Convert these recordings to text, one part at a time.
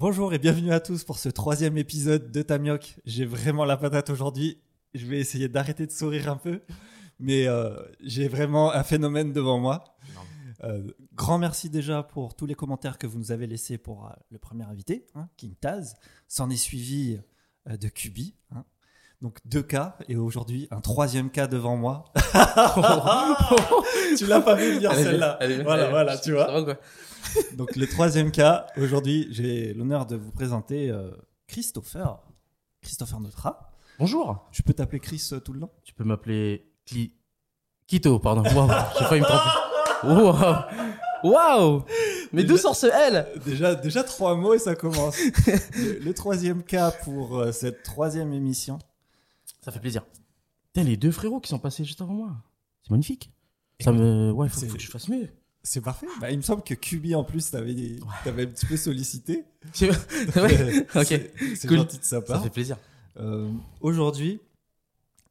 Bonjour et bienvenue à tous pour ce troisième épisode de Tamioc. J'ai vraiment la patate aujourd'hui. Je vais essayer d'arrêter de sourire un peu, mais euh, j'ai vraiment un phénomène devant moi. Euh, grand merci déjà pour tous les commentaires que vous nous avez laissés pour euh, le premier invité, hein, King Taz. S'en est suivi de Kubi. hein. Donc deux cas et aujourd'hui un troisième cas devant moi. tu l'as pas vu venir celle-là. Voilà, voilà, tu vois. Quoi Donc le troisième cas, aujourd'hui, j'ai l'honneur de vous présenter euh, Christopher. Christopher Neutra. Bonjour. Je peux t'appeler Chris euh, tout le long? Tu peux m'appeler Cli... Quito, pardon. Waouh, j'ai failli me tromper. Waouh. Waouh. Mais d'où Déjà- sort ce L déjà, déjà trois mots et ça commence. le, le troisième cas pour euh, cette troisième émission. Ça fait plaisir. Putain, les deux frérots qui sont passés juste avant moi. C'est magnifique. Ça me. Ouais, faut, que je fasse mieux. C'est parfait. Bah, il me semble que Kubi en plus t'avais t'avais un petit peu sollicité. C'est ouais. Ok. C'est c'est Cool. gentil de sa Ça part. fait plaisir. Euh, Aujourd'hui,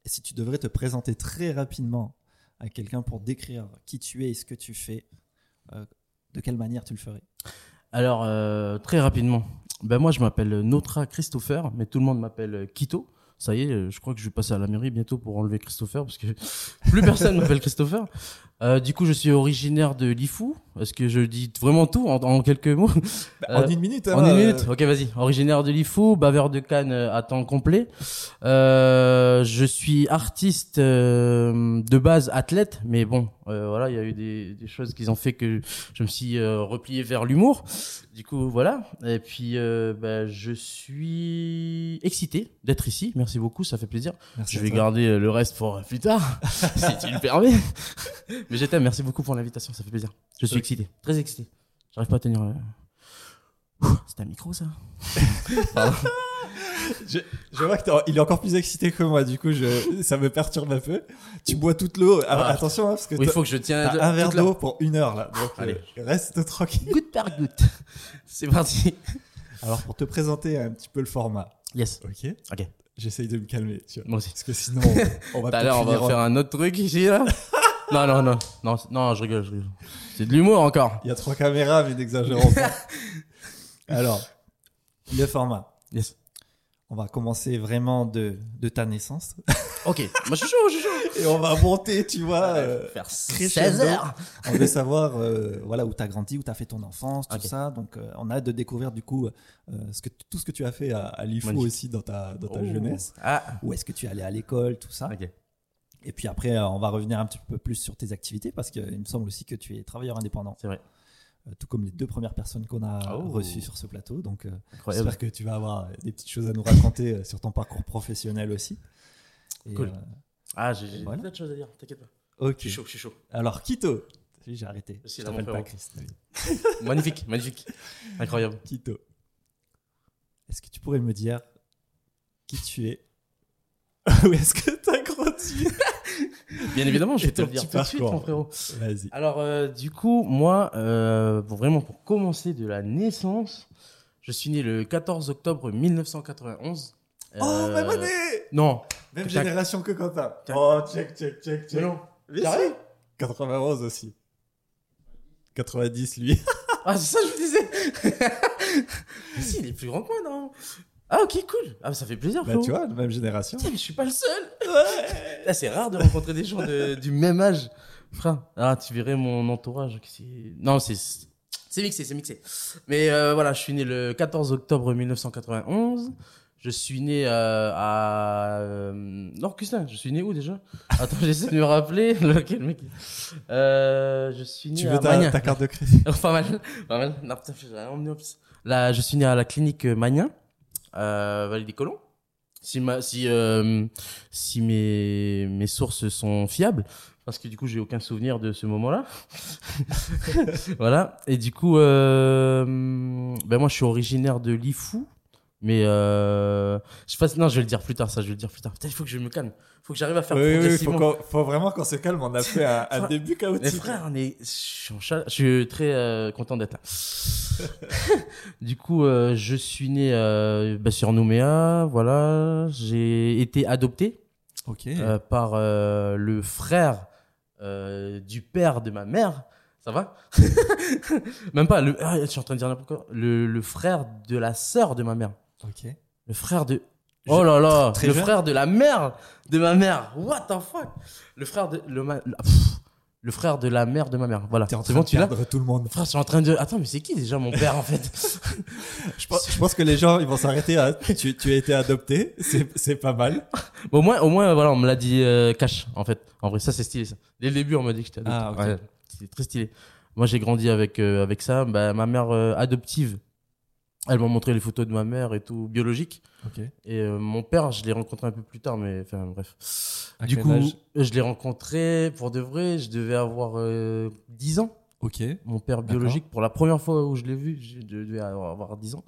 si tu devrais te présenter très rapidement à quelqu'un pour décrire qui tu es et ce que tu fais, euh, de quelle manière tu le ferais? Alors, euh, très rapidement. Ben moi, je m'appelle Notre Christopher, mais tout le monde m'appelle Quito. Ça y est, je crois que je vais passer à la mairie bientôt pour enlever Christopher parce que plus personne m'appelle Christopher. Euh, du coup, je suis originaire de Lifou. Est-ce que je dis vraiment tout en, en quelques mots Bah, Euh, En une minute. hein, En une euh, minute Ok, vas-y. Originaire de Lifou, baveur de Cannes euh, à temps complet. Euh, je suis artiste euh, de base, athlète, mais bon, euh, voilà, il y a eu des, des choses qui ont fait que je me suis replié vers l'humour. Du coup, voilà. Et puis, euh, bah, je suis excité d'être ici. Merci beaucoup, ça fait plaisir. merci Je vais garder le reste pour plus tard, si tu le permets. Mais je t'aime, merci beaucoup pour l'invitation, ça fait plaisir. Je suis excité, très excité. J'arrive pas à tenir. euh, C'est un micro, ça. Je, je vois qu'il est encore plus excité que moi, du coup, je, ça me perturbe un peu. Tu bois toute l'eau. Ah, Ah. Attention, hein, parce que Oui, il t'as- faut que je tienne un verre d'eau pour une heure là. Donc, Allez. euh, reste tranquille. Goutte par goutte. C'est parti. Alors, pour te présenter un petit peu le format, Yes. ok Ok. J'essaye de me calmer, tu vois. Moi aussi. Parce que sinon, on va Tout à l'heure, on va faire un autre truc ici, là. Non, non, non. Non, non, je rigole, je rigole. C'est de l'humour encore. Il y a trois caméras, mais n'exagérons pas. Alors, le format. Yes. On va commencer vraiment de, de ta naissance. Ok. Moi, je suis chaud, je suis chaud. Et on va monter, tu vois. euh, Faire crescendo. 16 heures. On veut savoir euh, voilà, où tu as grandi, où tu as fait ton enfance, tout ça. Donc, euh, on a hâte de découvrir du coup euh, ce que, tout ce que tu as fait à, à l'IFO aussi dans ta, dans ta Oh. jeunesse. Ah. Où est-ce que tu es allé à l'école, tout ça. Ok. Et puis après, euh, on va revenir un petit peu plus sur tes activités parce qu'il me semble aussi que tu es travailleur indépendant, C'est vrai. euh, tout comme les deux premières personnes qu'on a Oh. reçues sur ce plateau. Donc, euh, j'espère que tu vas avoir des petites choses à nous raconter sur ton parcours professionnel aussi. Et, Cool. euh, Ah, j'ai j'ai Voilà. plein de choses à dire, t'inquiète pas. ok. Je suis chaud, je suis chaud. Alors, Quito. J'ai arrêté. Je Je t'appelle pas frérot. Chris. magnifique, magnifique. Incroyable. Quito. Est-ce que tu pourrais me dire qui tu es? Où est-ce que tu Bien évidemment, je vais te le dire tout de suite, mon frérot. Vas-y. Alors, euh, du coup, moi, euh, pour vraiment pour commencer de la naissance, je suis né le 14 octobre 1991. Oh, Euh, même année Non. Même génération que Quentin. Oh, check, check, check, check. Non. Mais Sérieux si. 91 aussi. 90, lui. Ah, c'est ça, je vous disais. Mais si, il est plus grand que moi, non? Ah, ok, cool. Ah, ça fait plaisir, bah, tu vois, même génération. Putain, mais je suis pas le seul. Là, c'est rare de rencontrer des gens de- du même âge. Frère, ah, tu verrais mon entourage. Non, c'est c'est mixé, c'est mixé. Mais euh, voilà, je suis né le 14 octobre 1991. Je suis né euh, à euh, Nord-Custin. Je suis né où déjà? Attends, j'essaie de me rappeler. Lequel mec euh, Je suis né Tu à veux ta, ta carte de crédit? Pas mal, pas mal. Non, putain, rien emmené en plus. Là, je suis né à la clinique Magnin, Vallée des Colons. Si ma, si, euh, si mes, mes sources sont fiables, parce que du coup, j'ai aucun souvenir de ce moment-là. voilà. Et du coup, euh, ben moi, je suis originaire de Lifou. Mais euh, je sais pas, non, je vais le dire plus tard, ça, je vais le dire plus tard. Putain, il faut que je me calme. Il faut que j'arrive à faire Oui, oui, il faut, progressivement. faut vraiment qu'on se calme. On a fait un, un début Mais chaotique. frère, on est, je suis, en chaleur- je suis très euh, content d'être là. du coup, euh, je suis né bah, sur Nouméa, voilà. J'ai été adopté par le frère du père de ma mère. Ça va? Même pas. Le, ah, je suis en train de dire n'importe quoi. Le, le frère de la sœur de ma mère. Ok. Le frère de. Oh là là Très Le jeune frère de la mère de ma mère. What the fuck? Le frère de. Le, ma- pff. le frère de la mère de ma mère. Voilà. T'es en train bon, de tu tout le monde. Frère, je suis en train de. Attends, mais c'est qui déjà mon père en fait? Je pense, je pense que les gens, ils vont s'arrêter à, tu, tu as été adopté. C'est, c'est pas mal. Au moins, au moins, voilà, on me l'a dit euh, cash en fait. En vrai, ça c'est stylé ça. Dès le début, on m'a dit que j'étais adopté. Ah, ok. Ouais, c'est très stylé. Moi, j'ai grandi avec euh, avec ça. Bah, ma mère euh, adoptive, elle m'a montré les photos de ma mère et tout biologique. Et euh, mon père, je l'ai rencontré un peu plus tard, mais enfin bref. À du coup, je l'ai rencontré pour de vrai. Je devais avoir euh, 10 ans. Ok. Mon père biologique, pour la première fois où je l'ai vu, je devais avoir avoir 10 ans.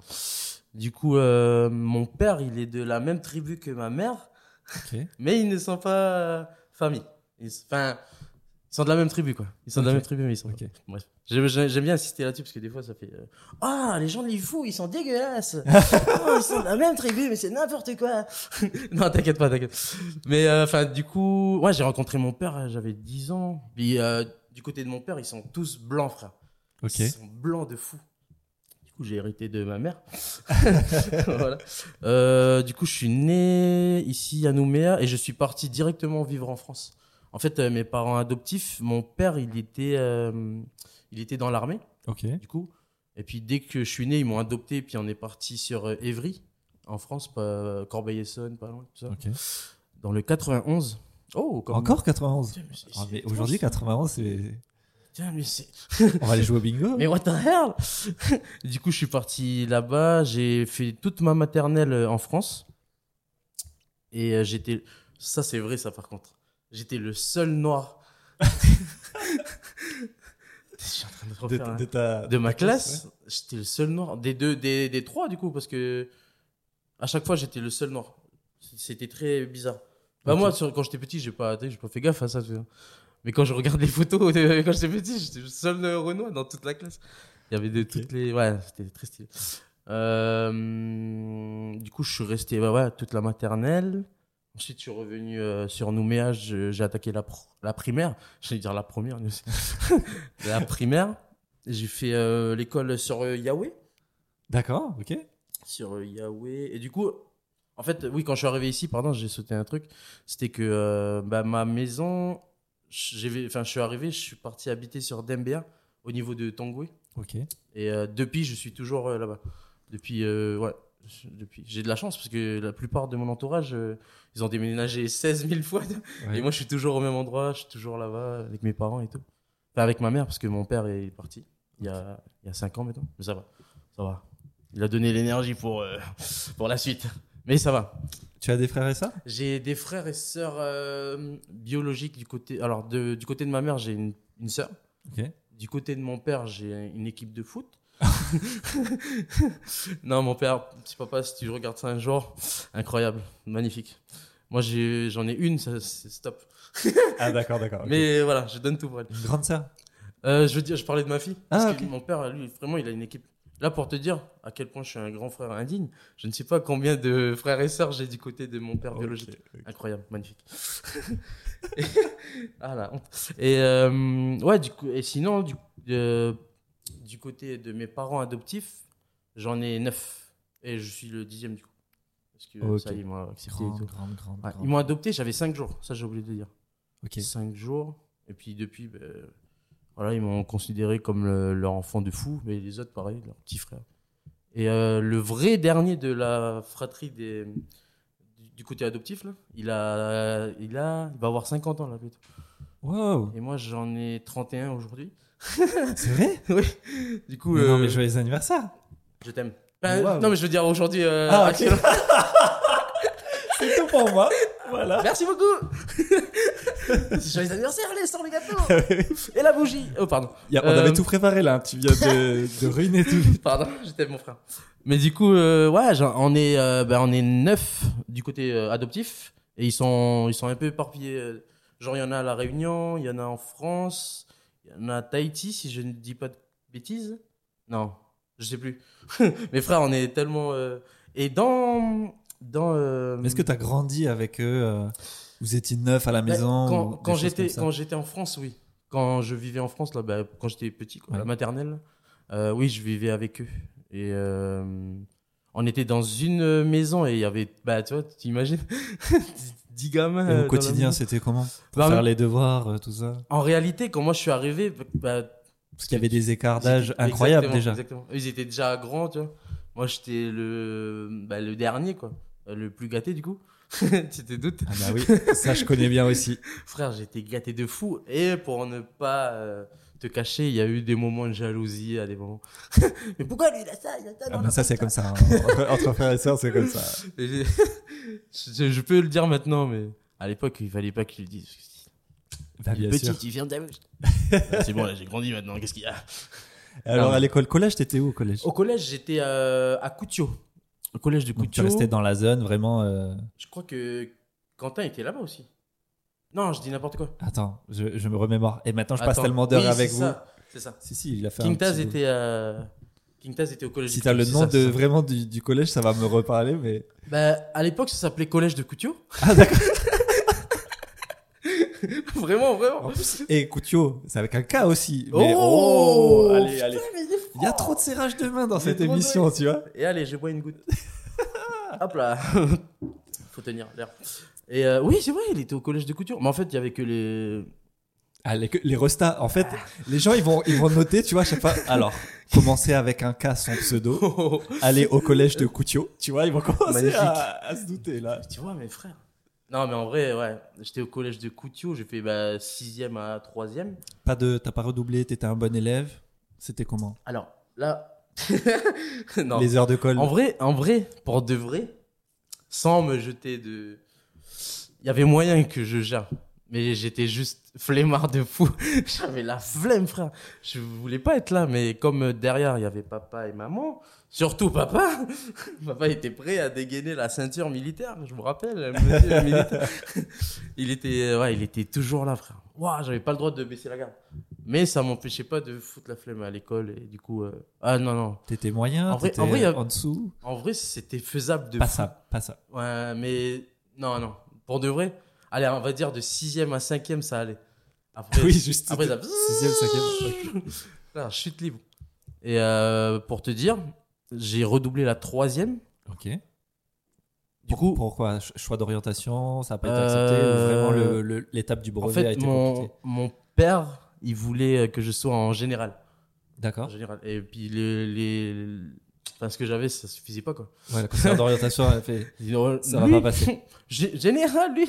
Du coup, euh, mon père, il est de la même tribu que ma mère, Ok. mais ils ne sont pas euh, famille. Enfin, ils sont de la même tribu, quoi. Ils sont de la même tribu, mais ils sont. Ok. Bref. J'aime bien insister là-dessus parce que des fois, ça fait. euh, Ah, les gens de Lifou, ils sont dégueulasses. oh, ils sont de la même tribu, mais c'est n'importe quoi. non, t'inquiète pas, t'inquiète. Mais euh, enfin, du coup, ouais, j'ai rencontré mon père, euh, j'avais 10 ans. Puis euh, du côté de mon père, ils sont tous blancs, frère. Ok. Ils sont blancs de fou. Du coup, j'ai hérité de ma mère. voilà. Du coup, je suis né ici à Nouméa et je suis parti directement vivre en France. En fait, euh, mes parents adoptifs, mon père, il était, euh, il était dans l'armée, Ok. du coup. Et puis, dès que je suis né, ils m'ont adopté. Puis, on est parti sur euh, Évry, en France, pas Corbeil-Essonnes, pas loin, tout ça. Ok. Dans le 91. Oh, Encore 91. Putain, mais c'est- Ah, aujourd'hui, 91, c'est. Putain, mais c'est. On va aller jouer au bingo. Mais what the hell? Du coup, je suis parti là-bas. J'ai fait toute ma maternelle en France. Et j'étais. Ça, c'est vrai, ça, par contre. J'étais le seul noir. je suis en train de refaire. de ta, De ma ta classe, j'étais le seul noir. Des deux, des, des trois, du coup, parce que. À chaque fois, j'étais le seul noir. C'était très bizarre. Bah, moi, sur- quand j'étais petit, j'ai pas, j'ai pas fait gaffe à ça. Mais quand je regarde les photos de- quand j'étais petit, j'étais le seul euh, Renoir dans toute la classe. Il y avait de toutes les. Ouais, c'était très stylé. Euh, du coup, je suis resté ouais, ouais, toute la maternelle. Ensuite, je suis revenu euh, sur Nouméa. J'ai attaqué la, pr- la primaire. J'allais dire la première. mais aussi. la primaire. J'ai fait euh, l'école sur euh, Yahweh. D'accord, ok. Sur Yahweh. Et du coup, en fait, oui, quand je suis arrivé ici, pardon, j'ai sauté un truc. C'était que bah, ma maison, enfin, je suis arrivé, je suis parti habiter sur Dembea, au niveau de Tongwe. Ok. Et depuis, je suis toujours là-bas. Depuis, ouais. Depuis. J'ai de la chance parce que la plupart de mon entourage, euh, ils ont déménagé 16 000 fois. Ouais. Et moi, je suis toujours au même endroit, je suis toujours là-bas avec mes parents et tout. Enfin, avec ma mère parce que mon père est parti il y a, il y a 5 ans maintenant. Mais ça va, ça va. Il a donné l'énergie pour, euh, pour la suite. Mais ça va. Tu as des frères et sœurs? J'ai des frères et sœurs euh, biologiques du côté. Alors, de- du côté de ma mère, j'ai une, une sœur. Du côté de mon père, j'ai une équipe de foot. non, mon père, petit papa, si tu regardes ça un jour, incroyable, magnifique. Moi, j'en ai, une, c'est stop. Ah, d'accord, d'accord. Mais voilà, je donne tout pour elle. Une grande sœur Euh, je veux dire, je parlais de ma fille. Ah, parce ok. que mon père, lui, vraiment, il a une équipe. Là, pour te dire à quel point je suis un grand frère indigne, je ne sais pas combien de frères et sœurs j'ai du côté de mon père biologique. Incroyable, magnifique. Et- ah la honte. Et euh, ouais, du coup, et sinon, du, euh, du côté de mes parents adoptifs, j'en ai neuf. Et je suis le dixième du coup. Parce que ça, ils m'ont accepté et Grande, tout. grande, grande. Ouais, grande. ils m'ont adopté, j'avais cinq jours. Ça, j'ai oublié de dire. Ok. Cinq jours. Et puis depuis, ben, voilà, ils m'ont considéré comme le- leur enfant de fou. Mais les autres, pareil, leur petit frère. Et euh, le vrai dernier de la fratrie des, du, du côté adoptif, là, il, a, il, a, il va avoir 50 ans là, bientôt. Wow. Et moi, j'en ai 31 aujourd'hui. C'est vrai oui. Du coup, mais Non, euh, mais joyeux anniversaire. je t'aime. Ben, Wow. Non, mais je veux dire aujourd'hui. euh, Ah, ok. C'est tout pour moi. Voilà. Merci beaucoup. Joyeux anniversaire, allez, sors le gâteau. Et la bougie. Oh, pardon. Il y a- on Euh, avait tout préparé là. Tu viens de, de ruiner tout. Pardon, je t'aime mon frère. Mais du coup, euh, ouais, genre, on est, euh, ben, on est neuf du côté euh, adoptif et ils sont, ils sont un peu éparpillés. euh, Genre, il y en a à la Réunion, il y en a en France, en a Tahiti, si je ne dis pas de bêtises. Non, je sais plus. Mes frères, on est tellement. euh, Et dans, dans. euh, Est-ce que tu as grandi avec eux euh, Vous étiez neuf à la ben, maison quand, ou des quand choses j'étais, comme ça quand j'étais en France, oui. quand je vivais en France, là, bah, quand j'étais petit, quoi, à la Ouais. maternelle, euh, oui, je vivais avec eux. Et euh, on était dans une maison et il y avait, bah, tu vois, tu imagines 10 gamins. Et euh, au la quotidien, c'était comment Pour Bah, faire les devoirs, euh, tout ça En réalité, quand moi je suis arrivé, bah, Parce qu'il y avait des écarts d'âge incroyables déjà. Exactement. Ils étaient déjà grands, tu vois. Moi, j'étais le, bah, le dernier, quoi. Euh, Le plus gâté, du coup. tu te doutes Ah bah oui, ça je connais bien aussi. Frère, j'étais gâté de fou. Et pour ne pas euh, te cacher, il y a eu des moments de jalousie à des moments. Mais pourquoi lui, il a ça, il a ça Ah non, bah non, ça c'est comme ça. hein. Entre, frères et sœurs, c'est comme ça. Je, je peux le dire maintenant, mais à l'époque, il fallait pas qu'il le dise. Bah, Petit, sûr. tu viens de C'est bon, là, j'ai grandi maintenant. Qu'est-ce qu'il y a? Alors Non. à l'école collège, t'étais où au collège? Au collège, j'étais euh, à Coutio. Au collège de Donc, Tu Coutio. restais dans la zone vraiment. euh, Je crois que Quentin était là-bas aussi. Non, je dis n'importe quoi. Attends, je, je me remémore. Et maintenant, je passe tellement d'heures Oui, avec vous. C'est ça. Si si, il a fait King un Taz petit- était, euh, King Taz était au collège. Si t'as le nom ça, de vraiment du, du collège, ça va me reparler, mais. Bah, à l'époque, ça s'appelait collège de Coutio. Ah d'accord. vraiment, En vraiment. plus, et Coutio, c'est avec un K aussi. Oh, Mais oh, allez, putain, allez. mais il y a trop de serrage de main dans cette émission, tu vois. Et allez, je bois une goutte. Hop là. Faut tenir l'air. Et euh, oui, c'est vrai, il était au collège de Couture. Mais en fait, il y avait que les. Ah, les, les restas, en fait, les gens ils vont ils vont noter, tu vois, je sais pas. Alors, commencer avec un K son pseudo, aller au collège de Coutio, tu vois, ils vont commencer à, à se douter là. tu vois, mes frères. Non, mais en vrai, ouais. J'étais au collège de Coutio. J'ai fait bah, 6e à 3e. Pas de, t'as pas redoublé, t'étais un bon élève. C'était comment? Alors, là. non. Les heures de colle. En vrai, en vrai, pour de vrai, sans me jeter de. Il y avait moyen que je gère. Mais j'étais juste flemmard de fou. J'avais la flemme, frère. Je voulais pas être là, mais comme euh, derrière, il y avait papa et maman, surtout papa, papa était prêt à dégainer la ceinture militaire, je me rappelle, monsieur militaire. Il était, euh, ouais, il était toujours là, frère. Ouah, j'avais pas le droit de baisser la garde. Mais ça m'empêchait pas de foutre la flemme à l'école et du coup, euh, ah non, non. T'étais moyen, En vrai- en vrai, en dessous. En vrai, c'était faisable de Pas fou. ça, pas ça. Ouais, mais non, non. Pour de vrai, allez, on va dire de 6ème à 5ème, ça allait. Après, Oui, juste. Après, ça. Sixième, cinquième. Là, chute libre. Et euh, pour te dire, j'ai redoublé la troisième. Ok. Du coup, Pourquoi? Ch- Choix d'orientation, ça n'a pas été Euh, accepté ou vraiment l'étape du en brevet a fait, été mon, compliquée? mon père, il voulait que je sois en général. En D'accord. général. Et puis, les, les... Enfin, ce que j'avais, ça suffisait pas, quoi. Ouais, la conseillère d'orientation a fait. Ça va lui, pas passer. gé- Général, lui.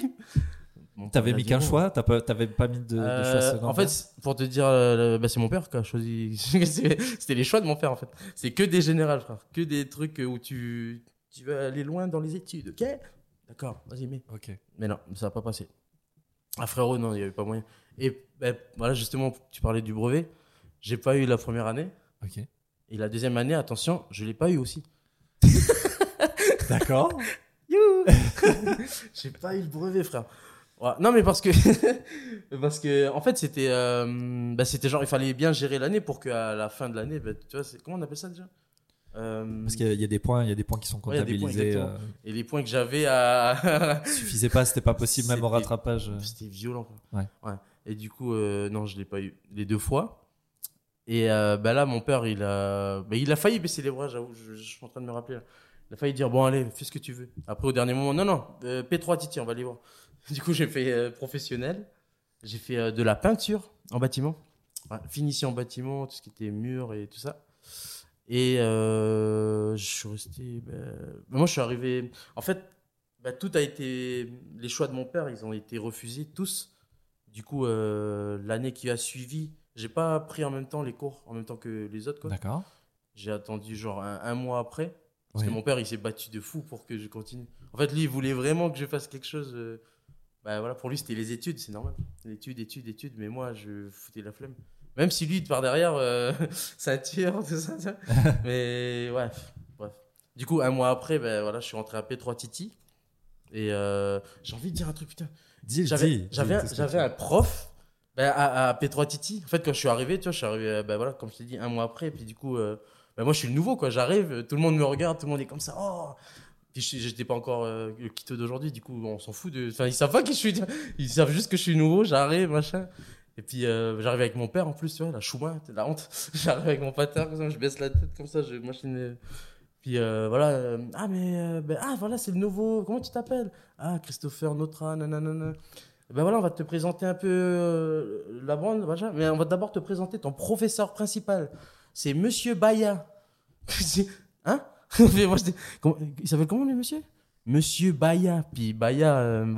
Père, T'avais mis qu'un choix pas- T'avais pas mis de, de choix Euh, secondaire en fait, pour te dire, euh, bah, c'est mon père qui a choisi. C'était les choix de mon père, en fait. C'est que des générales, frère. Que des trucs où tu, tu vas aller loin dans les études, ok? D'accord, vas-y, mets. Ok. Mais non, ça va pas passer. Ah, frérot, non, il n'y avait pas moyen. Et bah, voilà, justement, tu parlais du brevet. J'ai pas eu la première année. Ok. Et la deuxième année, attention, je l'ai pas eu aussi. D'accord. J'ai pas eu le brevet, frère. Ouais, Non, mais parce que, parce que, en fait, c'était, euh, bah, c'était genre, il fallait bien gérer l'année pour qu'à la fin de l'année, bah, tu vois, comment on appelle ça déjà? Euh, Parce qu'il y a- il y a des points, il y a des points qui sont Ouais, points, comptabilisés. euh, Et les points que j'avais à, suffisait pas, c'était pas possible même au rattrapage. c'était violent. quoi. Ouais. Et du coup, euh, non, je l'ai pas eu les deux fois. Et euh, bah là, mon père, il a, bah, il a failli baisser les bras. J'avoue, je, suis en train de me rappeler. Il a failli dire bon allez, fais ce que tu veux. Après au dernier moment, non non, euh, P3 Titi, on va aller voir. Du coup, j'ai fait euh, professionnel. J'ai fait euh, de la peinture en bâtiment, Ouais, finition en bâtiment, tout ce qui était mur et tout ça. Et euh, je suis resté. bah, moi, je suis arrivé. En fait, bah, tout a été. Les choix de mon père, ils ont été refusés tous. Du coup, l'année qui a suivi, j'ai pas pris en même temps les cours, en même temps que les autres. D'accord. J'ai attendu genre un, un mois après. Parce Oui. que mon père, il s'est battu de fou pour que je continue. En fait, lui, il voulait vraiment que je fasse quelque chose. euh, bah voilà, pour lui, c'était les études, c'est normal. Études, études, études. Mais moi, je foutais la flemme. Même si lui, par derrière, euh, ceinture, tout ça. ça. mais ouais, bref. Du coup, un mois après, ben voilà, je suis rentré à P3 Titi. Et euh, j'ai envie de dire un truc, putain. J'avais, un- un prof ben, à, à P3 Titi. En fait, quand je suis arrivé, tu vois, je suis arrivé, euh, ben, voilà, comme je t'ai dit, un mois après. Et puis du coup, euh, ben, moi, je suis le nouveau, quoi. J'arrive, euh, tout le monde me regarde, tout le monde est comme ça. Oh puis j'étais pas encore euh, le d'aujourd'hui, du coup, on s'en fout de. Enfin, ils savent pas qui je suis. Ils savent juste que je suis nouveau, j'arrive, machin. Et puis euh, j'arrive avec mon père en plus, tu vois, la chouma, la honte. j'arrive avec mon pater, comme ça, je baisse la tête comme ça, je machine. Puis voilà, ah mais ben, ah voilà, c'est le nouveau, comment tu t'appelles? Ah Christopher Notra, nanana. Ben voilà, on va te présenter un peu euh, la bande, machin, mais on va d'abord te présenter ton professeur principal. C'est Monsieur Baya. Hein? Moi, comment- Il s'appelle comment le monsieur? Monsieur Baya. Puis Baya, euh,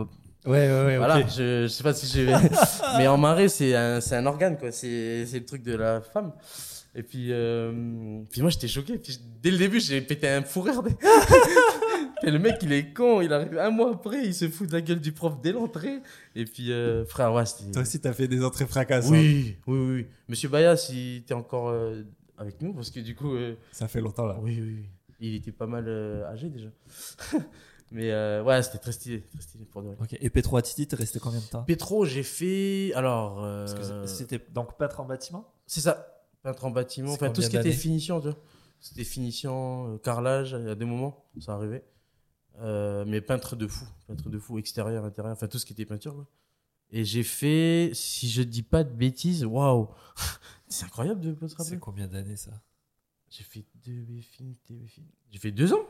Ouais, ouais, ouais. voilà, je, je sais pas si je vais. mais en marée, c'est un, un organe, quoi. C'est, c'est le truc de la femme. Et puis, euh, puis moi, j'étais choqué. Puis, dès le début, j'ai pété un fou rire. Et le mec, il est con. Il arrive un mois après, il se fout de la gueule du prof dès l'entrée. Et puis, euh, frère, ouais, c'était. Toi aussi, t'as fait des entrées fracassantes. Oui, oui, oui. Monsieur Baya, si t'es encore euh, avec nous, parce que du coup, euh, Ça fait longtemps là. oui, oui. Il était pas mal euh, âgé déjà. Mais euh, ouais, c'était très stylé, très stylé pour de vrai. Ok. Et P3 à Titi, t'es resté combien de temps? Pétro, j'ai fait. Alors. euh, c'était donc peintre en bâtiment? C'est ça. Peintre en bâtiment. Enfin, tout ce qui était finition, tu vois. C'était finition, euh, carrelage, il y a des moments, ça arrivait. Euh, mais peintre de fou. Peintre de fou, extérieur, intérieur, enfin tout ce qui était peinture, quoi. Et j'ai fait, si je dis pas de bêtises, waouh! C'est incroyable de pas se rappeler. C'est combien d'années ça? J'ai fait deux BFIN, TBFIN. J'ai fait deux ans.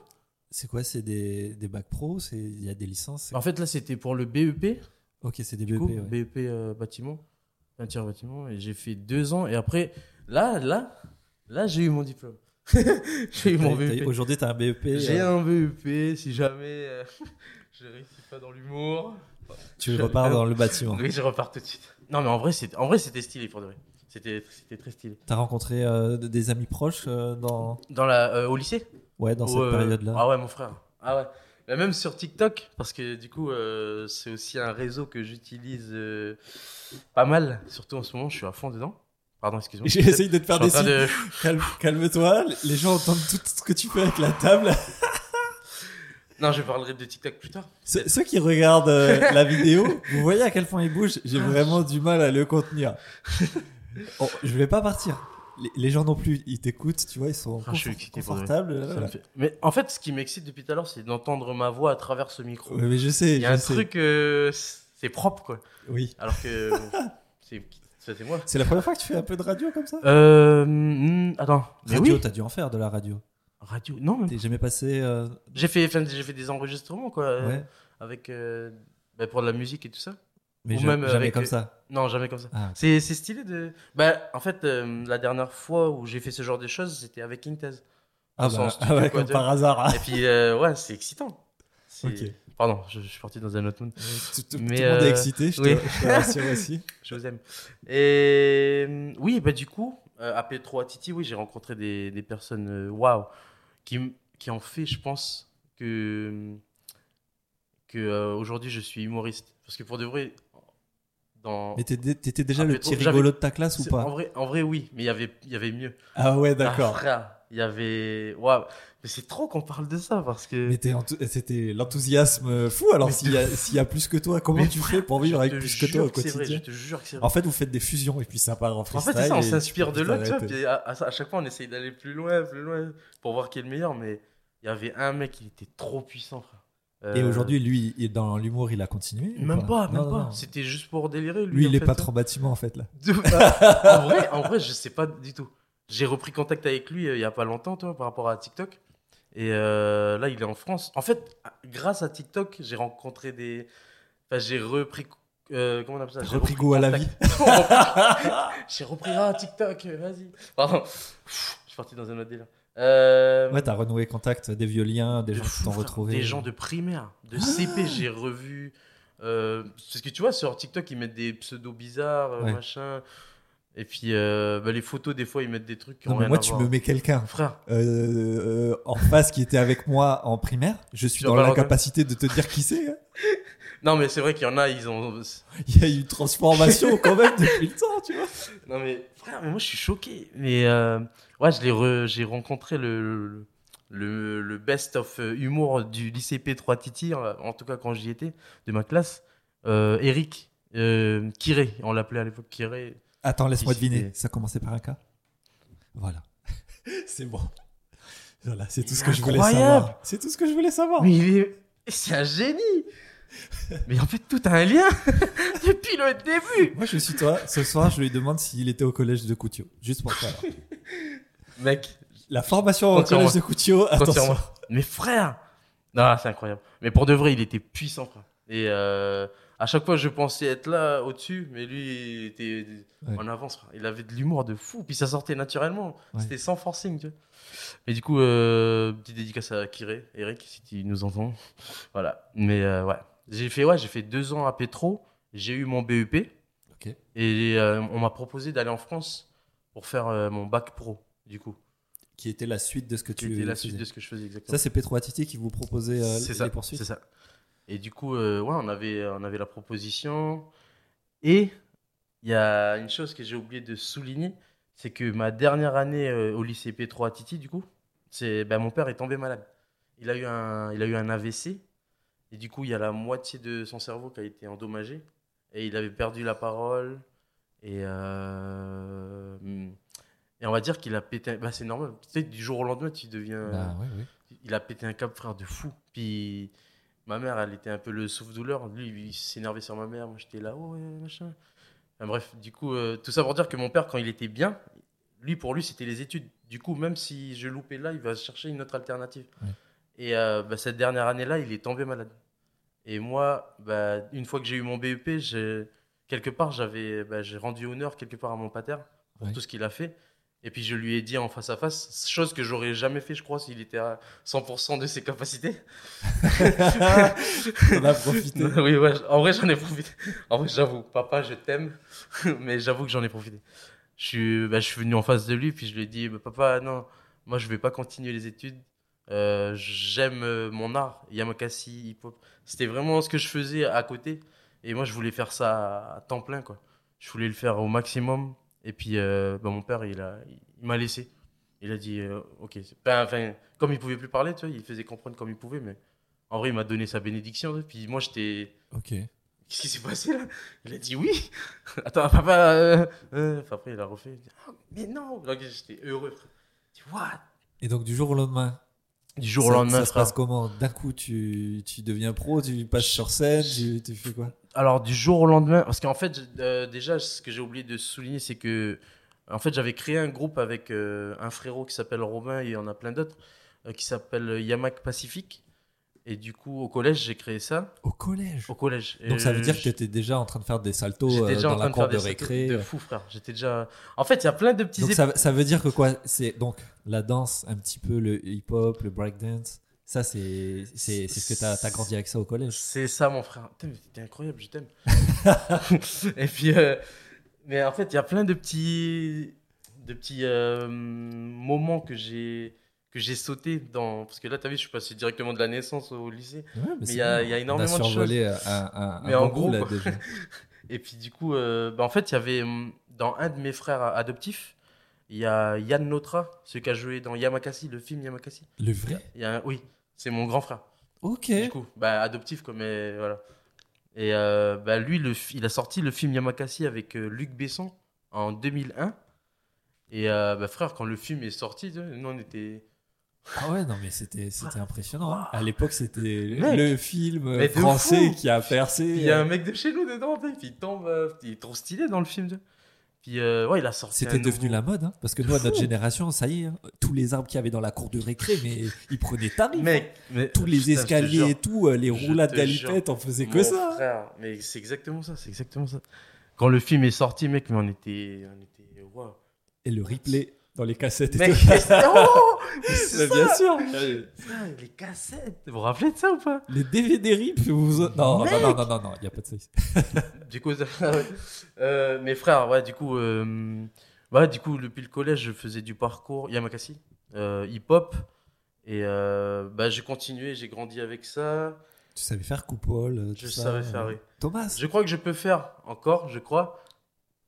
C'est quoi C'est des, des bacs pro C'est Il y a des licences En fait, là, c'était pour le BEP. Ok, c'est des Du BEP. coup, ouais. BEP euh, bâtiment, peinture bâtiment, et j'ai fait deux ans. Et après, là, là, là, j'ai eu mon diplôme. j'ai eu mon BEP. Aujourd'hui, t'as un BEP. J'ai euh, un BEP, si jamais euh, je réussis pas dans l'humour. Tu repars dans le bâtiment. Oui, je repars tout de suite. Non, mais en vrai, c'était, en vrai, c'était stylé pour de vrai. C'était, c'était très stylé. T'as rencontré euh, des amis proches dans, Dans la, au lycée? Ouais, dans cette période-là Ah ouais, mon frère. Ah ouais. Mais même sur TikTok, parce que du coup, c'est aussi un réseau que j'utilise pas mal, surtout en ce moment, je suis à fond dedans. Pardon, excuse-moi. J'ai essayé de te faire des signes. de- Calme- Calme-toi, les gens entendent tout ce que tu fais avec la table. Non, je parlerai de TikTok plus tard. Ceux, ceux qui regardent euh, la vidéo, vous voyez à quel point il bouge. J'ai vraiment du mal à le contenir. Oh, je vais pas partir. Les, les gens non plus, ils t'écoutent, tu vois, ils sont Ah, confort- confortables. Fait- Mais en fait, ce qui m'excite depuis tout à l'heure, c'est d'entendre ma voix à travers ce micro. Ouais, mais je sais, Il y a un sais. truc, euh, c'est propre, quoi. Oui. Alors que c'est c'est moi. C'est la première fois que tu fais un peu de radio comme ça? Euh, hmm, attends. Mais Radio, oui. t'as dû en faire de la radio. Radio. Non, même. T'es jamais passé. euh, J'ai fait, enfin, j'ai fait des enregistrements, quoi, euh, Ouais. avec euh, bah, pour de la musique et tout ça. Mais Ou ja- même jamais avec- comme ça. Non, jamais comme ça. Ah. C'est c'est stylé de. Bah, en fait, euh, la dernière fois où j'ai fait ce genre de choses, c'était avec Intez. Ah, bah, ah studio, ouais, quoi, comme tu par hasard. hein. Et puis, euh, ouais, c'est excitant. Pardon, je, je suis parti dans un autre monde. Tout, tout- Mais, tout le monde est excité, je te, je te rassure aussi. Je vous aime. Et oui, bah du coup, euh, à P3 à Titi, oui, j'ai rencontré des, des personnes, euh, waouh, qui, qui ont fait, je pense, que, que euh, aujourd'hui je suis humoriste. Parce que pour de vrai, dans. Mais t'étais déjà le petit rigolo de ta classe ou pas? en, vrai, en vrai, oui, mais il y avait, il y avait mieux. Ah ouais, d'accord. Il y avait. Waouh, mais c'est trop qu'on parle de ça parce que. Mais c'était l'enthousiasme fou. Alors s'il y, a- s'il y a plus que toi, comment Mais tu fais pour vivre avec plus que toi au vrai, quotidien Je te jure que c'est vrai. En fait, vous faites des fusions et puis ça part en En freestyle. fait, c'est ça, on s'inspire de l'autre, tu à, à- à chaque fois, on essaye d'aller plus loin, plus loin, pour voir qui est le meilleur, mais il y avait un mec, il était trop puissant, frère. Et Euh, aujourd'hui, lui, il- dans l'humour, il a continué Même pas, même Non, pas. C'était juste pour délirer, lui. Lui, en il est fait. pas trop bâtiment en fait là. en, vrai, en vrai, je sais pas du tout. J'ai repris contact avec lui euh, il y a pas longtemps, toi, par rapport à TikTok. Et euh, là, il est en France. En fait, grâce à TikTok, j'ai rencontré des. Enfin, j'ai repris. euh, comment on appelle ça? J'ai repris goût à la contact- J'ai repris ah, TikTok, vas-y. Pardon. Pff, Je suis parti dans un autre délire. Euh, Ouais, t'as renoué contact, des vieux des de gens qui t'ont retrouvé. Des gens de primaire, de CP, j'ai revu. Parce que tu vois, sur TikTok, ils mettent des pseudos bizarres, Ouais. machin. Et puis, euh, bah, les photos, des fois, ils mettent des trucs qui Non, ont mais rien moi, à tu voir. me mets quelqu'un Frère, euh, euh, en face qui était avec moi en primaire. Je suis dans l'incapacité de te dire qui c'est. hein. non, mais c'est vrai qu'il y en a, ils ont. Il y a eu une transformation quand même depuis le temps, tu vois. Non, mais frère, mais moi, je suis choqué. Mais euh, ouais, je l'ai re- j'ai rencontré le, le, le best of euh, humour du lycée P3 Titi, en, en tout cas quand j'y étais, de ma classe. Euh, Eric euh, Kiré, on l'appelait à l'époque Kiré. Attends, laisse-moi deviner. Ça commençait par un K? Voilà. c'est bon. Voilà, c'est tout ce que je voulais savoir. C'est tout ce que je voulais savoir. Mais il est- c'est un génie! Mais en fait, tout a un lien depuis le début. Moi, je suis toi. Ce soir, je lui demande s'il était au collège de Coutio. Juste pour ça. Mec, La formation au collège de Coutio, attention. Mais frère Non, c'est incroyable. Mais pour de vrai, il était puissant, frère. Et euh, à chaque fois, je pensais être là, au-dessus, mais lui, il était Ouais. en avance, frère. Il avait de l'humour de fou, puis ça sortait naturellement. Ouais. C'était sans forcing, tu vois. Et du coup, euh, petite dédicace à Kiré, Eric, si tu nous entends. Voilà. Mais euh, ouais. J'ai fait, ouais, j'ai fait deux ans à Petro. J'ai eu mon BEP. Et euh, on m'a proposé d'aller en France pour faire mon bac pro, du coup. Qui était la suite de ce que Qui tu était la faisais. suite de ce que je faisais exactement. Ça, c'est Petro Attiti qui vous proposait euh, les ça, poursuites c'est ça. Et du coup, euh, ouais, on avait, on avait la proposition. Et il y a une chose que j'ai oublié de souligner, c'est que ma dernière année euh, au lycée Petro à Titi, du coup, c'est ben, mon père est tombé malade. Il a eu un, il a eu un AVC. Et du coup, il y a la moitié de son cerveau qui a été endommagé. Et il avait perdu la parole. Et, euh, et on va dire qu'il a pété. Bah, c'est normal. Tu sais, du jour au lendemain, tu deviens Bah, ouais, ouais. il a pété un câble, frère, de fou. Puis ma mère, elle était un peu le souffle-douleur. Lui, il s'énervait sur ma mère. Moi, j'étais là, oh, ouais, machin. Enfin, bref, du coup, euh, tout ça pour dire que mon père, quand il était bien, lui, pour lui, c'était les études. Du coup, même si je loupais là, il va chercher une autre alternative. Ouais. Et euh, bah, cette dernière année-là, il est tombé malade. Et moi, bah, une fois que j'ai eu mon BEP, quelque part, j'avais, bah, j'ai rendu honneur quelque part à mon pater pour Ouais. tout ce qu'il a fait. Et puis je lui ai dit en face à face, chose que j'aurais jamais fait, je crois, s'il était à 100% de ses capacités. On a profité. oui, ouais, en vrai, j'en ai profité. En vrai, j'avoue, papa, je t'aime, mais j'avoue que j'en ai profité. Je suis, bah, je suis venu en face de lui, puis je lui ai dit, bah, papa, non, moi, je vais pas continuer les études. Euh, J'aime euh, mon art, Yamakasi, hip-hop. C'était vraiment ce que je faisais à côté. Et moi, je voulais faire ça à temps plein, quoi. Je voulais le faire au maximum. Et puis, euh, bah, mon père, il a, il m'a laissé. Il a dit, euh, ok. ben, Enfin, comme il pouvait plus parler, tu vois, il faisait comprendre comme il pouvait, mais en vrai, il m'a donné sa bénédiction. Puis moi, j'étais, Ok. Qu'est-ce qui s'est passé là? Il a dit oui. Attends, papa. Euh, euh. Enfin, après, il a refait. Il dit, Ah, mais non. Donc, J'étais heureux. dis, what? Et donc, du jour au lendemain, Du jour ça, au lendemain, ça se passe comment? D'un coup, tu, tu deviens pro, tu passes sur scène, tu, tu fais quoi? Alors, du jour au lendemain, parce qu'en fait, euh, déjà, ce que j'ai oublié de souligner, c'est que, en fait, j'avais créé un groupe avec euh, un frérot qui s'appelle Robin et il y en a plein d'autres, euh, qui s'appelle Yamak Pacifique. Et du coup, au collège, j'ai créé ça. Au collège Au collège. Donc, ça veut dire que tu étais déjà en train de faire des saltos J'étais déjà dans en la train de cour faire de des saltos récré. de fou, frère. J'étais déjà. En fait, il y a plein de petits Donc, ça veut dire que quoi? C'est donc la danse, un petit peu le hip-hop, le breakdance. Ça, c'est ce que tu as, grandi avec ça au collège. C'est ça, mon frère. T'es incroyable, je t'aime. et puis, euh, mais en fait, il y a plein de petits, de petits euh, moments que j'ai que j'ai sauté dans. Parce que là, t'as vu, je suis passé directement de la naissance au lycée. Ouais, mais il y a- il y a énormément On de choses. un, un, un Mais bon en gros, là, déjà. Et puis, du coup, euh, bah, en fait, il y avait hum, dans un de mes frères adoptifs, il y a Yann Notra, celui qui a joué dans Yamakasi, le film Yamakasi. Le vrai? Il y a un- oui, c'est mon grand frère. Ok. du coup bah adoptif quoi mais voilà et euh, bah lui le il a sorti le film Yamakasi avec euh, Luc Besson en 2001 et euh, bah frère quand le film est sorti nous on était Ah ouais, non, mais c'était c'était impressionnant. hein. À l'époque, c'était le film Mais français qui a percé. il y a un mec de chez nous dedans il tombe euh, il est trop stylé dans le film. Puis euh, ouais il a sorti C'était devenu nouveau- la mode, hein, parce que nous, à notre génération, ça y est, hein, tous les arbres qu'il y avait dans la cour de récré, mais ils prenaient tarif. hein. mais Tous les putain, je te escaliers jure. et tout, euh, les roulades te galipettes, on faisait que ça. frère, mais c'est exactement ça c'est exactement ça quand le film est sorti mec mais on était on était Et le replay dans les cassettes et tout. oh Mais bien sûr. Les cassettes. Vous vous rappelez de ça ou pas? Les DVD rip, vous... non, non, non, non, non, non, il n'y a pas de ça. Du coup. Euh, mes frères, ouais, du coup, euh, ouais, du coup, depuis le collège, je faisais du parcours Yamakasi, euh, hip-hop, et euh, bah, j'ai continué, j'ai grandi avec ça. Tu savais faire coupole, tout Je ça, savais faire, oui. Thomas, Je crois que je peux faire encore, je crois,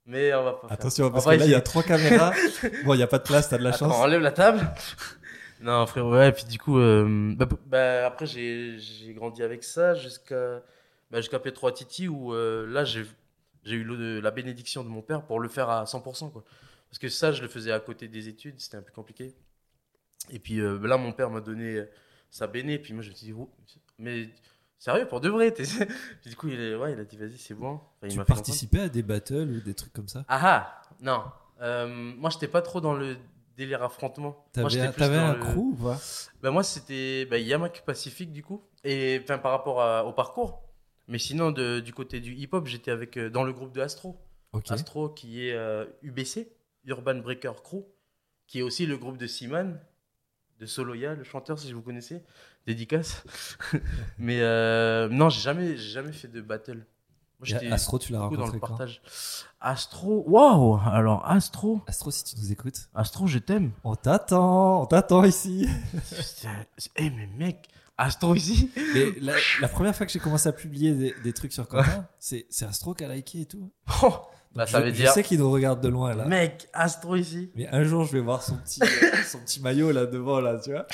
mais on va pas. faire. attention, On parce va que là, il y a trois caméras. bon, il n'y a pas de place, t'as de la Attends, chance. enlève la table. non, frère, ouais, puis du coup, euh, bah, bah, après, j'ai j'ai grandi avec ça jusqu'à bah, jusqu'à P3 Titi où euh, là, j'ai j'ai eu le- la bénédiction de mon père pour le faire à 100%. Quoi. Parce que ça, je le faisais à côté des études, c'était un peu compliqué. Et puis euh, là, mon père m'a donné sa béné, puis moi, je me suis dit, oh, mais Sérieux, pour de vrai. t'es- Puis du coup, il, est- ouais, il a dit, vas-y, c'est bon. Enfin, il Tu m'a fait comprendre. participais à des battles ou des trucs comme ça? Ah ah, non. Euh, moi, j'étais pas trop dans le délire affrontement. Moi, T'avais un, plus t'avais un le- crew ou pas? Bah, moi, c'était bah, Yamak Pacifique, du coup. Et enfin, par rapport à- au parcours. Mais sinon, de- du côté du hip-hop, j'étais avec euh, dans le groupe de Astro. Astro, qui est euh, UBC, Urban Breaker Crew, qui est aussi le groupe de Siman, de Soloya, le chanteur, si vous connaissez. Dédicace. Mais euh, non, j'ai jamais, jamais fait de battle. Moi, Astro, tu l'as beaucoup dans le rencontré partage. Astro, waouh Alors, Astro, Astro, si tu nous écoutes, Astro, je t'aime. on t'attend, on t'attend ici. Eh, mais mec, Astro ici Mais la, la première fois que j'ai commencé à publier des, des trucs sur Quentin, c'est c'est Astro qui a liké et tout. Oh, Bah, ça je, veut je dire, sais qu'il nous regarde de loin là. mec, Astro ici. Mais un jour, je vais voir son petit, son petit maillot là devant là, tu vois.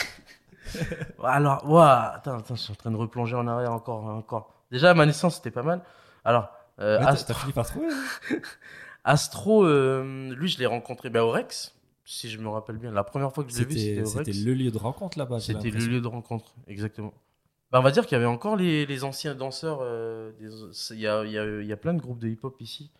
Alors, waouh, attends, attends, je suis en train de replonger en arrière encore, encore. Déjà, ma naissance, c'était pas mal. Alors, euh, Ouais, Astro, T'as fini par trouver. hein Astro, euh, lui, je l'ai rencontré bah, au Rex, si je me rappelle bien. La première fois que je l'ai vu, C'était le lieu de rencontre là-bas. C'était le lieu de rencontre, exactement. Bah, on va dire qu'il y avait encore les, les anciens danseurs. euh, des- il, y a, il, y a, il y a plein de groupes de hip-hop ici.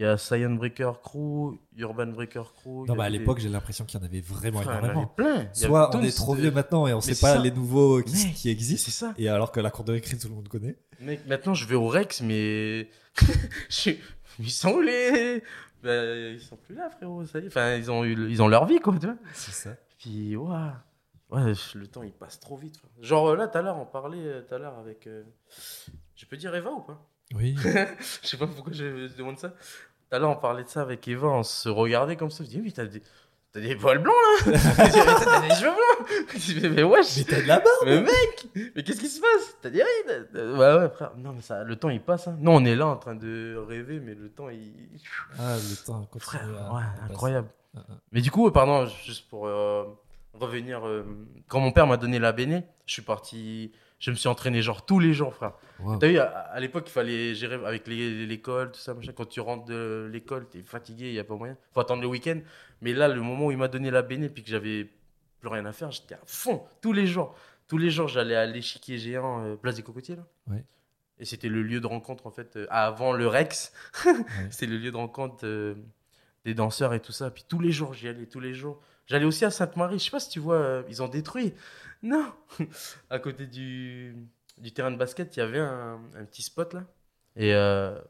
Il y a Cyan Breaker Crew, Urban Breaker Crew. Non, bah à des- l'époque, j'ai l'impression qu'il y en avait vraiment Enfin, il y avait énormément. plein. Soit on est trop vieux maintenant et on sait c'est pas ça. les nouveaux qui, existent. C'est ça. Et alors que la cour de récré, tout le monde connaît. Mec, maintenant je vais au Rex, mais. je Ils sont où les. Bah, ils sont plus là, frérot, ça y est. Enfin, ils ont, eu... ils ont leur vie, quoi, tu vois. C'est ça. Puis, ouah. Ouais, le temps il passe trop vite. frère. Genre là, tout à l'heure, on parlait euh, tout à l'heure avec. euh, Je peux dire Eva ou pas? Oui. Je sais pas pourquoi je, je demande ça. Tout à l'heure, on parlait de ça avec Eva, on se regardait comme ça. Je dis, oui, t'as des. T'as des poils blancs là T'as des cheveux blancs Mais wesh Mais t'as de la barbe mais mec, mais qu'est-ce qui se passe? T'as des rides Ouais, ouais, frère. Non, mais ça, le temps il passe. Hein. Non, on est là en train de rêver, mais le temps il. Ah, le temps Frère, à- ouais, incroyable. Ah, ah. Mais du coup, pardon, juste pour euh, revenir. euh, quand mon père m'a donné la béné, je suis parti. Je me suis entraîné genre tous les jours, frère. Wow. T'as vu, à, à l'époque, il fallait gérer avec l'école, tout ça, machin. Quand tu rentres de l'école, t'es fatigué, il n'y a pas moyen. Faut attendre le week-end. Mais là, le moment où il m'a donné la béné, puis que j'avais plus rien à faire, j'étais à fond, tous les jours. Tous les jours, j'allais à l'échiquier géant, euh, place des cocotiers, là. Ouais. Et c'était le lieu de rencontre, en fait, euh, avant le Rex. c'était le lieu de rencontre euh, des danseurs et tout ça. Puis tous les jours, j'y allais, tous les jours. J'allais aussi à Sainte-Marie. Je sais pas si tu vois, euh, ils ont détruit. Non À côté du, du terrain de basket, il y avait un, un petit spot là. Et euh,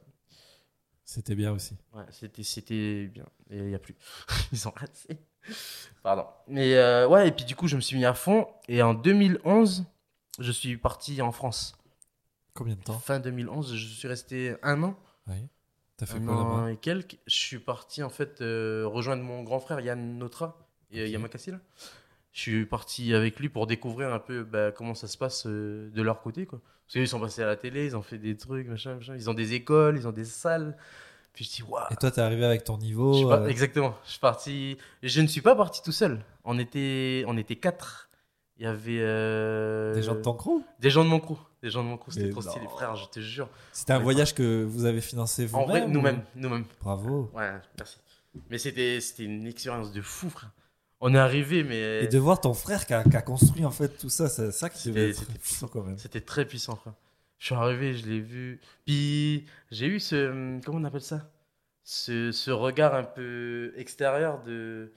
C'était bien aussi. ouais, c'était, c'était bien. Et il n'y a plus. ils ont raté. Pardon. Mais euh, ouais, et puis du coup, je me suis mis à fond. Et en 2011, je suis parti en France. Combien de temps? Fin 2011, je suis resté un an. Oui. T'as fait Un quoi an là-bas? et quelques. Je suis parti en fait euh, rejoindre mon grand frère Yann Notra et euh, Ok. Yamakasi là. Je suis parti avec lui pour découvrir un peu bah, comment ça se passe euh, de leur côté quoi. Parce qu'ils sont passés à la télé, ils ont fait des trucs, machin, machin. Ils ont des écoles, ils ont des salles. Puis je dis waouh. Et toi, t'es arrivé avec ton niveau. Je suis pas- euh, Exactement. Je suis parti. Je ne suis pas parti tout seul. On était, on était quatre. Il y avait euh, Des gens de ton crew? Des gens de mon crew. Des gens de mon crew. C'était trop non. stylé, frère. Je te jure. C'était un voyage que vous avez financé vous En vrai, nous-mêmes, nous-mêmes. Bravo. Ouais, merci. Mais c'était une expérience de fou, frère. On est arrivé, mais Et de voir ton frère qui a, qui a construit en fait tout ça, c'est ça qui devait C'était- être fou quand même. c'était très puissant, frère. Je suis arrivé, je l'ai vu. Puis j'ai eu ce. Comment on appelle ça? Ce, ce regard un peu extérieur de.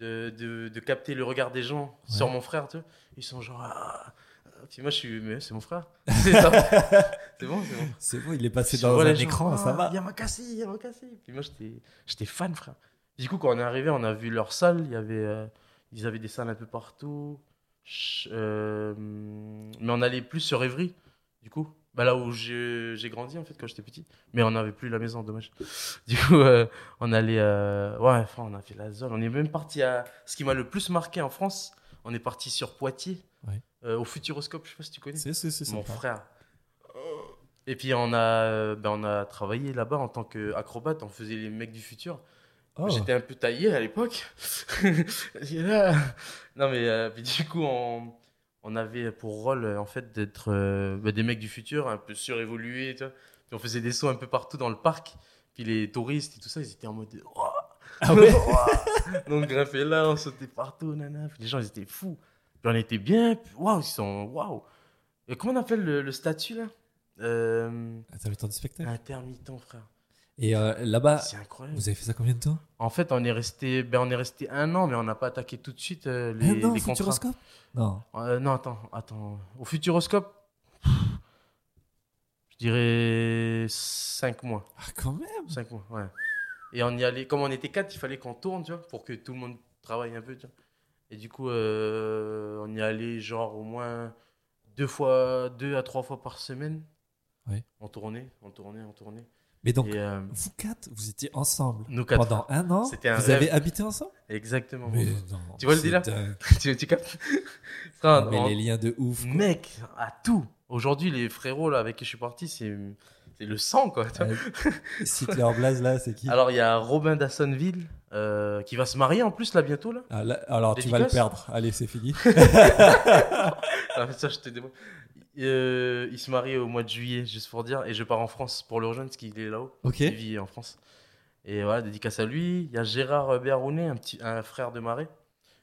De, de, de capter le regard des gens Ouais. sur mon frère, tu vois. Ils sont genre. Ah. Puis moi, je suis. Mais c'est mon frère. C'est ça. C'est bon, c'est bon. C'est bon, il est passé dans un les gens, écran, ça Ah, va. Yamakasi, Yamakasi. Puis moi, j'étais fan, frère. Du coup, quand on est arrivé, on a vu leur salle. Il y avait, euh, ils avaient des salles un peu partout. Ch- euh, mais on allait plus sur Évry, du coup. Bah, là où j'ai, grandi, en fait, quand j'étais petit. Mais on n'avait plus la maison, dommage. Du coup, euh, on allait. ouais, enfin, on a fait la zone. On est même parti à. Ce qui m'a le plus marqué en France, on est parti sur Poitiers, Ouais. au Futuroscope. Je sais pas si tu connais. C'est, c'est, c'est Mon sympa. frère. Et puis on a, ben, on a travaillé là-bas en tant qu'acrobate, on faisait les mecs du futur. Oh, J'étais un peu taillé à l'époque. Et là- non mais euh, du coup on, on avait pour rôle euh, en fait d'être euh, ben, des mecs du futur, un peu surévolués. Tu vois. Puis on faisait des sauts un peu partout dans le parc. Puis les touristes et tout ça, ils étaient en mode... Ouah Ah ouais Ouah Donc grimpé là, on sautait partout, nana. Puis les gens ils étaient fous. Puis on était bien. Waouh, ils sont... Waouh comment on appelle le, le statut là? Euh, Intermittent du spectacle? Intermittent, frère. Et euh, là-bas, vous avez fait ça combien de temps? En fait, on est resté, ben, on est resté un an, mais on n'a pas attaqué tout de suite euh, les, Un an, les contrats. Futuroscope? Non. Euh, non, attends, attends. Au Futuroscope, je dirais 5 mois. Ah, quand même 5 mois, ouais. Et on y allait, comme on était 4, il fallait qu'on tourne, tu vois, pour que tout le monde travaille un peu, tu vois. Et du coup, euh, on y allait genre au moins deux fois, deux à trois fois par semaine. Ouais. On tournait, on tournait, on tournait. Mais donc, euh, vous quatre, vous étiez ensemble nous quatre. pendant un an C'était un Vous rêve. avez habité ensemble? Exactement. Mais non, Tu vois le délire? tu, tu captes? Frère, Mais on- les liens de ouf. quoi. Mec, à tout. Aujourd'hui, les frérots là, avec qui je suis parti, c'est le sang, quoi. tu vois. Euh, Cite-les en blaze là, c'est qui? Alors, il y a Robin d'Assonville euh, qui va se marier en plus, là, bientôt. Là. Ah, là- Alors, tu vas le perdre. Allez, c'est fini. Ah, ça, je te Euh, il se marie au mois de juillet, juste pour dire. Et je pars en France pour le rejoindre, parce qu'il est là-haut. Ok. Il vit en France. Et voilà, dédicace à lui. Il y a Gérard Berrounet, un, petit, un frère de Marais.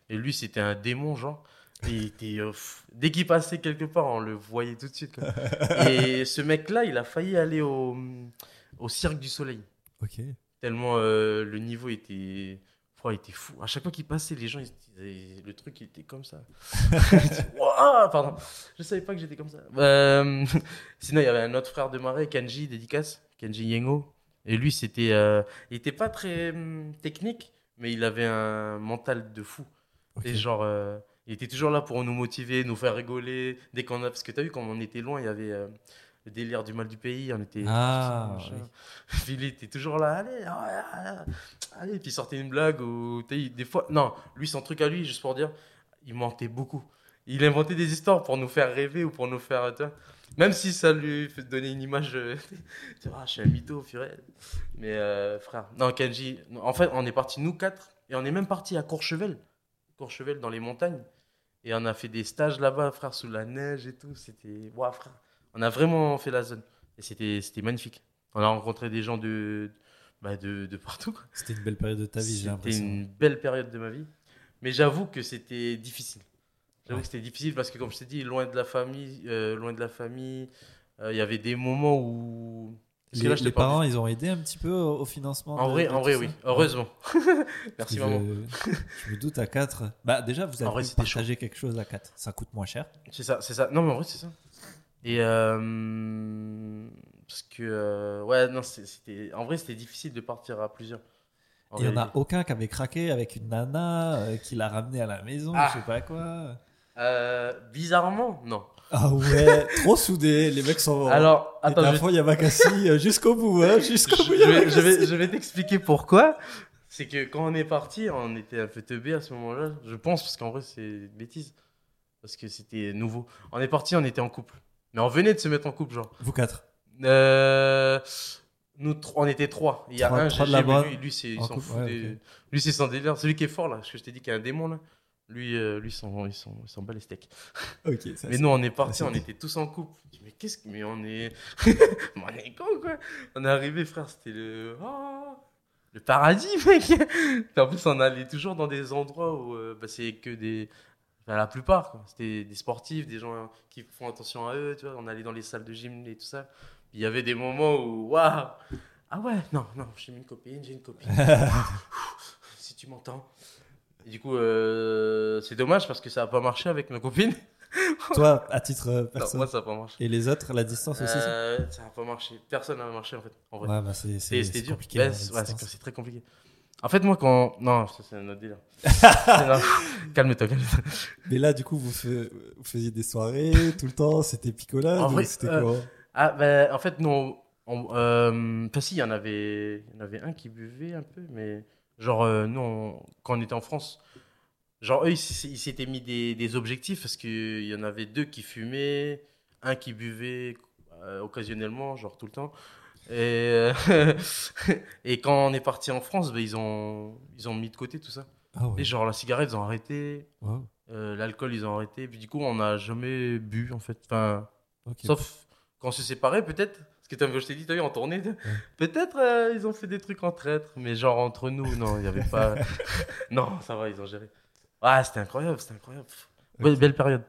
Et lui, c'était un démon, genre. Et il était, euh, pff, dès qu'il passait quelque part, on le voyait tout de suite. quoi. Et ce mec-là, il a failli aller au, au Cirque du Soleil. Ok. Tellement euh, le niveau était, oh, il était fou. À chaque fois qu'il passait, les gens, ils le truc, il était comme ça. Pardon, je savais pas que j'étais comme ça. Euh, sinon, il y avait un autre frère de Marais, Kenji, dédicace, Kenji Yengo. Et lui, c'était, euh, il était pas très hum, technique, mais il avait un mental de fou. Et genre, euh, il était toujours là pour nous motiver, nous faire rigoler. Dès qu'on a, parce que t'as vu, quand on était loin, il y avait le délire du mal du pays. On était. Ah, oui. Il était toujours là, allez, ah, ah, allez. Puis il sortait une blague ou des fois. Non, lui, son truc à lui, juste pour dire, il mentait beaucoup. Il inventait des histoires pour nous faire rêver ou pour nous faire. tu vois. Même si ça lui fait donner une image. euh, tu vois, ah, je suis un mytho, purée. Mais euh, frère, non, Kenji, en fait, on est parti nous quatre et on est même parti à Courchevel. Courchevel dans les montagnes. Et on a fait des stages là-bas, frère, sous la neige et tout. C'était. Waouh, frère. On a vraiment fait la zone. Et c'était c'était magnifique. On a rencontré des gens de, bah, de, de partout. C'était une belle période de ta vie, j'ai C'était l'impression. une belle période de ma vie. Mais j'avoue que c'était difficile. J'avoue Ouais. que c'était difficile parce que, comme je t'ai dit, loin de la famille, euh, loin de la famille, euh, il y avait des moments où. Parce que Les, là, je te les parents, ils ont aidé un petit peu au, au financement En de- vrai, de en vrai, oui. Heureusement. Merci, maman. Je, je me doute à 4. Bah, déjà, vous avez c'était partagé quelque chose à 4. Ça coûte moins cher. C'est ça, c'est ça. Non, mais en vrai, c'est ça. Et euh, parce que euh, ouais, non, c'était en vrai, c'était difficile de partir à plusieurs. Il n'y en a aucun qui avait craqué avec une nana euh, qui l'a ramené à la maison, Ah. je sais pas quoi. Bizarrement, non. Ah ouais, trop soudés, les mecs sont. Alors, attends, la je, fois Yamakasi euh, jusqu'au bout, hein, jusqu'au bout. je vais, je vais, je vais t'expliquer pourquoi. C'est que quand on est parti, on était un peu teubé à ce moment-là. Je pense parce qu'en vrai, c'est une bêtise. Parce que c'était nouveau. On est parti, on était en couple. Mais on venait de se mettre en couple, genre. Vous quatre. Euh, nous, on était trois. Il y a Trois- un GG, mais lui, lui, c'est, s'en fout. ouais, des-. Lui, c'est son délire. Celui qui est fort, là, parce que je t'ai dit qu'il y a un démon, là. Lui, euh, lui, s'en, il s'en, bat les steaks. Ok, ça Mais nous, on est partis, on était tous en couple. Mais qu'est-ce que. Mais on est. mais on est con, quoi. On est arrivé, frère, c'était le. Ah, le paradis, mec. En plus, on allait toujours dans des endroits où euh, bah, c'est que des. Enfin, la plupart. C'était des sportifs, des gens qui font attention à eux, tu vois. On allait dans les salles de gym et tout ça. Il y avait des moments où. Waouh Ah ouais, non, non, j'ai une copine, j'ai une copine. si tu m'entends. Et du coup, euh, c'est dommage parce que ça n'a pas marché avec ma copine. Toi, à titre euh, personnel. moi, ça n'a pas marché. Et les autres, la distance aussi ça Euh, ça n'a pas marché. Personne n'a marché en fait. En vrai. Ouais, bah c'est C'était c'est- c'était c'est dur. compliqué. Ouais, c'est très compliqué. En fait, moi, quand. Non, ça, c'est un autre délire. Calme-toi, calme-toi. Mais là, du coup, vous, faisiez des soirées tout le temps, c'était picolade En ou c'était euh, quoi? Ah, ben, en fait, non. On, euh, enfin, si, il y en avait, il y en avait un qui buvait un peu, mais genre, euh, nous, on- quand on était en France, genre, eux, ils s'étaient mis des, des objectifs parce qu'il y en avait deux qui fumaient, un qui buvait occasionnellement, genre tout le temps. Et, euh, et quand on est parti en France, ben, ils, ont, ils ont mis de côté tout ça. Ah ouais. Et genre, la cigarette, ils ont arrêté, Wow. euh, l'alcool, ils ont arrêté. Puis du coup, on n'a jamais bu, en fait. Enfin. Sauf quand on se séparait, peut-être. Parce que comme je t'ai dit, t'as vu, en tournée, peut-être euh, ils ont fait des trucs entre êtres, mais genre entre nous, non, il n'y avait pas. non, ça va, ils ont géré. Ah, c'était incroyable, c'était incroyable. Ouais, belle période.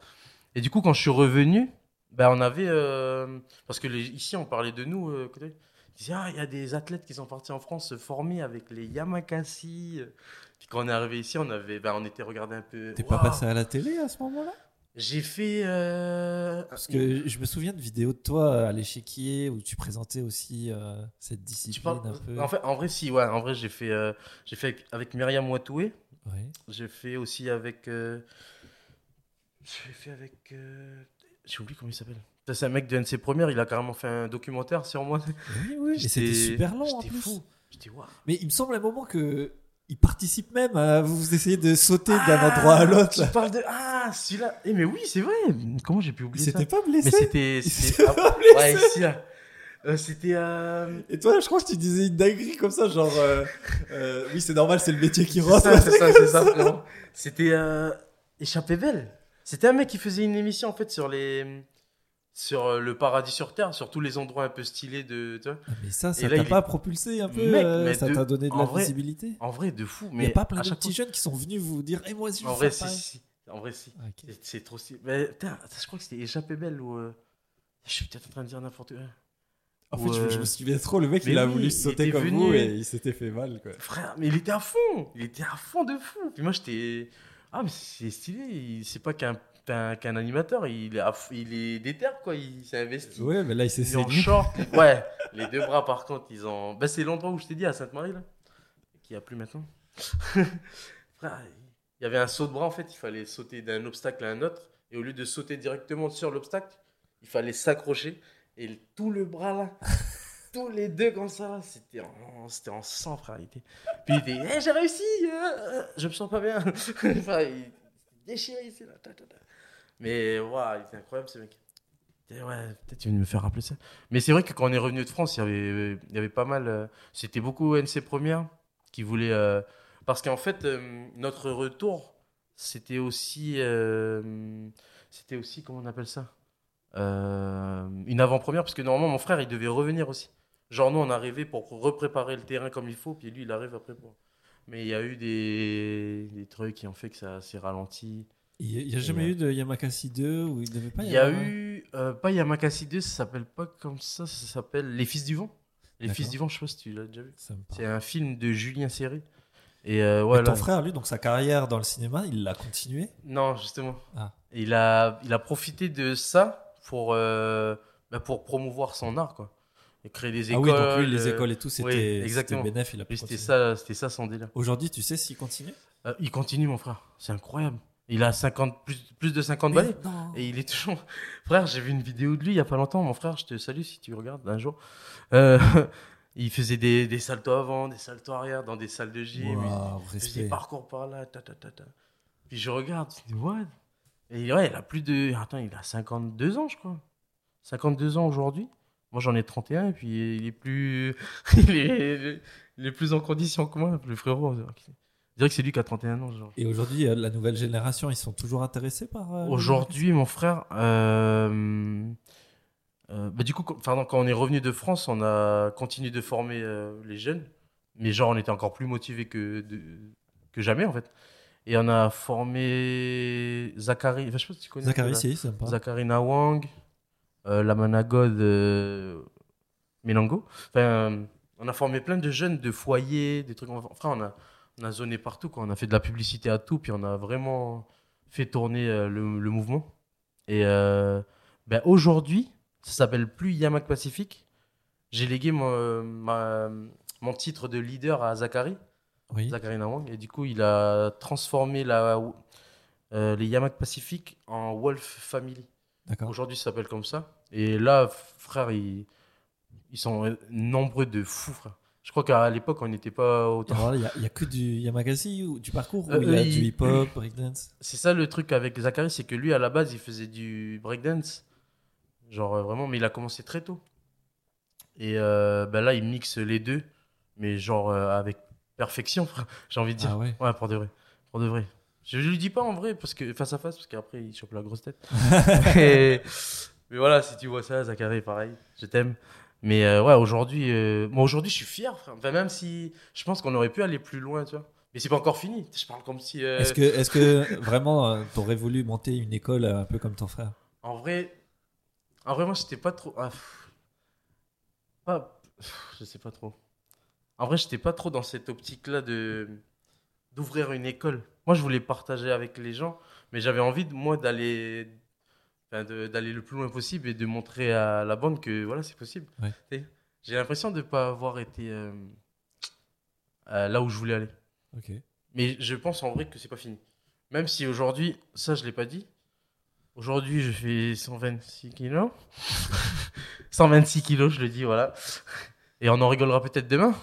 Et du coup, quand je suis revenu, Ben, on avait. euh, parce que les- ici, on parlait de nous. côté- ah, il y a des athlètes qui sont partis en France se former avec les Yamakasi. Puis quand on est arrivé ici, on, avait, ben, on était regardé un peu. T'es pas Waouh. passé à la télé à ce moment-là? J'ai fait. euh, Parce que je me souviens de vidéos de toi à l'échiquier où tu présentais aussi euh, cette discipline parles. un peu. En, fait, en vrai, si, ouais. En vrai, j'ai fait, euh, j'ai fait avec, avec Myriam Watoué. Ouais. J'ai fait aussi avec. J'ai fait avec. J'ai oublié comment il s'appelle. Ça, C'est un mec de NC Première, il a carrément fait un documentaire sur moi. Oui, oui, et c'était super long J'étais fou. J'étais waouh. Mais il me semble à un moment que il participe même à vous essayez de sauter d'un endroit à l'autre. Tu là. parles de. Ah, celui-là. Eh, mais oui, c'est vrai. Comment j'ai pu Il oublier ça? s'était pas Mais blessé. c'était. Il c'était- s'était ah. Ouais. Euh, c'était. euh, Et toi, je crois que tu disais une dinguerie comme ça, genre euh, oui, c'est normal, c'est le métier qui rentre. c'est ça, c'est ça. C'était Échappée Belle. C'était un mec qui faisait une émission en fait sur les sur euh, le paradis sur terre, sur tous les endroits un peu stylés de. tu vois. Ah, Mais ça, ça t'a il pas propulsé un peu Mec, euh, Ça de- t'a donné de en la vrai, visibilité En vrai, de fou. Il Mais n'y a pas plein de petits jeunes qui sont venus vous dire Eh, moi aussi, je En vrai, si, si. En vrai, si. Ah. C'est- trop stylé. Mais putain, je crois que c'était Échappée Belle ou. euh, Je suis peut-être en train de dire n'importe quoi. En fait, je, me souviens trop, le mec, Mais il a oui, voulu il sauter comme venu. vous et il s'était fait mal. Quoi. Frère, mais il était à fond. Il était à fond de fou. Puis moi, j'étais. Ah, mais c'est stylé. il- C'est pas qu'un qu'un animateur. Il est, il est déter, quoi. Il s'est investi. Ouais, mais là, il s'est Il est en saigné. short. Ouais, les deux bras, par contre, ils ont. Bah, c'est l'endroit où je t'ai dit, à Sainte-Marie, là. Qui a plus maintenant. Frère, il y avait un saut de bras, en fait. Il fallait sauter d'un obstacle à un autre. Et au lieu de sauter directement sur l'obstacle, il fallait s'accrocher. Et le- tout le bras, là. tous les deux comme ça, c'était en, c'était en sang, frère. Il était... Puis il était, Eh, j'ai réussi, euh, euh, je me sens pas bien. Enfin, il déchiré ici, là. ta, ta, ta. Mais, waouh, il était incroyable, ce mec. Ouais, peut-être viens de me faire rappeler ça. Mais c'est vrai que quand on est revenu de France, il y avait, il y avait pas mal. euh, C'était beaucoup NC Première qui voulait. euh, parce qu'en fait, euh, notre retour, c'était aussi. C'était aussi, comment on appelle ça Une avant-première, parce que normalement, mon frère, il devait revenir aussi. Genre, nous, on arrivait pour repréparer le terrain comme il faut, puis lui, il arrive après pour. Mais il y a eu des, des trucs qui ont fait que ça s'est ralenti. Il n'y a jamais eu de Yamakasi 2 où il devait pas y, Il y a eu, euh, pas Yamakasi 2, ça s'appelle pas comme ça, ça s'appelle Les Fils du Vent. Les. Fils du Vent, je sais pas si tu l'as déjà vu. C'est un film de Julien Serré. Et euh, Mais ouais, ton là- frère, lui, donc sa carrière dans le cinéma, il l'a continué? Non, justement. Ah. Il, a, il a profité de ça pour, euh, bah, pour promouvoir son art, quoi. Et créer des Ah écoles. oui, donc lui, les écoles et tout, oui, c'était c'était exactement. bénéf, il a pu lui, c'était ça, ça son délire. Aujourd'hui, tu sais s'il continue? Il continue, mon frère. C'est incroyable. Il a 50, plus, plus de 50 balais. Mais non. Et il est toujours. Frère, j'ai vu une vidéo de lui il y a pas longtemps. Mon frère, je te salue si tu regardes un jour. Euh, il faisait des, des saltos avant, des saltos arrière dans des salles de gym. Il faisait des parcours par là. Ta, ta, ta, ta. Puis je regarde, je dis, what? Et ouais, il a plus de. Attends, il a 52 ans, je crois. 52 ans aujourd'hui. Moi, j'en ai 31 et puis il est plus. il, est, il est plus en condition que moi, le frérot. Dirais que c'est lui qui a 31 ans, genre. Et aujourd'hui, euh, la nouvelle génération, ils sont toujours intéressés par. euh, Aujourd'hui, mon frère, euh, euh, bah, du coup, quand, quand on est revenu de France, on a continué de former les jeunes, mais genre on était encore plus motivés que, de- que jamais en fait. Et on a formé Zachary, enfin, je sais pas si tu connais. Zachary, si, parle. Zachary Nawang, la Managod euh, Menango. Enfin, on a formé plein de jeunes de foyers, des trucs. Enfin, on a, on a zoné partout, quoi. On a fait de la publicité à tout, puis on a vraiment fait tourner euh, le, le mouvement. Et euh, ben, aujourd'hui, ça s'appelle plus Yamak Pacifique. J'ai légué mon, ma- mon titre de leader à Zachary. Oui. Zachary Nawang. Et du coup, il a transformé la, euh, les Yamak Pacific en Wolf Family. Aujourd'hui, ça s'appelle comme ça. Et là, frère, ils, ils sont nombreux de fous, frère. Je crois qu'à l'époque, on n'était pas autant. Il y a- que du Yamakasi ou du parcours ou Euh, il y a euh, du hip-hop, breakdance? C'est ça le truc avec Zachary, c'est que lui, à la base, il faisait du breakdance. Genre euh, vraiment, mais il a commencé très tôt. Et euh, ben là, il mixe les deux, mais genre euh, avec perfection. J'ai envie de dire. Ah ouais? Ouais, pour de vrai. Pour de vrai. Je lui dis pas en vrai, parce que face à face, parce qu'après, il chope la grosse tête. mais voilà, si tu vois ça, Zachary, pareil, je t'aime. Mais euh, ouais, aujourd'hui, euh, moi aujourd'hui, je suis fier, frère. Enfin, même si je pense qu'on aurait pu aller plus loin, tu vois. Mais c'est pas encore fini. Je parle comme si. euh, Est-ce que, est que vraiment, euh, t'aurais voulu monter une école un peu comme ton frère? En vrai, En vrai, moi, j'étais pas trop. ah, pff. Pas... pff, Je sais pas trop. En vrai, j'étais pas trop dans cette optique-là de d'ouvrir une école. Moi, je voulais partager avec les gens, mais j'avais envie, de, moi, d'aller d'aller le plus loin possible et de montrer à la bande que voilà, c'est possible. Ouais. J'ai l'impression de ne pas avoir été euh, euh, là où je voulais aller. Mais je pense en vrai que c'est pas fini. Même si aujourd'hui, ça je l'ai pas dit. Aujourd'hui, je fais 126 kilos. 126 kilos, je le dis, voilà. Et on en rigolera peut-être demain.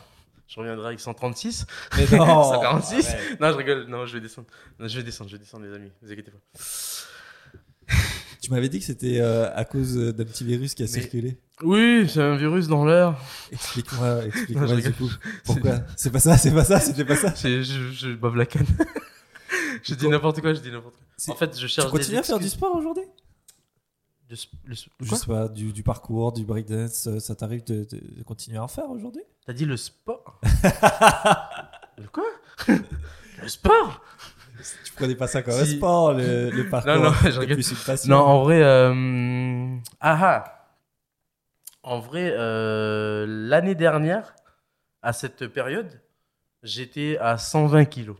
Je reviendrai avec 136. Mais non 146. arrête. Non, je rigole. Non, je vais descendre. Non, je vais descendre, je vais descendre, les amis. Vous inquiétez pas. Tu m'avais dit que c'était euh, à cause d'un petit virus qui a Mais- circulé. Oui, c'est un virus dans l'air. Explique-moi, explique-moi je du coup. Pourquoi? C'est pas ça, c'est pas ça, c'était pas ça? C'est- Je, je bave la canne. je dis n'importe quoi, je dis n'importe quoi. En fait, je Tu cherche continues des à faire du sport aujourd'hui? De le Je sais pas, du, du parcours, du breakdance, euh, ça t'arrive de, de- de continuer à en faire aujourd'hui? T'as dit le sport? Le quoi? Le sport? Tu prenais pas ça comme un sport, le, le parcours Non, non, je rigole. plus. Non, en vrai, euh... ah ah. En vrai, euh, l'année dernière, à cette période, j'étais à 120 kilos.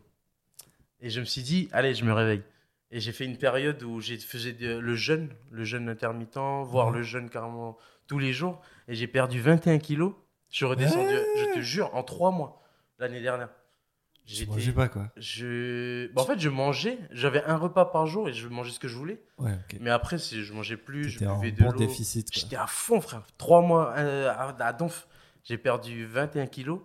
Et je me suis dit, allez, je me réveille. Et j'ai fait une période où j'ai faisais le jeûne, le jeûne intermittent, voire le jeûne carrément tous les jours. Et j'ai perdu 21 kilos. Je suis redescendu, Ouais. je te jure, en trois mois, l'année dernière. Je mangeais pas quoi. Je... bah, en fait, je mangeais, j'avais un repas par jour et je mangeais ce que je voulais. Ouais. Mais après, c'est- je mangeais plus, je buvais de bon l'eau. déficit. J'étais à fond, frère. Trois mois euh, à, Donf, j'ai perdu 21 kilos.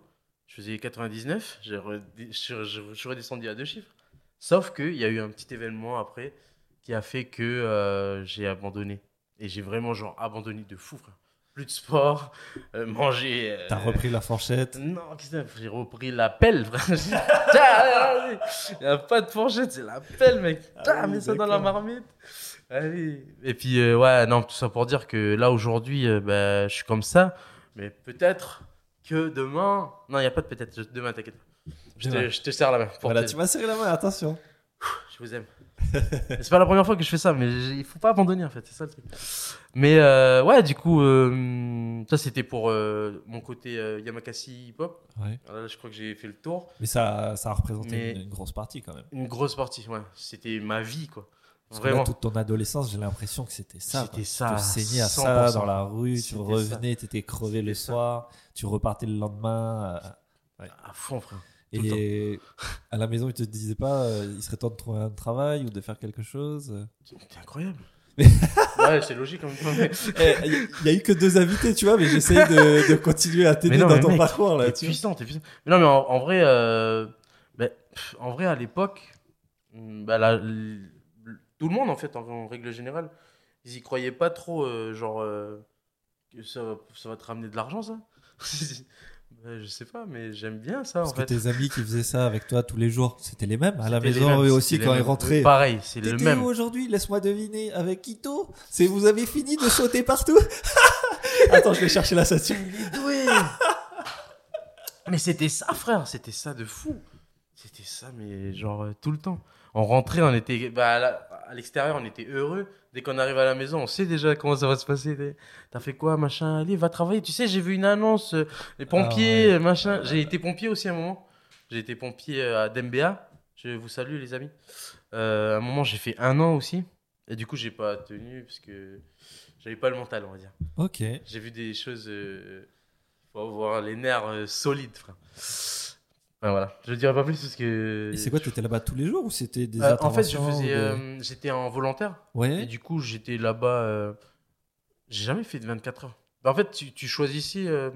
Je faisais 99. j'ai redé- Je suis- je je suis redescendu à deux chiffres. Sauf qu'il y a eu un petit événement après qui a fait que euh, j'ai abandonné. Et j'ai vraiment, genre, abandonné de fou, frère. Plus de sport, euh, manger. euh, T'as repris la fourchette non, qu'est-ce que c'est J'ai repris la pelle, frère. Tiens, Il n'y a pas de fourchette, c'est la pelle, mec. Tiens, Ah oui, mets ça dans la marmite. Allez. Et puis, euh, ouais, non, tout ça pour dire que là, aujourd'hui, euh, bah, je suis comme ça. Mais peut-être que demain. Non, il n'y a pas de peut-être. Demain, t'inquiète pas. Je te, je te serre la main. pour Voilà, te- tu m'as serré la main, attention. Je vous aime. c'est pas la première fois que je fais ça, mais il faut pas abandonner en fait, c'est ça le truc. Mais euh, ouais, du coup, euh, ça c'était pour euh, mon côté Yamakasi hip-hop. Ouais. Là, je crois que j'ai fait le tour. Mais ça, ça a représenté une, une grosse partie quand même. Une grosse partie, ouais. C'était ma vie, quoi. Parce que là, Vraiment. toute ton adolescence, j'ai l'impression que c'était ça. C'était ça, Tu te saignais à ça 100%. dans la rue, tu revenais, t'étais crevé le ça. soir, tu repartais le lendemain. euh, À fond, frère. Et à la maison, ils te disaient pas, euh, il serait temps de trouver un travail ou de faire quelque chose. C'était incroyable. Mais- ouais, c'est logique temps. mais- Eh, Il y a eu que deux invités, tu vois, mais j'essaye de, de continuer à t'aider dans mais ton mec, parcours là. T'es puissant, t'es puissant. Mais non, mais en, en vrai, euh, ben, pff, en vrai, à l'époque, bah, la- l- tout le monde, en fait, en, en règle générale, ils y croyaient pas trop, euh, genre, euh, que ça va te ramener de l'argent, ça. Je sais pas, mais j'aime bien ça, Parce en que fait. tes amis qui faisaient ça avec toi tous les jours, c'était les mêmes à la maison mêmes, eux aussi quand ils rentraient. Pareil, c'est le même. où aujourd'hui? Laisse-moi deviner. Avec Ito C'est vous avez fini de sauter partout? Attends, je vais chercher la est doué. mais c'était ça, frère. C'était ça de fou. C'était ça, mais genre euh, tout le temps. On rentrait, on était bah, à l'extérieur, on était heureux. Dès qu'on arrive à la maison, on sait déjà comment ça va se passer. T'as fait quoi, machin? Allez, va travailler. Tu sais, j'ai vu une annonce, euh, les pompiers, ouais. euh, machin. J'ai été pompier aussi à un moment. J'ai été pompier euh, à Dembéa. Je vous salue, les amis. Euh, à un moment, j'ai fait un an aussi. Et du coup, j'ai pas tenu parce que j'avais pas le mental, on va dire. Ok. J'ai vu des choses. Il faut avoir les nerfs euh, solides, frère. Voilà. Je dirais pas plus parce que. Et c'est quoi T'étais là-bas tous les jours ou c'était des Euh, En fait, je faisais. des- euh, J'étais en volontaire. Et Ouais. du coup, j'étais là-bas. euh, J'ai jamais fait de 24 heures. Bah, en fait, tu, tu choisissais. euh,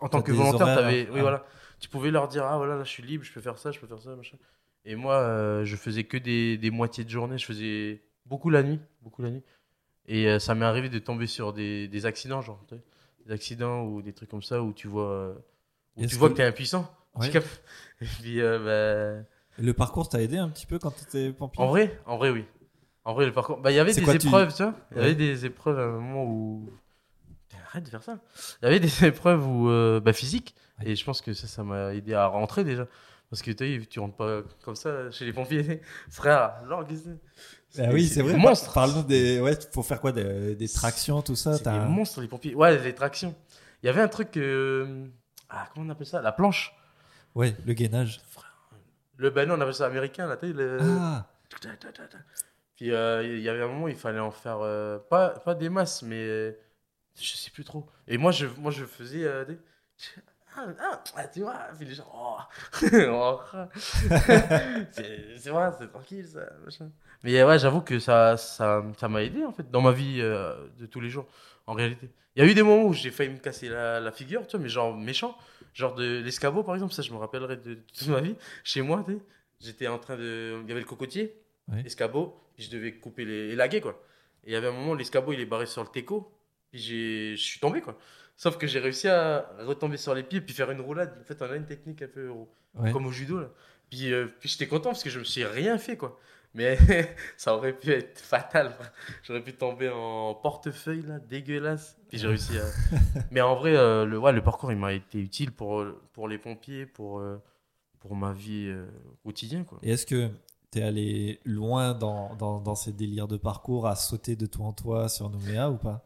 En tant que volontaire, horaires, t'avais. hein. Oui, Ah. voilà. Tu pouvais leur dire Ah, voilà, là, je suis libre, je peux faire ça, je peux faire ça, machin. Et moi, euh, je faisais que des, des moitiés de journée. Je faisais beaucoup la nuit. Beaucoup la nuit. Et ça m'est arrivé de tomber sur des, des accidents, genre. tu Des accidents ou des trucs comme ça où tu vois. Où tu vois que- que, t'es impuissant. Ouais. Et puis, euh, bah, Le parcours t'a aidé un petit peu quand t'étais pompier? En vrai, en vrai, oui. En vrai, le parcours. Bah, il y avait des quoi, épreuves, tu vois. Il y avait des épreuves à un moment où. Arrête de faire ça. Il y avait des épreuves où, euh, bah, physiques. Ouais. Et je pense que ça, ça m'a aidé à rentrer déjà. Parce que tu tu rentres pas comme ça chez les pompiers. Frère, c'est? Ah oui, c'est vrai. Monstre. Parle-nous des. Ouais, faut faire quoi Des, des tractions, tout ça C'est des monstres, les pompiers. Ouais, les tractions. Il y avait un truc. euh, Ah, comment on appelle ça? La planche. Ouais, le gainage. Le ben non, on appelle ça américain, là, tu sais, le- Ah, Puis euh, il y avait un moment il fallait en faire euh, pas, pas des masses, mais euh, je sais plus trop. Et moi, je, moi, je faisais euh, des. Ah, ah, ah, tu vois, puis les gens. Oh, Oh, ah. c'est vrai, c'est tranquille ça. machin. Mais ouais, j'avoue que ça ça ça m'a aidé en fait dans ma vie de tous les jours, en réalité. Il y a eu des moments où j'ai failli me casser la, la figure, tu vois, mais genre méchant. Genre de l'escabeau par exemple, ça je me rappellerai de, de toute ma vie. Chez moi, j'étais en train de. Il y avait le cocotier Ouais. escabeau, puis je devais couper les élaguer quoi. Et il y avait un moment, l'escabeau il est barré sur le teco, puis j'ai, je suis tombé quoi. Sauf que j'ai réussi à retomber sur les pieds puis faire une roulade. En fait, on a une technique un peu ouais. comme au judo là. Puis, euh, puis j'étais content parce que je me suis rien fait quoi. Mais ça aurait pu être fatal. J'aurais pu tomber en portefeuille là, dégueulasse. Puis j'ai réussi à. Mais en vrai, euh, le, ouais, le parcours il m'a été utile pour, pour les pompiers, pour, euh, pour ma vie euh, quotidienne quoi. Et est-ce que t'es allé loin dans, dans, dans ces délires de parcours à sauter de toi en toi sur Nouméa ou pas?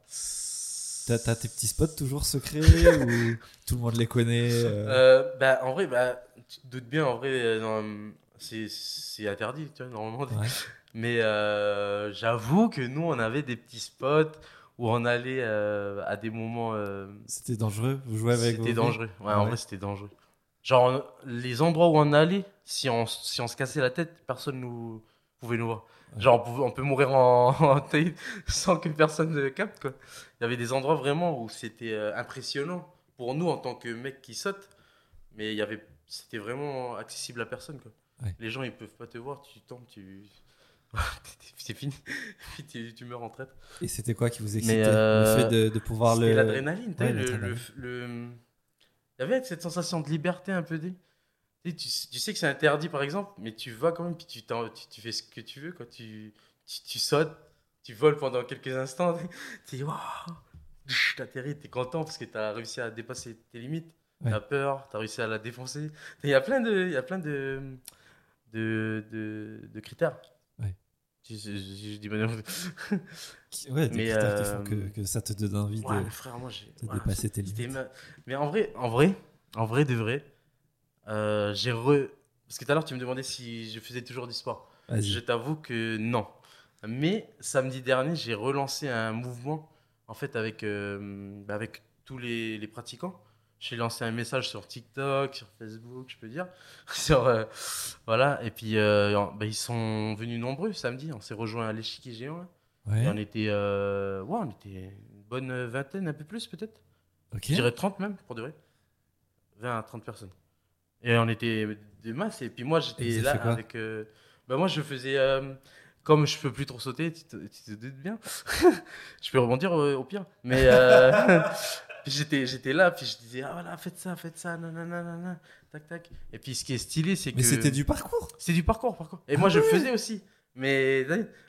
T'as t'as tes petits spots toujours secrets ou tout le monde les connaît euh, Euh, bah, en vrai, bah, tu te doutes bien, en vrai, euh, dans- c'est interdit, tu vois, normalement. Ouais. Mais euh, j'avoue que nous, on avait des petits spots où on allait euh, à des moments. euh, C'était dangereux? Vous jouez avec c'était dangereux. Ouais, en vrai, c'était dangereux. Genre, les endroits où on allait, si on, si on se cassait la tête, personne nous pouvait nous voir. Ouais. Genre, on, pouvait- on peut mourir en, en taille sans que personne ne capte, quoi. Il y avait des endroits vraiment où c'était impressionnant pour nous en tant que mecs qui sautent, mais il y avait, c'était vraiment accessible à personne, quoi. Ouais. Les gens, ils peuvent pas te voir, tu tombes, tu. c'est fini. Puis tu, tu meurs en traite. Et c'était quoi qui vous excitait euh, Le fait de, de pouvoir le. l'adrénaline, tu Ouais, sais, le, l'adrénaline. le, le- Il y avait cette sensation de liberté un peu. Tu, sais, tu, tu sais que c'est interdit, par exemple, mais tu vas quand même, puis tu, t'en- tu, tu fais ce que tu veux. Quoi. Tu, tu, tu sautes, tu voles pendant quelques instants. Tu dis, waouh, t'atterris, t'es content parce que t'as réussi à dépasser tes limites. Ouais. T'as peur, t'as réussi à la défoncer. Il y a plein de, il y a plein de, de, de, de critères. Ouais. Si- si je dis. Qui- Ouais, des Mais, critères qui euh, font que, que ça te donne envie Ouais, de. frère, moi j'ai. de voilà, dépasser tes limites. ma- Mais en vrai, en vrai, en vrai de vrai, euh, j'ai re. Parce que tout à l'heure tu me demandais si je faisais toujours du sport. Je t'avoue que non. Mais samedi dernier, j'ai relancé un mouvement en fait avec euh, bah, avec tous les, les pratiquants. J'ai lancé un message sur TikTok, sur Facebook, je peux dire, sur euh, voilà. Et puis euh, bah, ils sont venus nombreux samedi. On s'est rejoint à l'échiquier géant. là. Ouais. Et on était, euh, ouais, on était une bonne vingtaine, un peu plus peut-être. Je dirais 30 même, pour de vrai. 20 à 30 personnes. Et on était des masses. Et puis moi, j'étais là avec. bah, moi, je faisais. comme je peux plus trop sauter, tu te, tu te doutes bien. je peux rebondir euh, au pire. Mais puis j'étais, j'étais là, puis je disais, ah voilà, faites ça, faites ça, nanana, nanana, tac, tac. Et puis ce qui est stylé, c'est que. Mais c'était du parcours C'est du parcours, parcours. Et Ah moi, je le faisais aussi. Mais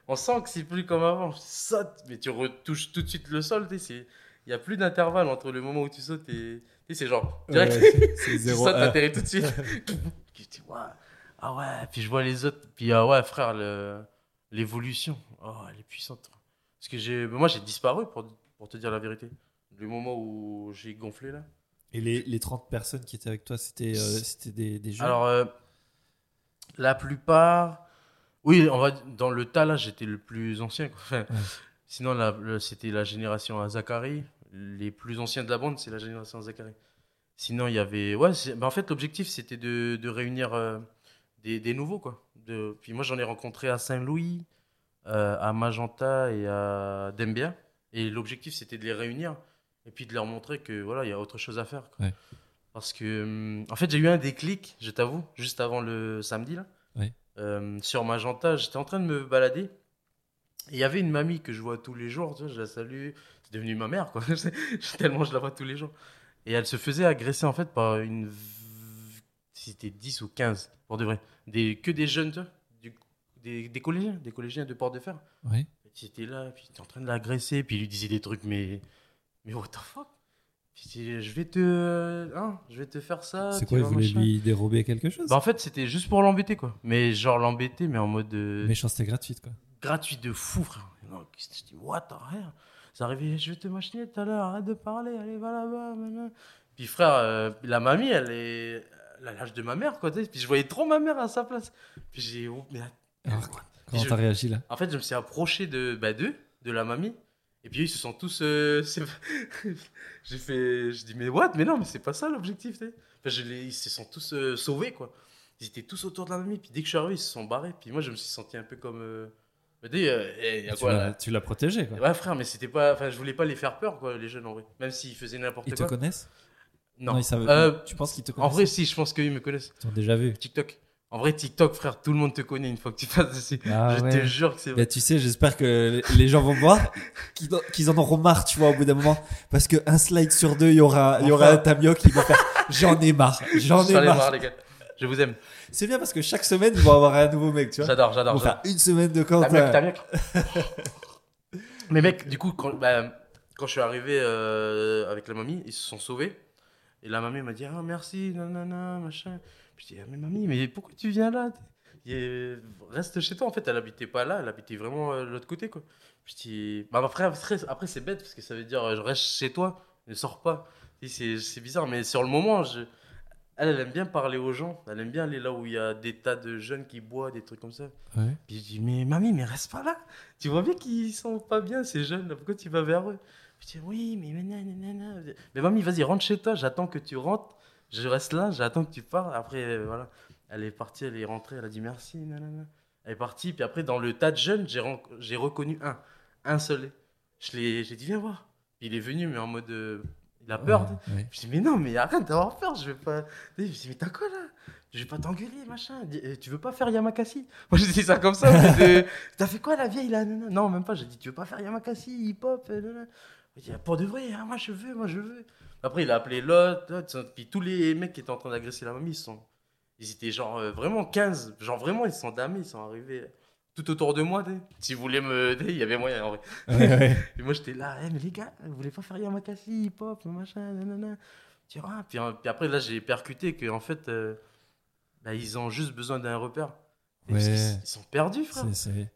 on sent que c'est plus comme avant. Je saute, mais tu retouches tout de suite le sol. tu sais, Il n'y a plus d'intervalle entre le moment où tu sautes et. Tu sais, c'est genre. Direct, Ouais, c'est- tu sautes, t'atterris tout de suite. Je dis, ouais. Ah ouais, puis je vois les autres. Puis ah ouais, frère, le- l'évolution. Oh, elle est puissante. Parce que j'ai. Moi, j'ai disparu, pour, pour te dire la vérité. Le moment où j'ai gonflé là. Et les, les 30 personnes qui étaient avec toi, c'était euh, des, des jeunes? Alors, euh, la plupart. Oui, on va dans le tas là, j'étais le plus ancien. quoi. Enfin, Ouais. Sinon, c'était la génération à Zachary. Les plus anciens de la bande, c'est la génération à Zachary. Sinon, il y avait. Ouais, bah, en fait, l'objectif, c'était de, de réunir euh, des, des nouveaux. Quoi. De... Puis moi, j'en ai rencontré à Saint-Louis, euh, à Magenta et à Dembia. Et l'objectif, c'était de les réunir et puis de leur montrer que voilà, il y a autre chose à faire. quoi. Ouais. Parce que, hum, en fait, j'ai eu un déclic, je t'avoue, juste avant le samedi là. Ouais. Euh, sur Magenta, j'étais en train de me balader. Et il y avait une mamie que je vois tous les jours, tu vois, je la salue. C'est devenu ma mère, quoi. Tellement je la vois tous les jours. Et elle se faisait agresser, en fait, par une. C'était 10 ou 15, pour de vrai. Des... Que des jeunes, tu vois, du- des... des collégiens, des collégiens de Port-de-Fer. Ouais. J'étais là, puis il était en train de l'agresser, puis il lui disait des trucs, mais. Mais what the fuck? Je vais te. Hein, je vais te faire ça. C'est quoi, il voulait lui dérober quelque chose? Bah, en fait, c'était juste pour l'embêter, quoi. Mais genre l'embêter, mais en mode. euh, Méchanceté gratuite, quoi. gratuit de fou, frère. Non, je dis, what, rien. C'est arrivé, je vais te machiner tout à l'heure, arrête de parler, allez, va là-bas. Puis frère, euh, la mamie, elle est à l'âge de ma mère, quoi. Puis je voyais trop ma mère à sa place. Puis j'ai, oh, mais comment t'as réagi là? En fait, je me suis approché de bah, d'eux, de la mamie. Et puis ils se sont tous. Euh, j'ai fait. Je dis, mais what? Mais non, mais c'est pas ça l'objectif. Enfin, je les... Ils se sont tous euh, sauvés, quoi. Ils étaient tous autour de la mamie. Puis dès que je suis arrivé, ils se sont barrés. Puis moi, je me suis senti un peu comme. Euh... Dis, eh, tu l'as protégé, quoi. Ouais, frère, mais c'était pas. Enfin, je voulais pas les faire peur, quoi, les jeunes, en vrai. Même s'ils faisaient n'importe quoi. Ils te connaissent? Non. ils savent... Tu penses qu'ils te connaissent En vrai, si, je pense qu'ils me connaissent. Ils t'ont déjà vu. TikTok. En vrai, TikTok, frère, tout le monde te connaît une fois que tu passes dessus. Ah je te jure que c'est vrai. tu sais, j'espère que les gens vont voir, qu'ils en auront marre, tu vois, au bout d'un moment. Parce qu'un slide sur deux, il y aura, il y aura un Tamio qui va faire J'en ai marre, j'en ai marre. les gars. Je vous aime. C'est bien parce que chaque semaine, ils vont avoir un nouveau mec, tu vois. J'adore, j'adore. On va faire une semaine de camp. Tamioc, Mais mec, du coup, quand, bah, quand je suis arrivé euh, avec la mamie, ils se sont sauvés. Et la mamie m'a dit Ah, merci, nanana, machin. Je dis, ah, mais mamie, mais pourquoi tu viens là? Reste chez toi. En fait, elle habitait pas là, elle habitait vraiment euh, de l'autre côté. Quoi. Je dis, bah, après, après, c'est bête parce que ça veut dire, je reste chez toi, ne sors pas. C'est bizarre, mais sur le moment, je... elle, elle aime bien parler aux gens. Elle aime bien aller là où il y a des tas de jeunes qui boivent, des trucs comme ça. Puis je dis, mais mamie, mais reste pas là. Tu vois bien qu'ils sont pas bien, ces jeunes. Pourquoi tu vas vers eux? Je dis, oui, mais nanana. Mais mamie, vas-y, rentre chez toi. J'attends que tu rentres je reste là, j'attends que tu parles. Après, euh, voilà, elle est partie, elle est rentrée, elle a dit merci. Nanana. Elle est partie, puis après, dans le tas de jeunes, j'ai reconnu un, un seul. Je l'ai, j'ai dit, viens voir. il est venu, mais en mode. Euh, il a peur. Je dis, mais non, mais arrête d'avoir peur, je vais pas. Je dis, mais t'as quoi là? Je vais pas t'engueuler, machin. Euh, tu veux pas faire Yamakasi? Moi, j'ai dit ça comme ça. T'as fait quoi la vieille là Non, même pas. J'ai dit, tu veux pas faire Yamakasi, hip-hop Il dit, pour de vrai, hein, moi je veux, moi je veux. Après, il a appelé l'autre, puis tous les mecs qui étaient en train d'agresser la mamie, ils, sont... ils étaient genre euh, vraiment 15. Genre vraiment, ils sont damés, ils sont arrivés tout autour de moi. Si vous voulez me. Il y avait moyen en vrai. et moi, j'étais là, eh, mais les gars, vous voulez pas faire Yamakasi, hip-hop, machin, nanana. Puis, puis, après, là, j'ai percuté qu'en fait, euh, bah, ils ont juste besoin d'un repère. Ils sont perdus, frère.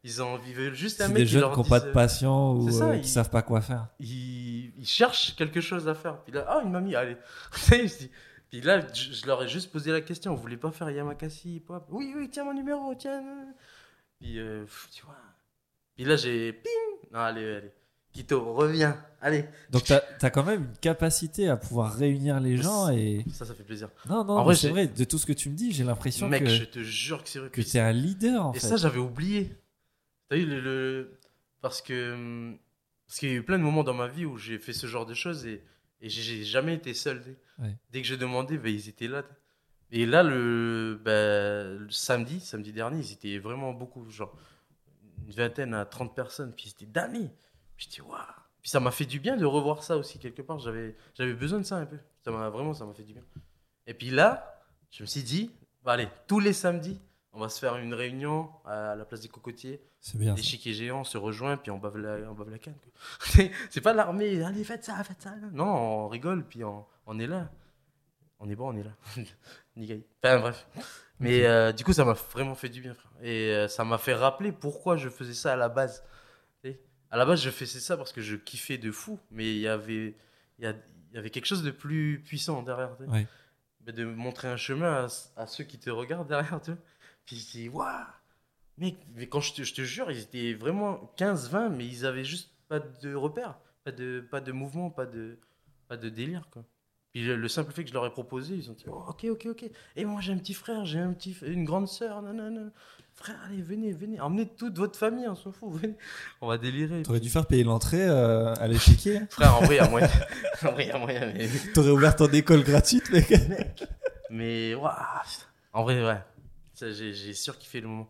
Ils ont vivent juste un mec. des jeunes qui n'ont pas de passion ou ça, euh, qui savent pas quoi faire. Ils... ils, cherchent quelque chose à faire. Puis là, ah, une mamie, allez. Puis là, je, leur ai juste posé la question. Vous voulez pas faire Yamakasi Oui, oui, tiens mon numéro, tiens. Puis, euh, tu vois. Puis là, j'ai. Ping Non, allez, allez. Quito, reviens, allez. Donc tu as, quand même une capacité à pouvoir réunir les gens et... Ça, ça fait plaisir. Non, non, en vrai, c'est vrai, de tout ce que tu me dis, j'ai l'impression que... Mec, je te jure que c'est vrai. Que tu es un leader, en et fait. Et ça, j'avais oublié. T'as vu, le, Parce que... Parce qu'il y a eu plein de moments dans ma vie où j'ai fait ce genre de choses et, et j'ai jamais été seul. Dès que je demandais, ben, ils étaient là. Et là, le, ben, le samedi, samedi dernier, ils étaient vraiment beaucoup, genre une vingtaine à 30 personnes, puis ils étaient d'amis. Je dis, waouh. Puis ça m'a fait du bien de revoir ça aussi quelque part. J'avais, j'avais besoin de ça un peu. Ça m'a vraiment, ça m'a fait du bien. Et puis là, je me suis dit, bah, allez, tous les samedis, on va se faire une réunion à la place des cocotiers. C'est bien. Les chiquiers géants se rejoignent, puis on bave la, on bave la canne. c'est pas l'armée, allez, faites ça, faites ça. Non, on rigole, puis on, on est là. On est bon, on est là. Enfin, bref. Mais euh, du coup, ça m'a vraiment fait du bien, frère. Et euh, ça m'a fait rappeler pourquoi je faisais ça à la base à la base, je faisais ça parce que je kiffais de fou, mais il y avait, il y, avait quelque chose de plus puissant derrière. De montrer un chemin à, ceux qui te regardent derrière. Tu Puis je dis, waouh! Mec, mais quand je te, je te, jure, ils étaient vraiment 15-20, mais ils avaient juste pas de repères, pas de, pas de mouvement, pas de, pas de délire. Quoi. Puis le, simple fait que je leur ai proposé, ils ont dit, oh, ok, ok, ok. Et moi, j'ai un petit frère, j'ai un petit, une grande sœur, non, non, non. Frère, allez, venez, venez, emmenez toute votre famille, on s'en fout, venez. On va délirer. T'aurais dû faire payer l'entrée euh, à l'échiquier. Frère, en vrai, il y a moyen. en vrai, a moyen. Mais... T'aurais ouvert ton école gratuite, mec. mais, waouh. En vrai, ouais. J'ai sûr fait le moment.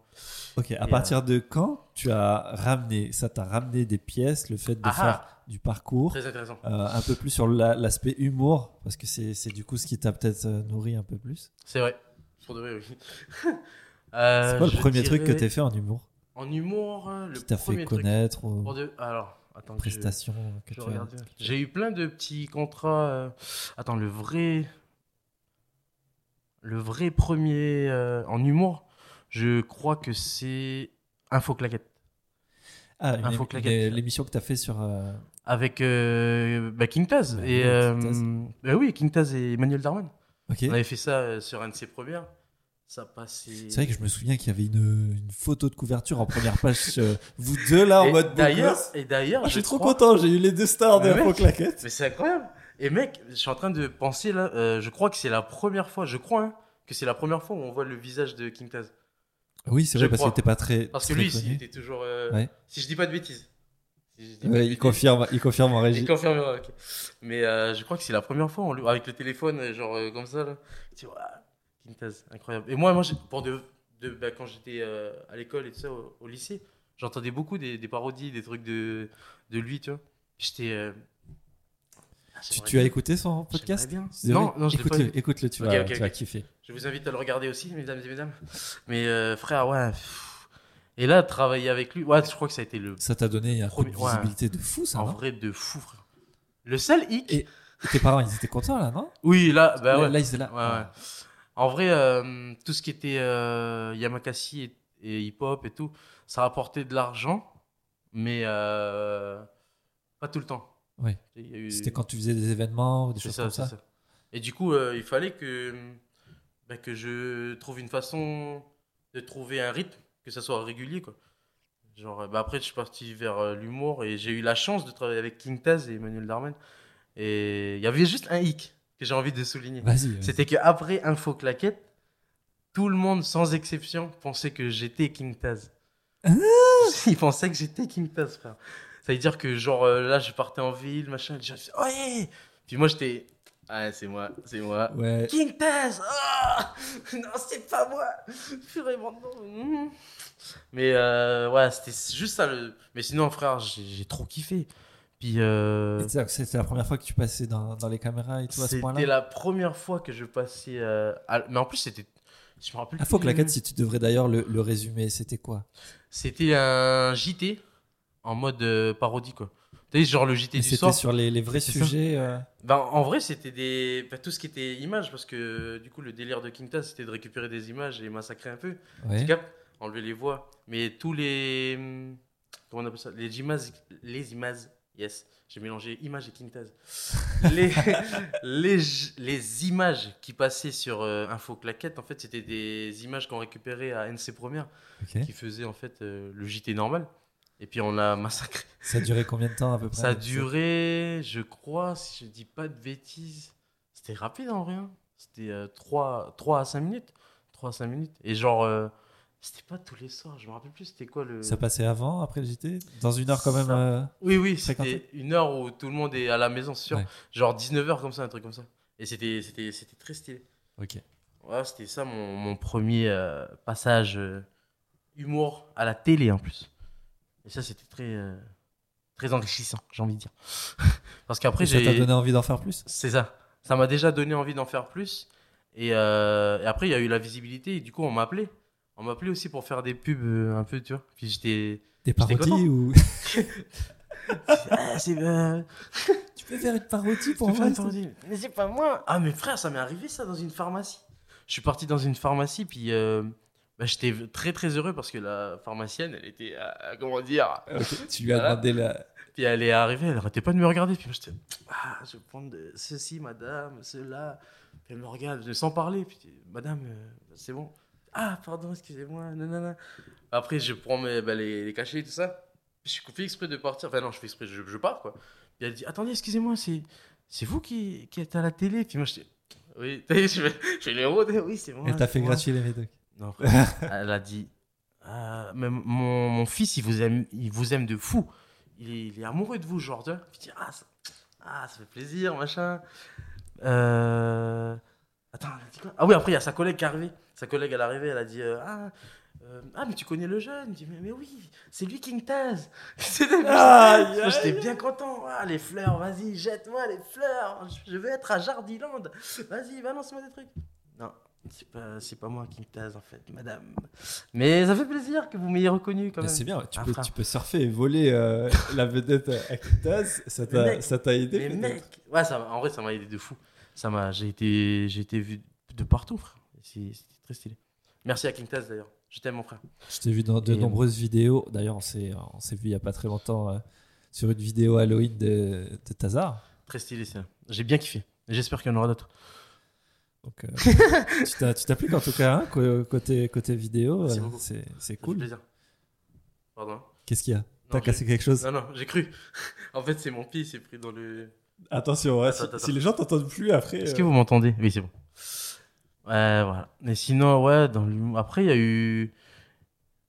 Ok, à partir euh, de quand tu as ramené, ça t'a ramené des pièces, le fait de ah faire ah. Du parcours Très intéressant. Euh, un peu plus sur l'aspect humour, parce que c'est du coup ce qui t'a peut-être nourri un peu plus. C'est vrai. Pour de vrai, oui. Euh, c'est quoi le premier truc que tu as fait en humour? En humour, euh, le qui t'a fait connaître ou... Alors, attends, prestations que, tu as. J'ai eu plein de petits contrats. Euh, attends, le vrai, le vrai premier en humour, je crois que c'est Info Claquette. Ah, l'émission que tu as fait sur. euh, Avec euh, bah, King Taz. Bah, et, euh, King Taz. bah oui, King Taz et Emmanuel Darman. On avait fait ça euh, sur un de ses premières. Ça passait. C'est vrai que je me souviens qu'il y avait une, une photo de couverture en première page. euh, vous deux là en Et mode d'ailleurs, gosse. et d'ailleurs, Ah, je suis trop crois- content, j'ai eu les deux stars de Mais mec, Claquette. Mais c'est incroyable. Et mec, je suis en train de penser là, euh, je crois que c'est la première fois, je crois hein, que c'est la première fois où on voit le visage de King Taz. Oui, c'est je vrai parce qu'il crois. était pas très. Parce que lui, il était toujours. euh, Ouais. Si je dis pas de bêtises. Si Ouais, il confirme, il confirme en régie. Il confirmera, ok. Mais euh, je crois que c'est la première fois, on avec le téléphone, euh, genre euh, comme ça, là. Tu vois, King Taz, incroyable. Et moi, moi pour de, de, bah, quand j'étais euh, à l'école et tout ça, au, au lycée, j'entendais beaucoup des, des parodies, des trucs de, de lui, tu vois. J'étais. ah, Tu, as écouté son podcast? Bien. Non, je écoute-le, tu Ok, vas, ok, tu vas kiffer. Je vous invite à le regarder aussi, mesdames et mesdames. Mais frère, ouais. pff. Et là, travailler avec lui, ouais, je crois que ça a été le Ça t'a donné un coup de Premier- ouais. visibilité de fou, ça. en vrai de fou, frère. Le seul hic. Et- Tes parents, ils étaient contents là, non Oui, là, bah là, ouais. là, ils étaient là. Ouais. En vrai, euh, tout ce qui était euh, Yamakasi et, et hip-hop et tout, ça rapportait de l'argent, mais euh, pas tout le temps. Eu- C'était quand tu faisais des événements ou des choses ça, comme ça. Et du coup, euh, il fallait que, bah, que je trouve une façon de trouver un rythme, que ça soit régulier. Quoi. Genre, bah, après, je suis parti vers euh, l'humour et j'ai eu la chance de travailler avec King Taz et Emmanuel Darman. Et il y avait juste un hic que j'ai envie de souligner. C'était qu'après Info Claquette, tout le monde, sans exception, pensait que j'étais King Taz. Ah Ils pensaient que j'étais King Taz, frère. Ça veut dire que, genre, euh, là, je partais en ville, machin, les gens disaient, ouais Puis moi, j'étais, ah, c'est moi, c'est moi. Ouais. King Taz Ah Non, c'est pas moi Purée, maintenant. hmm. Mais euh, ouais, c'était juste ça. Le... Mais sinon, frère, j'ai trop kiffé. Puis euh, C'était la première fois que tu passais dans, dans les caméras et tout à ce c'était point-là. la première fois que je passais. euh, à- Mais en plus, c'était. Je me rappelle. Info plus. Claquette, si tu devrais d'ailleurs le, le résumer, c'était quoi? C'était un JT en mode euh, parodie, quoi. Tu sais, genre le JT du C'était sur les, les vrais sujets. euh, Ben, en vrai, c'était des... ben, tout ce qui était images, parce que du coup, le délire de King c'était de récupérer des images et massacrer un peu. ouais. Enlever les voix. Mais tous les. hum, Comment on appelle ça? Les images. Les images. Yes. J'ai mélangé images et King les, les, les images qui passaient sur euh, Info Claquette, en fait, c'était des images qu'on récupérait à NC Première, qui faisaient en fait euh, le JT normal. Et puis on l'a massacré. Ça a duré combien de temps à peu près Ça a duré, je crois, si je dis pas de bêtises, c'était rapide en vrai. hein. C'était 3, 3 à 5 minutes. 3 à 5 minutes. Et genre, euh, c'était pas tous les soirs, je me rappelle plus c'était quoi le. Ça passait avant, après le JT Dans une heure quand même Ça- euh, Oui, oui, c'était une heure où tout le monde est à la maison, c'est sûr. Ouais. Genre 19h comme ça, un truc comme ça. Et c'était très stylé. Ok. Ouais, c'était ça mon, mon premier euh, passage euh, humour à la télé en plus. Et ça, c'était très, euh, très enrichissant, j'ai envie de dire. Parce qu'après, Et ça t'a j'ai. donné envie d'en faire plus? C'est ça. Ça m'a déjà donné envie d'en faire plus. Et, euh, et après, il y a eu la visibilité. Et du coup, on m'a appelé. On m'a appelé aussi pour faire des pubs euh, un peu, tu vois. Puis j'étais. Des parodies ou Ah, euh, Tu peux faire une parodie pour moi faire une parodie. Mais c'est pas moi. Ah, mais frère, ça m'est arrivé ça dans une pharmacie. Je suis parti dans une pharmacie, puis. euh, bah, j'étais très très heureux parce que la pharmacienne, elle était, euh, comment dire, Tu lui as Voilà. demandé la. Puis elle est arrivée, elle arrêtait pas de me regarder. Puis moi, j'étais, ah, je vais prendre de ceci, madame, cela. Puis elle me regarde, sans parler. Puis madame, euh, c'est bon. Ah, pardon, excusez-moi. nanana. Après, je prends mes, bah, les, les cachets et tout ça. Je fais exprès de partir. Enfin, non, je fais exprès, je, je pars, quoi. Puis elle dit, attendez, excusez-moi, c'est, c'est vous qui, qui êtes à la télé. Puis moi, j'étais, oui, je fais, je fais les héros. Oui, c'est moi. Elle t'a fait moi. gratuiter les médocs. Non, elle a dit Ah, mais mon, mon fils, il vous aime, il vous aime de fou. Il est, il est amoureux de vous. Puis je dis, ah, ça, ah, ça fait plaisir, machin. Euh... Attends, elle a dit quoi? Ah oui, après, il y a sa collègue qui est arrivée. Sa collègue, elle est arrivée, elle a dit euh, ah, euh, ah, mais tu connais le jeune? Il dit, mais, mais oui, c'est lui King Taz. Moi, J'étais bien content. Ah, les fleurs, vas-y, jette-moi les fleurs. Je- Je veux être à Jardiland. Vas-y, balance-moi des trucs. Non, c'est pas, c'est pas moi King Taz, en fait, madame. Mais ça fait plaisir que vous m'ayez reconnu quand même. C'est bien, tu Ah, peux, tu peux surfer et voler euh, la vedette à Kitaz. Ça Mais t'a mec, ça t'a aidé Mais mec, ouais, ça, en vrai, ça m'a aidé de fou. Ça m'a, j'ai été, j'ai été vu de partout, frère. C'est- C'était très stylé. Merci à King Taz d'ailleurs. Je t'aime, mon frère. Je t'ai vu dans de Et- nombreuses vidéos. D'ailleurs, on s'est on s'est vu il y a pas très longtemps euh, sur une vidéo Halloween de, de Tazar. Très stylé, ça. J'ai bien kiffé. J'espère qu'il y en aura d'autres. Donc, euh, tu t'appliques en tout cas hein, côté, côté vidéo. Euh, c'est c'est cool. plaisir. Pardon. Qu'est-ce qu'il y a? T'as cassé quelque chose? Non, non, j'ai cru. en fait, c'est mon pied, il s'est pris dans le. Attention, ouais, Attends, si, attends, si les gens t'entendent plus après. Est-ce euh, que vous m'entendez? Oui, c'est bon. Ouais, voilà. Mais sinon, ouais, dans après, il y a eu.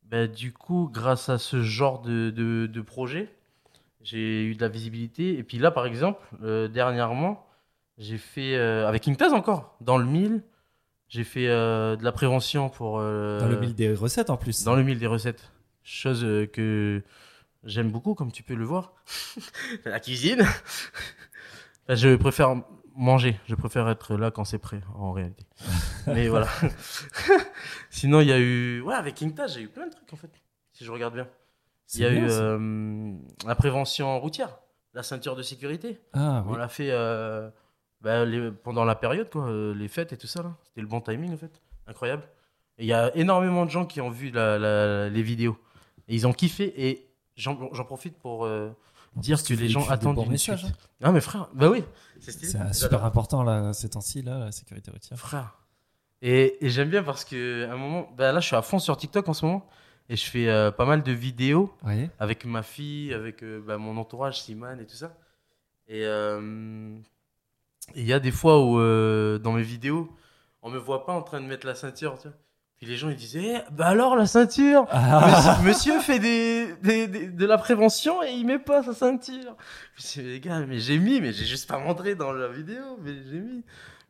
Bah, du coup, grâce à ce genre de, de, de projet, j'ai eu de la visibilité. Et puis là, par exemple, euh, dernièrement, j'ai fait. euh, avec Inktas encore, dans le 1000, j'ai fait euh, de la prévention pour. euh, Dans le mille des recettes en plus. Dans le mille des recettes. Chose que j'aime beaucoup, comme tu peux le voir. la cuisine. Enfin, je préfère manger. Je préfère être là quand c'est prêt, en réalité. Mais voilà. Sinon, il y a eu. Ouais, avec Inkta, j'ai eu plein de trucs, en fait. Si je regarde bien. Il y a bien, eu la prévention routière, la ceinture de sécurité. Ah On oui. l'a fait bah, les- pendant la période, quoi, euh, les fêtes et tout ça. là. C'était le bon timing, en fait. Incroyable. Il y a énormément de gens qui ont vu la- la- les vidéos. Et ils ont kiffé. Et j'en j'en profite pour euh, dire que les gens attendent une messages, suite. Ah, mais frère, bah oui, c'est super important là, ces temps-ci, là, la sécurité routière. Frère. Et, et j'aime bien parce que à un moment, bah là, je suis à fond sur TikTok en ce moment. Et je fais euh, pas mal de vidéos Oui. avec ma fille, avec euh, bah, mon entourage, Simane et tout ça. Et euh, et il y a des fois où euh, dans mes vidéos, on me voit pas en train de mettre la ceinture. Tu vois. Puis les gens ils disaient, Eh, bah alors la ceinture Ah, monsieur, monsieur fait des, des- des- de la prévention et il met pas sa ceinture. Je les gars, mais j'ai mis, mais j'ai juste pas montré dans la vidéo, mais j'ai mis.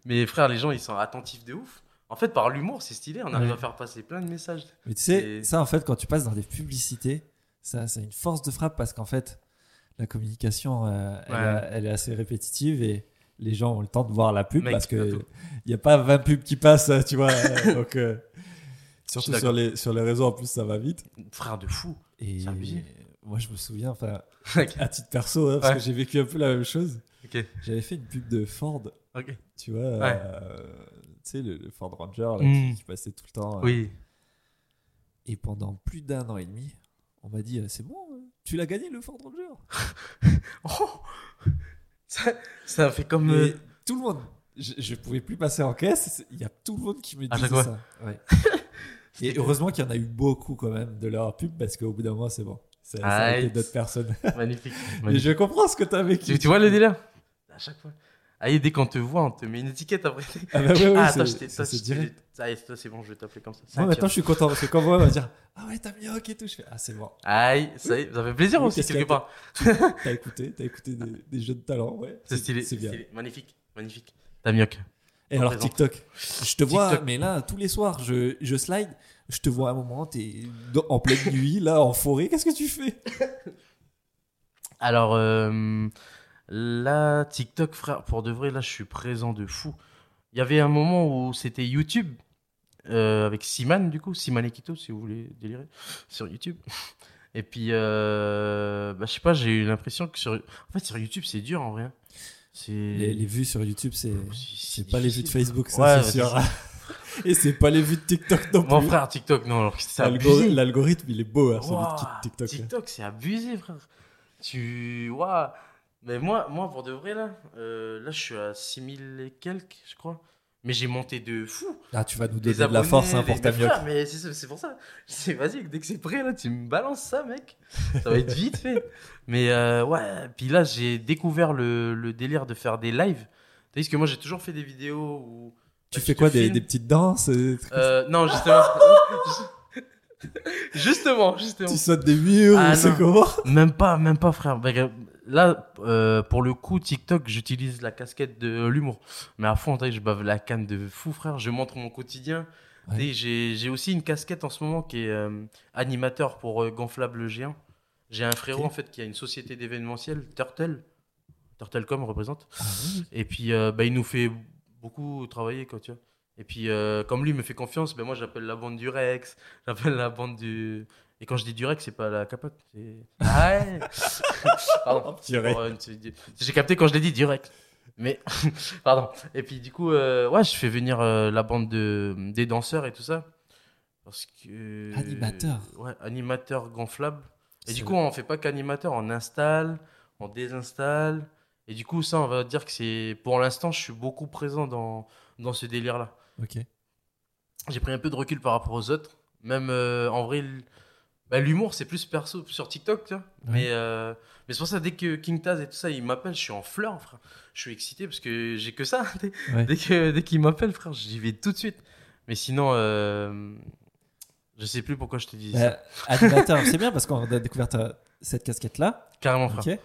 Mais frère, les gens ils sont attentifs de ouf. En fait, par l'humour, c'est stylé, on arrive Ouais. à faire passer plein de messages. Mais tu sais, Et- ça en fait, quand tu passes dans des publicités, ça, c'est une force de frappe parce qu'en fait, la communication, euh, elle, Ouais. a- elle est assez répétitive et les gens ont le temps de voir la pub Mec, parce que il n'y a pas 20 pubs qui passent, tu vois. donc, euh, surtout sur les, sur les réseaux, en plus, ça va vite. Frère de fou. Et moi, je me souviens, enfin, à titre perso, hein, parce Ouais. que j'ai vécu un peu la même chose. J'avais fait une pub de Ford, tu vois, Ouais. euh, tu sais, le, le Ford Ranger là, Mm. qui, qui passait tout le temps. euh, Oui. Et pendant plus d'un an et demi, on m'a dit c'est bon, euh, tu l'as gagné le Ford Ranger? Oh ça, ça fait comme. Mais euh, tout le monde, je, je pouvais plus passer en caisse. Il y a tout le monde qui me À disait ça. Ouais. et heureusement qu'il y en a eu beaucoup quand même de leur pub parce qu'au bout d'un moment c'est bon. Ça, ça a été d'autres personnes. Magnifique. Mais magnifique. je comprends ce que tu as vécu. Tu, tu vois le délire? À chaque fois. Ah, et dès qu'on te voit, on te met une étiquette après. Ah bah ouais, ouais, ah, c'est- attends, bon, je vais t'appeler comme ça. Moi Ceinture. maintenant je suis content parce que quand moi on va dire ah ouais t'as mis ok et tout, je fais ah c'est bon. Aïe, ça, ça fait plaisir Oui, aussi, quelque a part. T'as écouté, t'as écouté des, des jeunes talents, ouais. C'est stylé. C'est bien. stylé. Magnifique. Magnifique. Tamioc. Et alors. TikTok, je te vois, TikTok. mais là tous les soirs, je, je slide, je te vois à un moment, t'es en pleine nuit, là en forêt, qu'est-ce que tu fais? Alors, euh, là, TikTok, frère, pour de vrai, là, je suis présent de fou. Il y avait un moment où c'était YouTube, euh, avec Siman, du coup, Siman Ekito, si vous voulez délirer, sur YouTube. Et puis, euh, bah, je sais pas, j'ai eu l'impression que sur... En fait, sur YouTube, c'est dur, en vrai. C'est... les, les vues sur YouTube, c'est C'est- pas les vues de. Facebook, ça Ouais, c'est sûr. Et c'est pas les vues de TikTok non plus. Mon frère, TikTok, non, alors c'est abusé. L'algorithme, il est beau, hein, celui de Ouah, TikTok. TikTok, c'est abusé, frère. Tu. Ouah. Mais moi, moi, pour de vrai, là, euh, là, je suis à 6000 et quelques, je crois. Mais j'ai monté de fou. Ah, tu vas nous donner de la force hein, pour ta mais c'est pour ça. Vas-y, dès que c'est prêt, là, tu me balances ça, mec. Ça va être vite fait. Mais euh, ouais, puis là, j'ai découvert le, le délire de faire des lives. T'as vu que moi, j'ai toujours fait des vidéos où. Tu bah, fais te quoi, des, des petites danses euh, Euh, non, justement. justement, justement. Tu sautes des murs, Ah, ou c'est comment? Même pas, même pas, frère. Bah, Là, euh, pour le coup, TikTok, j'utilise la casquette de l'humour. Mais à fond, je bave la canne de fou, frère. Je montre mon quotidien. Ouais. J'ai aussi une casquette en ce moment qui est euh, animateur pour euh, Gonflable Géant. J'ai un frérot, en fait, qui a une société d'événementiel, Turtle. Turtlecom représente. Ah oui. Et puis, euh, bah, il nous fait beaucoup travailler, quoi, tu vois. Et puis, euh, comme lui me fait confiance, ben moi, j'appelle la bande du Rex, j'appelle la bande du... Et quand je dis du Rex, c'est pas la capote, c'est... Ah ouais Pardon. J'ai capté quand je l'ai dit, du Rex. Mais, pardon. Et puis, du coup, euh, ouais, je fais venir euh, la bande de... des danseurs et tout ça. Parce que. Animateur. Ouais, animateur gonflable. Et C'est du coup, on fait pas qu'animateur, on installe, on désinstalle. Et du coup, ça, on va dire que c'est. Pour l'instant, je suis beaucoup présent dans, dans ce délire-là. Ok. J'ai pris un peu de recul par rapport aux autres. Même euh, en vrai, bah, l'humour, c'est plus perso sur TikTok, tu vois. Ouais. Mais, euh, mais c'est pour ça, dès que King Taz et tout ça, il m'appelle, je suis en fleurs, frère. Je suis excité parce que j'ai que ça. Ouais. Dès que dès qu'il m'appelle, frère, j'y vais tout de suite. Mais sinon, euh, je sais plus pourquoi je te dis ça. Bah, animateur, c'est bien parce qu'on a découvert cette casquette-là. Carrément, frère.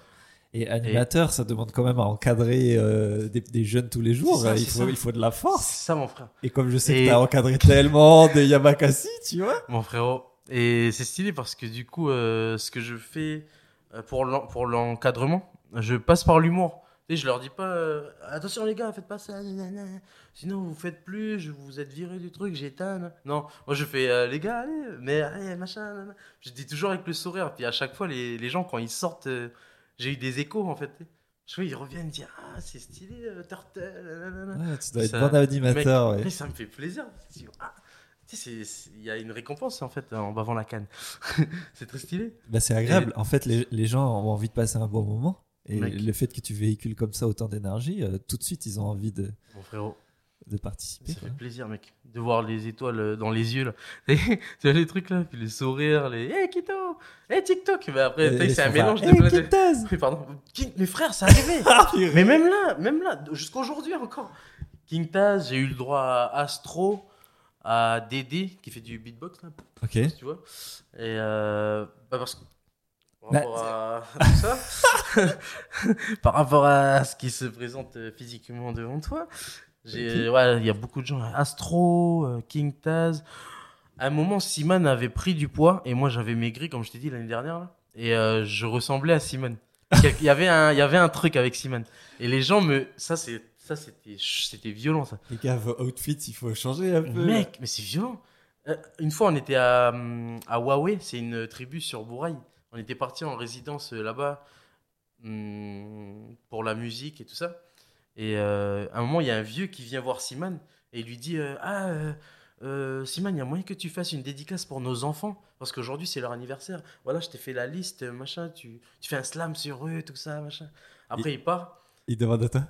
Et animateur, ça demande quand même à encadrer euh, des, des jeunes tous les jours. Ça, il, faut, ça. il faut de la force. C'est ça, mon frère. Et comme je sais Et- que tu as encadré tellement de Yamakasi, tu vois. Mon frérot. Et c'est stylé parce que du coup, euh, ce que je fais euh, pour l'en- pour l'encadrement, je passe par l'humour. Sais, je leur dis pas euh, attention les gars, faites pas ça, nanana. sinon vous faites plus, je vous êtes viré du truc, j'éteins. Non, moi je fais euh, les gars, allez, mais allez, machin. nanana. Je dis toujours avec le sourire. Puis à chaque fois, les, les gens, quand ils sortent, euh, j'ai eu des échos en fait. Je vois, ils reviennent dire ah, c'est stylé, Turtle. Ouais, tu dois être Ça- bon animateur. Mec, ouais. ça me fait plaisir. Ah, il y a une récompense en fait en bavant la canne. c'est très stylé. Bah, c'est agréable. En fait, les, les gens ont envie de passer un bon moment. Et Mec. le fait que tu véhicules comme ça autant d'énergie, euh, tout de suite, ils ont envie de, Mon frérot, de participer. ça fait plaisir, mec, de voir les étoiles euh, dans les yeux là. Tu vois les trucs là, puis les sourires, les hey Kito, hey TikTok. Mais après, c'est un mélange de Hey, plein de. Kintaz Oui, pardon. King- Mais frère, ça arrivait. Ah. Mais même là, même là, jusqu'à aujourd'hui encore. King Taz, j'ai eu le droit à Astro, à Dédé qui fait du beatbox là. Ok. tu vois. Et euh, bah parce que par Bah, rapport à tout ça, par rapport à ce qui se présente euh, physiquement devant toi, j'ai, ouais, il y a beaucoup de gens, Astro, euh, King Taz. À un moment, Simon avait pris du poids et moi j'avais maigri, comme je t'ai dit l'année dernière, là, et euh, je ressemblais à Simon. Il y avait un, il y avait un truc avec Simon. Et les gens me, ça c'est, ça c'était, c'était violent ça. Les gars, vos outfits, il faut changer un peu. Mec, mais c'est violent. Euh, une fois, on était à, hum, à Huawei, c'est une tribu sur Bouraï. On était parti en résidence euh, là-bas hum, pour la musique et tout ça. Et euh, à un moment, il y a un vieux qui vient voir Simon et il lui dit Ah, Simon, il y a moyen que tu fasses une dédicace pour nos enfants? Parce qu'aujourd'hui, c'est leur anniversaire. Voilà, je t'ai fait la liste, machin. Tu, tu fais un slam sur eux, tout ça, machin. Après, il part. Il demande à toi?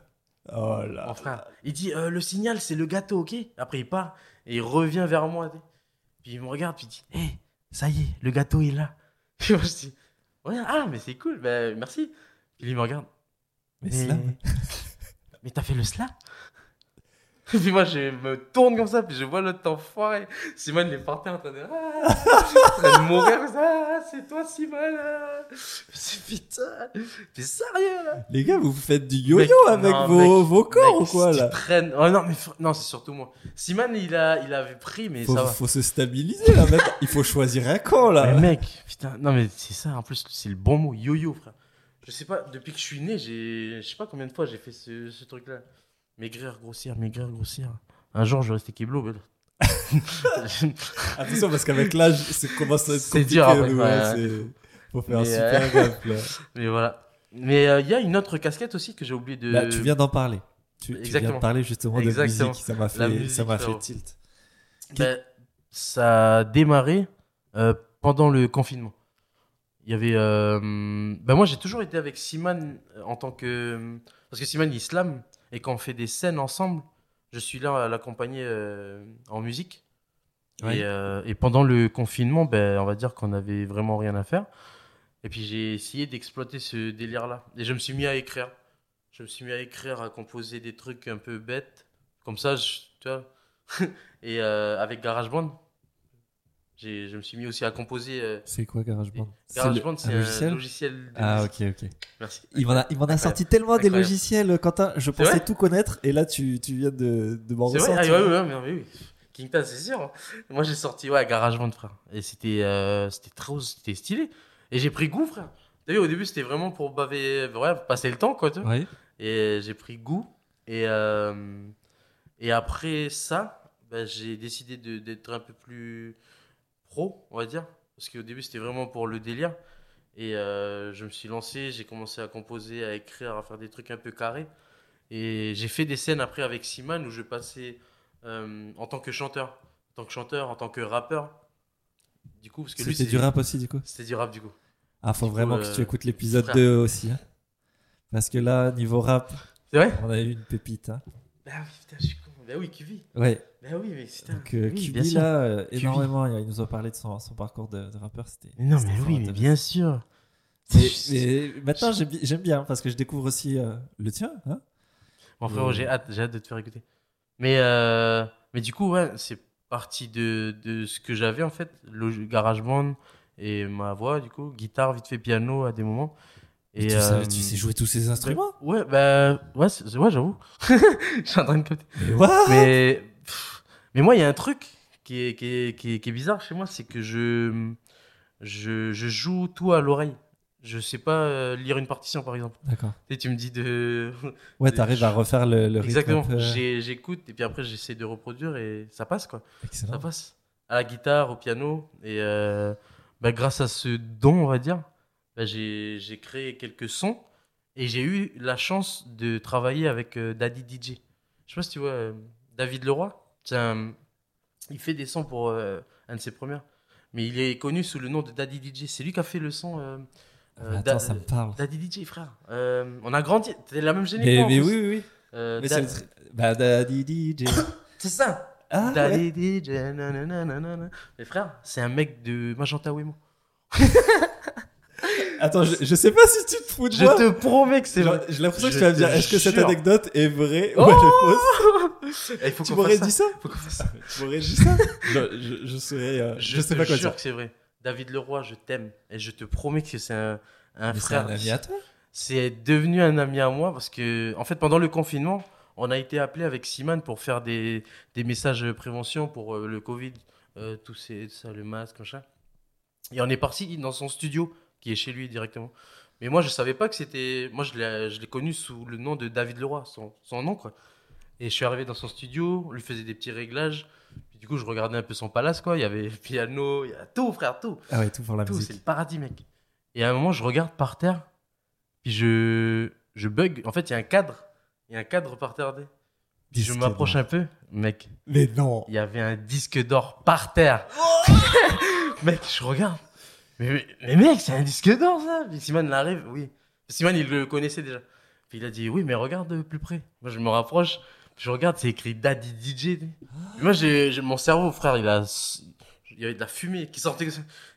Oh là. Mon frère. Il dit euh, le signal c'est le gâteau, ok Après il part et il revient vers moi. Puis il me regarde puis il dit hé, ça y est, le gâteau est là. Puis moi je dis ouais, ah mais c'est cool, ben merci. Puis il me regarde. Mais slam. mais t'as fait le slam? Puis moi je me tourne comme ça puis je vois l'autre enfoiré. Simone il est par terre en train de, ah, en train de mourir. Ah, c'est toi Simone. ah. Je dis, putain, t'es sérieux là? Les gars, vous faites du yo-yo Mec, avec non, vos, mec, vos corps mec, ou quoi si là? tu traînes- Oh, non, mais non, c'est surtout moi. Simon, il, a, il avait pris, mais faut, ça va. faut se stabiliser là. Maintenant, il faut choisir un camp là. Mais mec, putain, non, mais c'est ça, en plus, c'est le bon mot, yo-yo, frère. Je sais pas, depuis que je suis né, j'ai, je sais pas combien de fois j'ai fait ce, ce truc-là. Maigrir, grossir, maigrir, grossir. Un jour, je rester kiblo, mais. Attention parce qu'avec l'âge, c'est commence à être C'est dur après, nous, ouais. hein, c'est- Faut faire Mais, super euh, gaffe là. mais voilà. Mais euh, il y a une autre casquette aussi que j'ai oublié de. Bah, tu viens d'en parler. Tu, tu viens de parler justement de Exactement. musique. Ça m'a fait, La musique, ça m'a fait tilt. Ben, ça a démarré euh, pendant le confinement. Il y avait. euh, ben moi, j'ai toujours été avec Simon euh, en tant que. Parce que Simon, il slam. Et quand on fait des scènes ensemble, je suis là à l'accompagner euh, en musique. Et, euh, et pendant le confinement, ben, on va dire qu'on avait vraiment rien à faire. Et puis j'ai essayé d'exploiter ce délire-là. Et je me suis mis à écrire. Je me suis mis à écrire, à composer des trucs un peu bêtes. Comme ça, je, tu vois. et euh, avec GarageBand, je me suis mis aussi à composer. euh, C'est quoi GarageBand GarageBand, c'est un logiciel logiciel. de Ah ok ok. Merci. Il m'en a, il m'en a sorti tellement des logiciels, Quentin. Je pensais tout connaître et là tu, tu viens de, de m'en C'est vrai, ressortir. ah, ouais, mais oui. King Taz, c'est sûr. hein. Moi, j'ai sorti ouais, GarageBand, frère. Et c'était euh, c'était trop c'était stylé. Et j'ai pris goût, frère. T'as vu, au début, c'était vraiment pour baver, ouais, passer le temps, quoi. Et j'ai pris goût. Et, euh, et après ça, bah, j'ai décidé de- d'être un peu plus pro, on va dire. Parce qu'au début, c'était vraiment pour le délire. Et euh, je me suis lancé, j'ai commencé à composer, à écrire, à faire des trucs un peu carrés. Et j'ai fait des scènes après avec Simon où je passais euh, en tant que chanteur. En tant que chanteur, en tant que rappeur. Du coup, parce que C'était du rap aussi, du coup? C'était du rap, du coup. Ah, faut Du coup, vraiment euh, que tu écoutes l'épisode frère. 2 aussi. hein. Parce que là, niveau rap, C'est vrai? on a eu une pépite. Hein. Bah oui, putain, je suis con. Bah oui, QV. Ouais, Bah oui, mais putain. donc euh, oui, QB, bien sûr. là, euh, énormément, il nous a parlé de son, son parcours de, de rappeur. C'était. Non, c'était mais oui, mais bien sûr. Mais, C'est- mais maintenant, j'aime bi- j'aime bien parce que je découvre aussi euh, le tien. Hein Mon frérot, Euh. j'ai hâte, j'ai hâte de te faire écouter. Mais, euh, mais du coup, ouais, c'est parti de, de ce que j'avais en fait, le GarageBand et ma voix, du coup, guitare, vite fait piano à des moments. Et, tu, sais, tu sais jouer tous ces instruments? Ouais, bah, ouais, j'avoue. Je suis en train de capter. Mais mais moi, il y a un truc qui est, qui est, qui est, qui est bizarre chez moi, c'est que je, je, je joue tout à l'oreille. Je sais pas euh, lire une partition, par exemple. D'accord. Tu me dis de. Ouais, t'arrives à refaire le, le rythme. Exactement. J'écoute et puis après j'essaie de reproduire et ça passe quoi. Ça passe. À la guitare, au piano et euh, bah, grâce à ce don, on va dire, bah, j'ai j'ai créé quelques sons et j'ai eu la chance de travailler avec euh, Daddy DJ. Je sais pas si tu vois euh, David Leroy. Un- il fait des sons pour euh, un de ses premiers, mais il est connu sous le nom de Daddy DJ. C'est lui qui a fait le son. euh, euh, Attends, Da- ça me parle. Daddy DJ, frère. On a grandi. T'es la même génération. mais oui, oui, oui. Mais Da- Bah, Daddy DJ. c'est ça. Ah, ouais. Daddy DJ, nanana. Mais frère, c'est un mec de Magenta Wemo. Attends, je, je sais pas si tu te fous de Je moi. te promets que c'est vrai. J'ai l'impression que Je tu vas me dire est-ce que cette anecdote est vraie ou Oh elle est fausse? Eh, il faut Tu qu'on m'aurais dit ça. Faut ça. Tu m'aurais dit ça? Je, je, je serais. euh, je, sais te pas quoi jure dire. que c'est vrai. David Leroy, je t'aime. Et je te promets que c'est un, un Mais c'est frère. un ami à toi? C'est devenu un ami à moi parce que, en fait, pendant le confinement, on a été appelé avec Simone pour faire des, des messages de prévention pour euh, le Covid, euh, tout ces, ça, le masque, machin. Et on est parti dans son studio, qui est chez lui directement. Mais moi, je savais pas que c'était. Moi, je l'ai connu sous le nom de David Leroy, son, son nom, quoi. Et je suis arrivé dans son studio, on lui faisait des petits réglages. Puis, du coup, je regardais un peu son palace, quoi. Il y avait le piano, il y a tout, frère, tout Ah ouais, tout pour la tout, c'est musique. le paradis, mec. Et à un moment, je regarde par terre, puis je, je bug. En fait, il y a un cadre. Il y a un cadre par terre. Puis je m'approche un peu, mec. Mais non Il y avait un disque d'or par terre. mec, je regarde. Mais, mec, c'est un disque d'or, ça. Puis Simon l'arrive, oui. Simon, il le connaissait déjà. Puis il a dit, oui, mais regarde de plus près. Moi, je me rapproche. Je regarde, c'est écrit Daddy DJ. Moi, j'ai mon cerveau, frère, il a. Il y avait de la fumée qui sortait.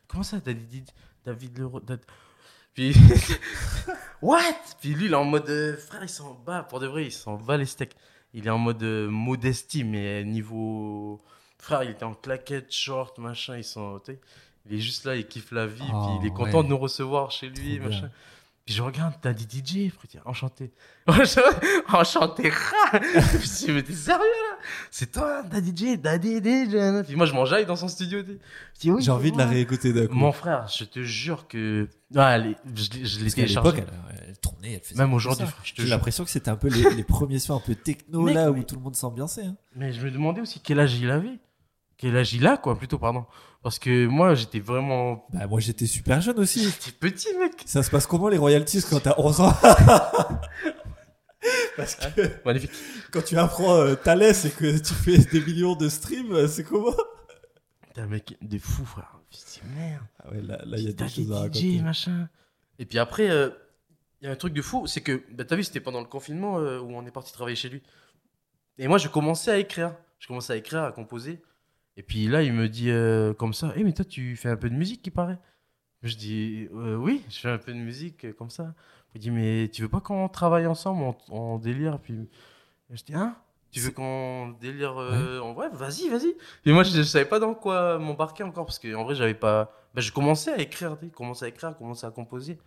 Comment ça, Daddy DJ David Leroy Puis. What? Puis lui, il est en mode. euh, frère, il s'en bat. Pour de vrai, il s'en bat les steaks. Il est en mode euh, modestie, mais niveau. Frère, il était en claquette, short, machin. Ils sont. Il est juste là, il kiffe la vie. Oh, puis il est content ouais. de nous recevoir chez lui, Trop bien. machin. Puis je regarde, t'as dit DJ, frère, enchanté. enchanté, ra. Je me suis dit, mais t'es sérieux là? C'est toi, Daddy DJ, Daddy DJ. Puis moi, je m'enjaille dans son studio. oui, J'ai envie de la réécouter d'un coup. Mon frère, je te jure que. Ah, elle est- je l'ai- je l'ai Parce qu'à téléchargé. l'époque, elle, elle tournait, elle faisait. Même aujourd'hui, J'ai l'impression que c'était un peu les, les premiers sons un peu techno Mec, là où mais- tout le monde s'ambiançait. Hein. Mais je me demandais aussi quel âge il avait. Quel âge il a, quoi, plutôt, pardon? Parce que moi, j'étais vraiment. Bah, moi j'étais super jeune aussi. J'étais petit, mec. Ça se passe comment les royalties quand t'as 11 ans? Parce que Magnifique. quand tu apprends euh, Thalès et que tu fais des millions de streams, euh, c'est comment? T'es un mec de fou, frère. Dit, merde. Ah ouais, là, là il y a des choses à DJ, raconter. machin. Et puis après, euh, il y a un truc de fou, c'est que, bah, t'as vu, c'était pendant le confinement euh, où on est parti travailler chez lui. Et moi, je commençais à écrire. Je commençais à écrire, à composer. Et puis là, il me dit euh, comme ça, Eh, mais toi, tu fais un peu de musique, qui paraît. Je dis, Euh, oui, je fais un peu de musique, euh, comme ça. Il dit, mais tu veux pas qu'on travaille ensemble en, en délire Puis je dis, hein? Tu veux qu'on délire en ouais vas-y vas-y et moi je, je savais pas dans quoi m'embarquer encore parce que en vrai j'avais pas bah, je commençais à écrire sais, commençais à écrire commençais à composer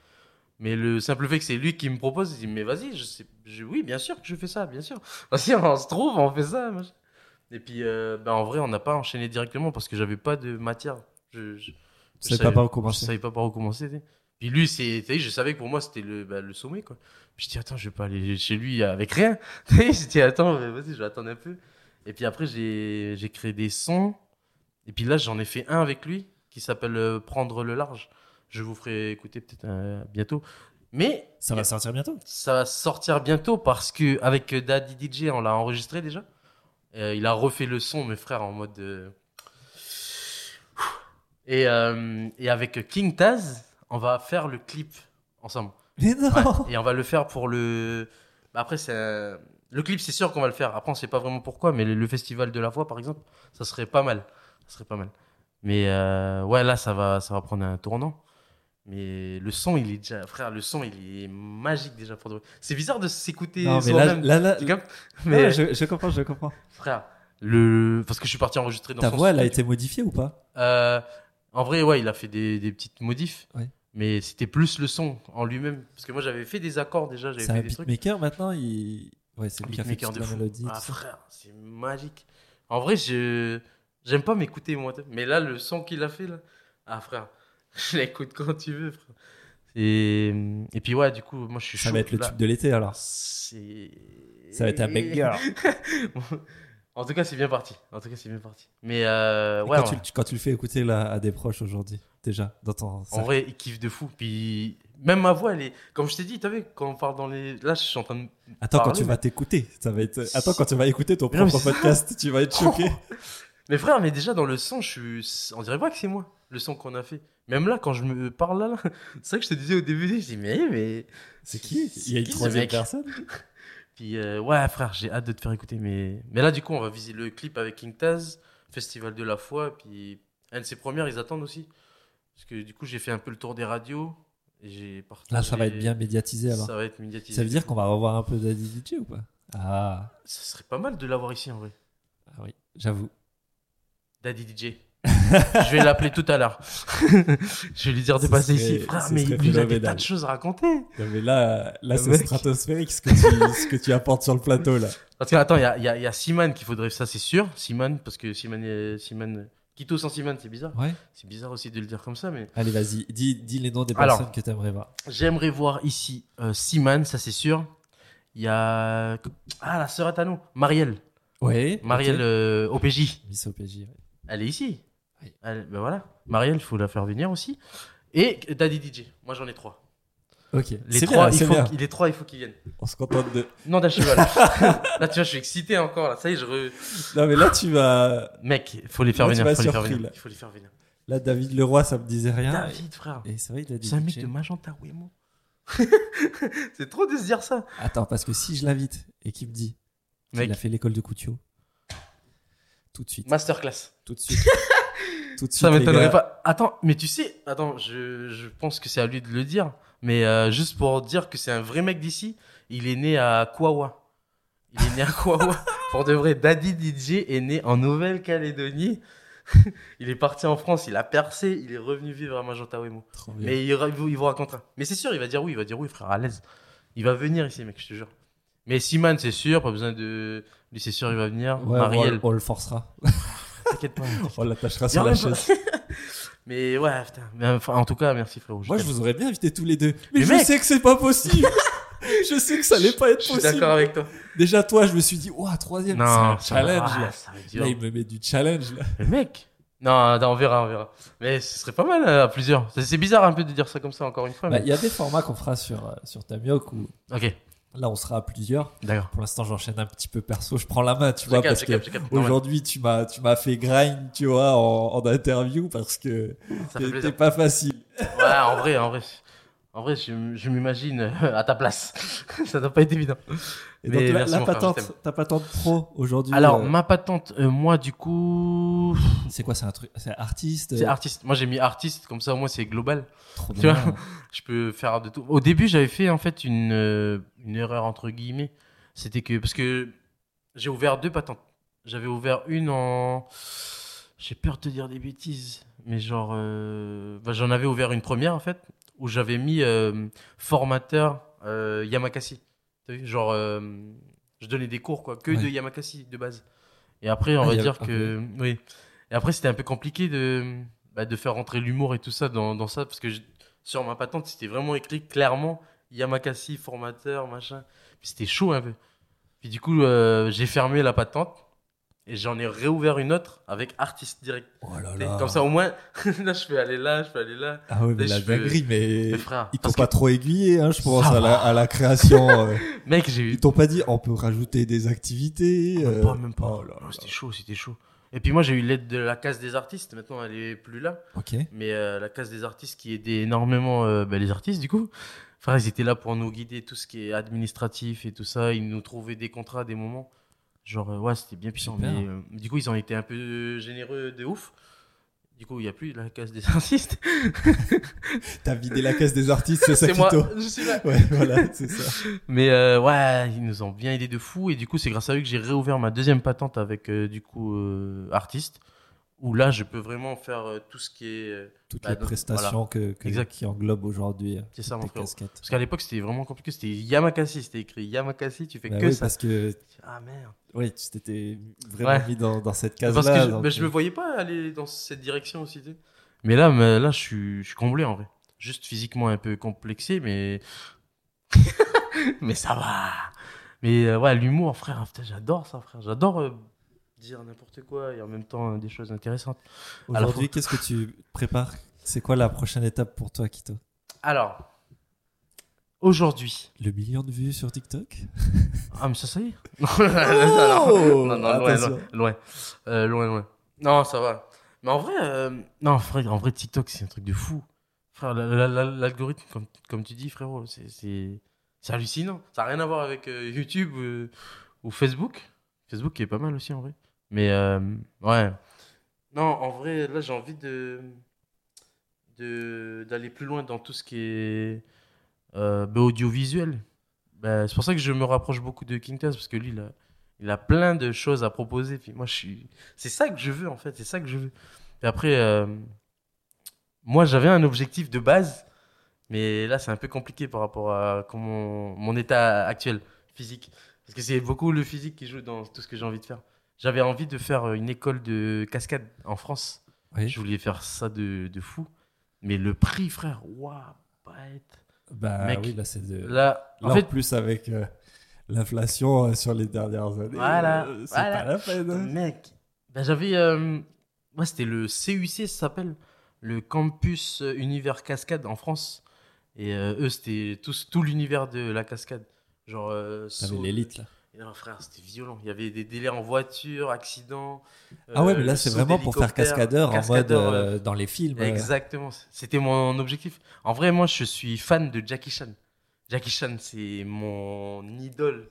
mais le simple fait que c'est lui qui me propose il dit mais vas-y je sais je- oui bien sûr que je fais ça bien sûr vas-y on se trouve on fait ça machin. Et puis euh, bah, en vrai on n'a pas enchaîné directement parce que j'avais pas de matière. Je, je, savais pas par où commencer. je savais pas par où commencer puis lui c'est je savais que pour moi c'était le bah, le sommet quoi. Puis je dis attends je vais pas aller chez lui avec rien. Je dis attends vas-y je vais attendre un peu. Et puis après j'ai j'ai créé des sons. Et puis là j'en ai fait un avec lui qui s'appelle euh, prendre le large. Je vous ferai écouter peut-être euh, bientôt. Mais Ça va sortir bientôt. ça va sortir bientôt parce que avec Daddy DJ, on l'a enregistré déjà. Euh, il a refait le son, mes frères, en mode. Et, euh, et avec King Taz, on va faire le clip ensemble. Mais non Ouais, et on va le faire pour le. Bah, après, c'est un- le clip, c'est sûr qu'on va le faire. Après, on sait pas vraiment pourquoi, mais le, le festival de la voix, par exemple, ça serait pas mal. Ça serait pas mal. Mais euh, ouais, là, ça va, ça va prendre un tournant. Mais le son, il est déjà, frère, le son, il est magique déjà pour vrai. C'est bizarre de s'écouter Non, mais là, soi-même. là, là, captes mais je, je comprends, je comprends. frère, le parce que je suis parti enregistrer dans Ta son voix, elle a été modifiée ou pas? Euh, en vrai, ouais, il a fait des, des petites modifs. Ouais. Mais c'était plus le son en lui-même. Parce que moi, j'avais fait des accords déjà, C'est un beatmaker maintenant il... Ouais, c'est lui qui a fait de la fou. mélodie. Ah, frère, c'est magique. En vrai, je j'aime pas m'écouter moi. Mais là, le son qu'il a fait, là. Ah, frère, je l'écoute quand tu veux, frère. Et, et puis, ouais, du coup, moi, je suis Ça chaud. va être le là. tube de l'été alors. C'est. Ça va être un banger. en tout cas, c'est bien parti. En tout cas, c'est bien parti. Mais euh, Et ouais, quand, ouais. tu, quand tu le fais écouter là, à des proches aujourd'hui, déjà, dans ton. En cercle. vrai, il kiffe de fou. Puis même ma voix, elle est. Comme je t'ai dit, t'as vu, quand on parle dans les. Là, je suis en train de. Attends, quand tu mais- vas t'écouter, ça va être. Attends, quand tu vas écouter ton Mais non, mais propre c'est ça. podcast, tu vas être choqué. Mais frère, mais déjà dans le son, je suis. On dirait pas que c'est moi, le son qu'on a fait. Même là, quand je me parle là, là c'est ça que je te disais au début. Je dis, mais. mais... C'est qui? Il y a une troisième personne? Puis euh, ouais, frère, j'ai hâte de te faire écouter. Mais, mais là, du coup, on va viser le clip avec King Taz, Festival de la foi. Puis un de ses premières, ils attendent aussi. Parce que du coup, j'ai fait un peu le tour des radios. Et j'ai partagé... Là, ça va être bien médiatisé alors. Ça va être médiatisé. Ça veut dire qu'on va revoir un peu DJ ou pas? Ah, Ça serait pas mal de l'avoir ici en vrai. ah oui, j'avoue. Daddy DJ. je vais l'appeler tout à l'heure. je vais lui dire de passer serait- ici. Frère, mais il a des tas de choses à raconter. Non, mais là, là c'est mec. stratosphérique ce que, tu, ce que tu apportes sur le plateau là. Parce que, attends, il y a, y, a, il y a Simon qu'il faudrait, ça c'est sûr. Simon, parce que Simon, est- Simon, Quito sans Simon, c'est bizarre. Ouais. C'est bizarre aussi de le dire comme ça, mais Allez, vas-y, dis, dis les noms des Alors. personnes que tu aimerais voir. j'aimerais voir ici euh, Simon, ça c'est sûr. Il y a. Ah, la sœur à nous, Marielle. Ouais. Marielle ok. euh, OPJ. Miss OPJ, ouais. Elle est ici. Oui. Elle- ben voilà. Marielle, il faut la faire venir aussi. Et Daddy DJ. Moi j'en ai trois. Ok. Les trois, bien, il faut, les trois, il faut qu'ils viennent. On se contente de. Non, d'un cheval. là, tu vois, je suis excité encore. Là. Ça y est, je re... Non, mais là, tu vas. Mec, il faut les faire Là, venir. Faut les faire venir. Il faut les faire venir. Là, David Leroy, ça me disait rien. David, frère. Et c'est vrai, il a dit. C'est un mec de Magenta Wemo. c'est trop de se dire ça. Attends, parce que si je l'invite et qu'il me dit qu'il a fait l'école de Couture, tout de suite. masterclass. Tout de suite. tout de suite. Ça les m'étonnerait pas. Attends, mais tu sais, attends, je, je pense que c'est à lui de le dire. Mais euh, juste pour dire que c'est un vrai mec d'ici, il est né à Kwawa. Il est né à Kwawa. pour de vrai, Daddy DJ est né en Nouvelle-Calédonie. il est parti en France, il a percé, il est revenu vivre à Magenta Wemo. Trop bien. Mais il vous, il vous racontera. Mais c'est sûr, il va dire oui, il va dire oui, frère, à l'aise. Il va venir ici, mec, je te jure. Mais Simon, c'est sûr, pas besoin de. Lui, c'est sûr, il va venir. Ouais, Marielle, on, on le forcera. t'inquiète pas. On l'attachera sur la chaise. Mais ouais, putain. Mais enfin, en tout cas, merci, frérot. Moi, je vous aurais bien invité tous les deux. Mais, Mais je mec sais que c'est pas possible. je sais que ça allait pas être Je suis possible. d'accord avec toi. Déjà, toi, je me suis dit, ouah, troisième, c'est un va- challenge. là. va. Là, il me met du challenge. Là. Mais mec. Non, non, on verra, on verra. Mais ce serait pas mal euh, à plusieurs. C'est- bizarre un peu de dire ça comme ça encore une fois. Bah, mais- Il y a des formats qu'on fera sur, euh, sur Tamioc où Ok, là, on sera à plusieurs. d'accord. Pour l'instant, j'enchaîne un petit peu perso. Je prends la main, tu vois, parce que aujourd'hui, tu m'as, tu m'as fait grind, tu vois, en, en interview parce que t'es t'es pas facile. Ouais, en vrai, en vrai. En vrai, je, je m'imagine euh, à ta place. ça doit pas être évident. Et Mais donc, la, la frère, patente, t'aime. ta patente pro aujourd'hui. Alors, euh, ma patente, euh, moi, du coup, c'est quoi, c'est un truc, c'est artiste. c'est artiste. Moi, j'ai mis artiste, comme ça, au moins, c'est global. trop tu bien. vois. Je peux faire de tout. Au début, j'avais fait, en fait, une, euh, une erreur, entre guillemets. C'était que, parce que j'ai ouvert deux patentes. J'avais ouvert une en. J'ai peur de te dire des bêtises, mais genre. euh, bah, J'en avais ouvert une première, en fait, où j'avais mis euh, formateur euh, Yamakasi. T'as vu? Genre, euh, je donnais des cours, quoi, que Ouais. de Yamakasi de base. Et après, on Ah, va dire que. Oui. Et après, c'était un peu compliqué de, bah, de faire rentrer l'humour et tout ça dans, dans ça, parce que je- sur ma patente, c'était vraiment écrit clairement Yamakasi, formateur, machin. Puis c'était chaud un peu. Puis du coup, euh, j'ai fermé la patente et j'en ai réouvert une autre avec artiste direct. Oh là. Comme ça, au moins, là, je peux aller là, je peux aller là. Ah ouais, mais Là, la peux- dinguerie, mais Mais frère, ils t'ont pas que- trop aiguillé, hein, je pense, à la, à la création. euh. mec, j'ai eu. Ils t'ont pas dit, on peut rajouter des activités. Même euh. pas, même pas. Oh c'était chaud, c'était chaud. Et puis moi, j'ai eu l'aide de la case des artistes. Maintenant, elle est plus là. Ok. Mais euh, la case des artistes qui aidait énormément bah, les artistes, du coup. Enfin, ils étaient là pour nous guider tout ce qui est administratif et tout ça. Ils nous trouvaient des contrats à des moments. Genre, euh, ouais, c'était bien puissant. Mais euh, du coup, ils ont été un peu généreux de ouf. Du coup, il n'y a plus la case des artistes. T'as vidé la caisse des artistes, c'est ça moi, je suis là. Ouais, voilà, c'est ça. Mais euh, ouais, ils nous ont bien aidé de fou. Et du coup, c'est grâce à eux que j'ai réouvert ma deuxième patente avec, euh, du coup, artiste. Où là, je peux vraiment faire euh, tout ce qui est. euh, Toutes Bah, les donc, prestations que, que- qui englobent aujourd'hui euh, C'est ça, mon frère. casquettes. Parce qu'à l'époque, c'était vraiment compliqué. C'était Yamakasi. C'était écrit Yamakasi. Tu fais Bah que oui, ça. parce que Ah merde. oui, tu t'étais vraiment Ouais. mis dans, dans cette Parce case-là. que je, donc, bah, je me voyais pas aller dans cette direction aussi. tu sais. Mais là, mais là, je suis, je suis comblé en vrai. Juste physiquement un peu complexé, mais mais ça va. Mais euh, ouais, l'humour, frère, j'adore ça, frère. J'adore euh, dire n'importe quoi et en même temps euh, des choses intéressantes. Aujourd'hui, qu'est-ce que tu prépares? C'est quoi la prochaine étape pour toi, Kito? Alors, aujourd'hui. Le million de vues sur TikTok? Ah, mais ça, ça y est. non, non, non, loin, Oh loin, loin, Euh, loin, loin. Non, ça va. Mais en vrai, euh, non, frère, en vrai, TikTok, c'est un truc de fou. Frère, la- la- la- l'algorithme, comme, comme tu dis, frérot, c'est, hallucinant. Ça n'a rien à voir avec euh, YouTube ou Facebook. Facebook qui est pas mal aussi, en vrai. Mais, euh, ouais. Non, en vrai, là, j'ai envie de, d'aller plus loin dans tout ce qui est euh, bah, audiovisuel. Bah, c'est pour ça que je me rapproche beaucoup de King parce que lui, a, il a plein de choses à proposer. Puis moi, je suis. C'est ça que je veux, en fait. C'est ça que je veux. Et après, euh, moi, j'avais un objectif de base, mais là, c'est un peu compliqué par rapport à comment mon état actuel physique. Parce que c'est beaucoup le physique qui joue dans tout ce que j'ai envie de faire. J'avais envie de faire une école de cascade en France. Oui. Je voulais faire ça de, de fou. Mais le prix, frère, waouh, être. Bah Mec, oui, là, c'est de. Là, Là, en en fait, plus, avec euh, l'inflation euh, sur les dernières années, Voilà, euh, c'est voilà. pas la peine. hein. Mec, ben j'avais. euh, ouais, c'était le CUC, ça s'appelle. Le Campus euh, Univers Cascade en France. Et euh, eux, c'était tout, tout l'univers de la cascade. Genre. Euh, saut- l'élite, là. Et non, frère, c'était violent. Il y avait des délais en voiture, accidents. Ah ouais, euh, mais là, c'est vraiment pour faire cascadeur, en mode euh, euh, dans les films. euh. Exactement. C'était mon objectif. En vrai, moi, je suis fan de Jackie Chan. Jackie Chan, c'est mon idole.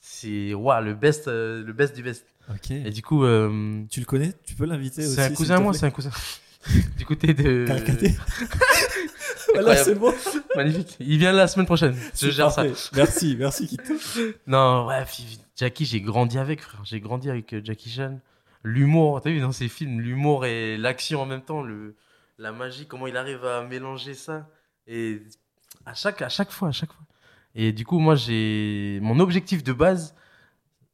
C'est waouh, le best, euh, le best du best. Ok. Et du coup, euh, Tu le connais? Tu peux l'inviter aussi c'est un cousin à moi, c'est un cousin. du côté de. Voilà, c'est bon. Magnifique. Il vient la semaine prochaine. Je gère ça. Merci, merci Kito. Non, ouais, Jackie, j'ai grandi avec, frère. J'ai grandi avec euh, Jackie Chan. L'humour, t'as vu dans ses films, l'humour et l'action en même temps, le, la magie, comment il arrive à mélanger ça. Et à chaque, à chaque fois, à chaque fois. Et du coup, moi, j'ai. Mon objectif de base,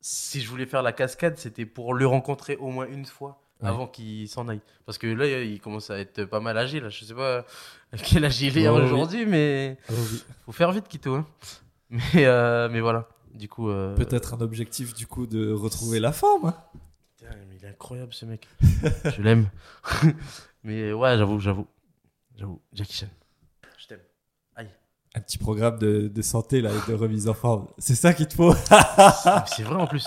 si je voulais faire la cascade, c'était pour le rencontrer au moins une fois Ouais. avant qu'il s'en aille. Parce que là, il commence à être pas mal âgé, là. Je sais pas à quel âge il est Oh, oui. aujourd'hui, mais Oh oui. faut faire vite, Kito. Hein. Mais, euh, mais voilà. Du coup. euh, Peut-être un objectif du coup de retrouver la forme. hein. Putain, mais il est incroyable ce mec. Je l'aime. mais ouais, j'avoue, j'avoue. J'avoue, Jackie Chan. Je t'aime. Un petit programme de, de santé là et de remise en forme. C'est ça qu'il te faut. C'est vrai en plus.